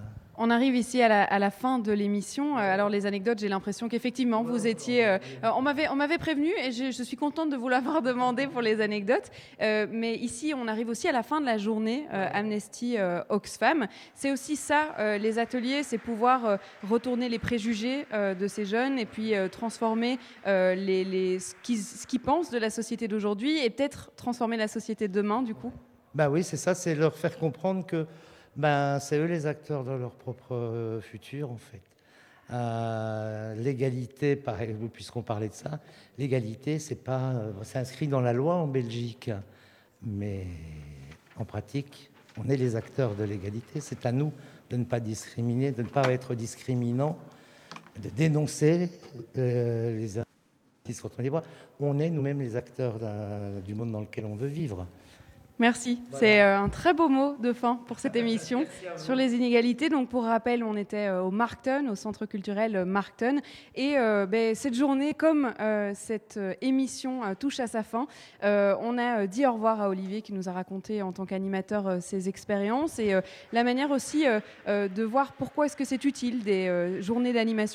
On arrive ici à la, fin de l'émission. Euh, Alors les anecdotes, j'ai l'impression qu'effectivement vous étiez. euh, euh, on m'avait, on m'avait prévenu et je, suis contente de vous l'avoir demandé pour les anecdotes. Mais ici, on arrive aussi à la fin de la journée Amnesty Oxfam. C'est aussi ça, les ateliers, c'est pouvoir retourner les préjugés de ces jeunes et puis transformer les, ce qu'ils pensent de la société d'aujourd'hui et peut-être transformer la société de demain, du coup. Ben oui, c'est ça, c'est leur faire comprendre que ben, c'est eux les acteurs de leur propre euh, futur, en fait. Euh, l'égalité, puisqu'on parlait de ça, l'égalité, c'est pas, euh, c'est inscrit dans la loi en Belgique, mais en pratique, on est les acteurs de l'égalité. C'est à nous de ne pas discriminer, de ne pas être discriminants, de dénoncer euh, les injustices contre les droits. On est nous-mêmes les acteurs du monde dans lequel on veut vivre. Merci. C'est euh, un très beau mot de fin pour cette émission sur les inégalités. Donc, pour rappel, on était euh, au Markton, au centre culturel euh, Markton. Et euh, ben, cette journée, comme euh, cette émission euh, touche à sa fin, on a dit au revoir à Olivier qui nous a raconté en tant qu'animateur ses expériences et la manière aussi de voir pourquoi est-ce que c'est utile des journées d'animation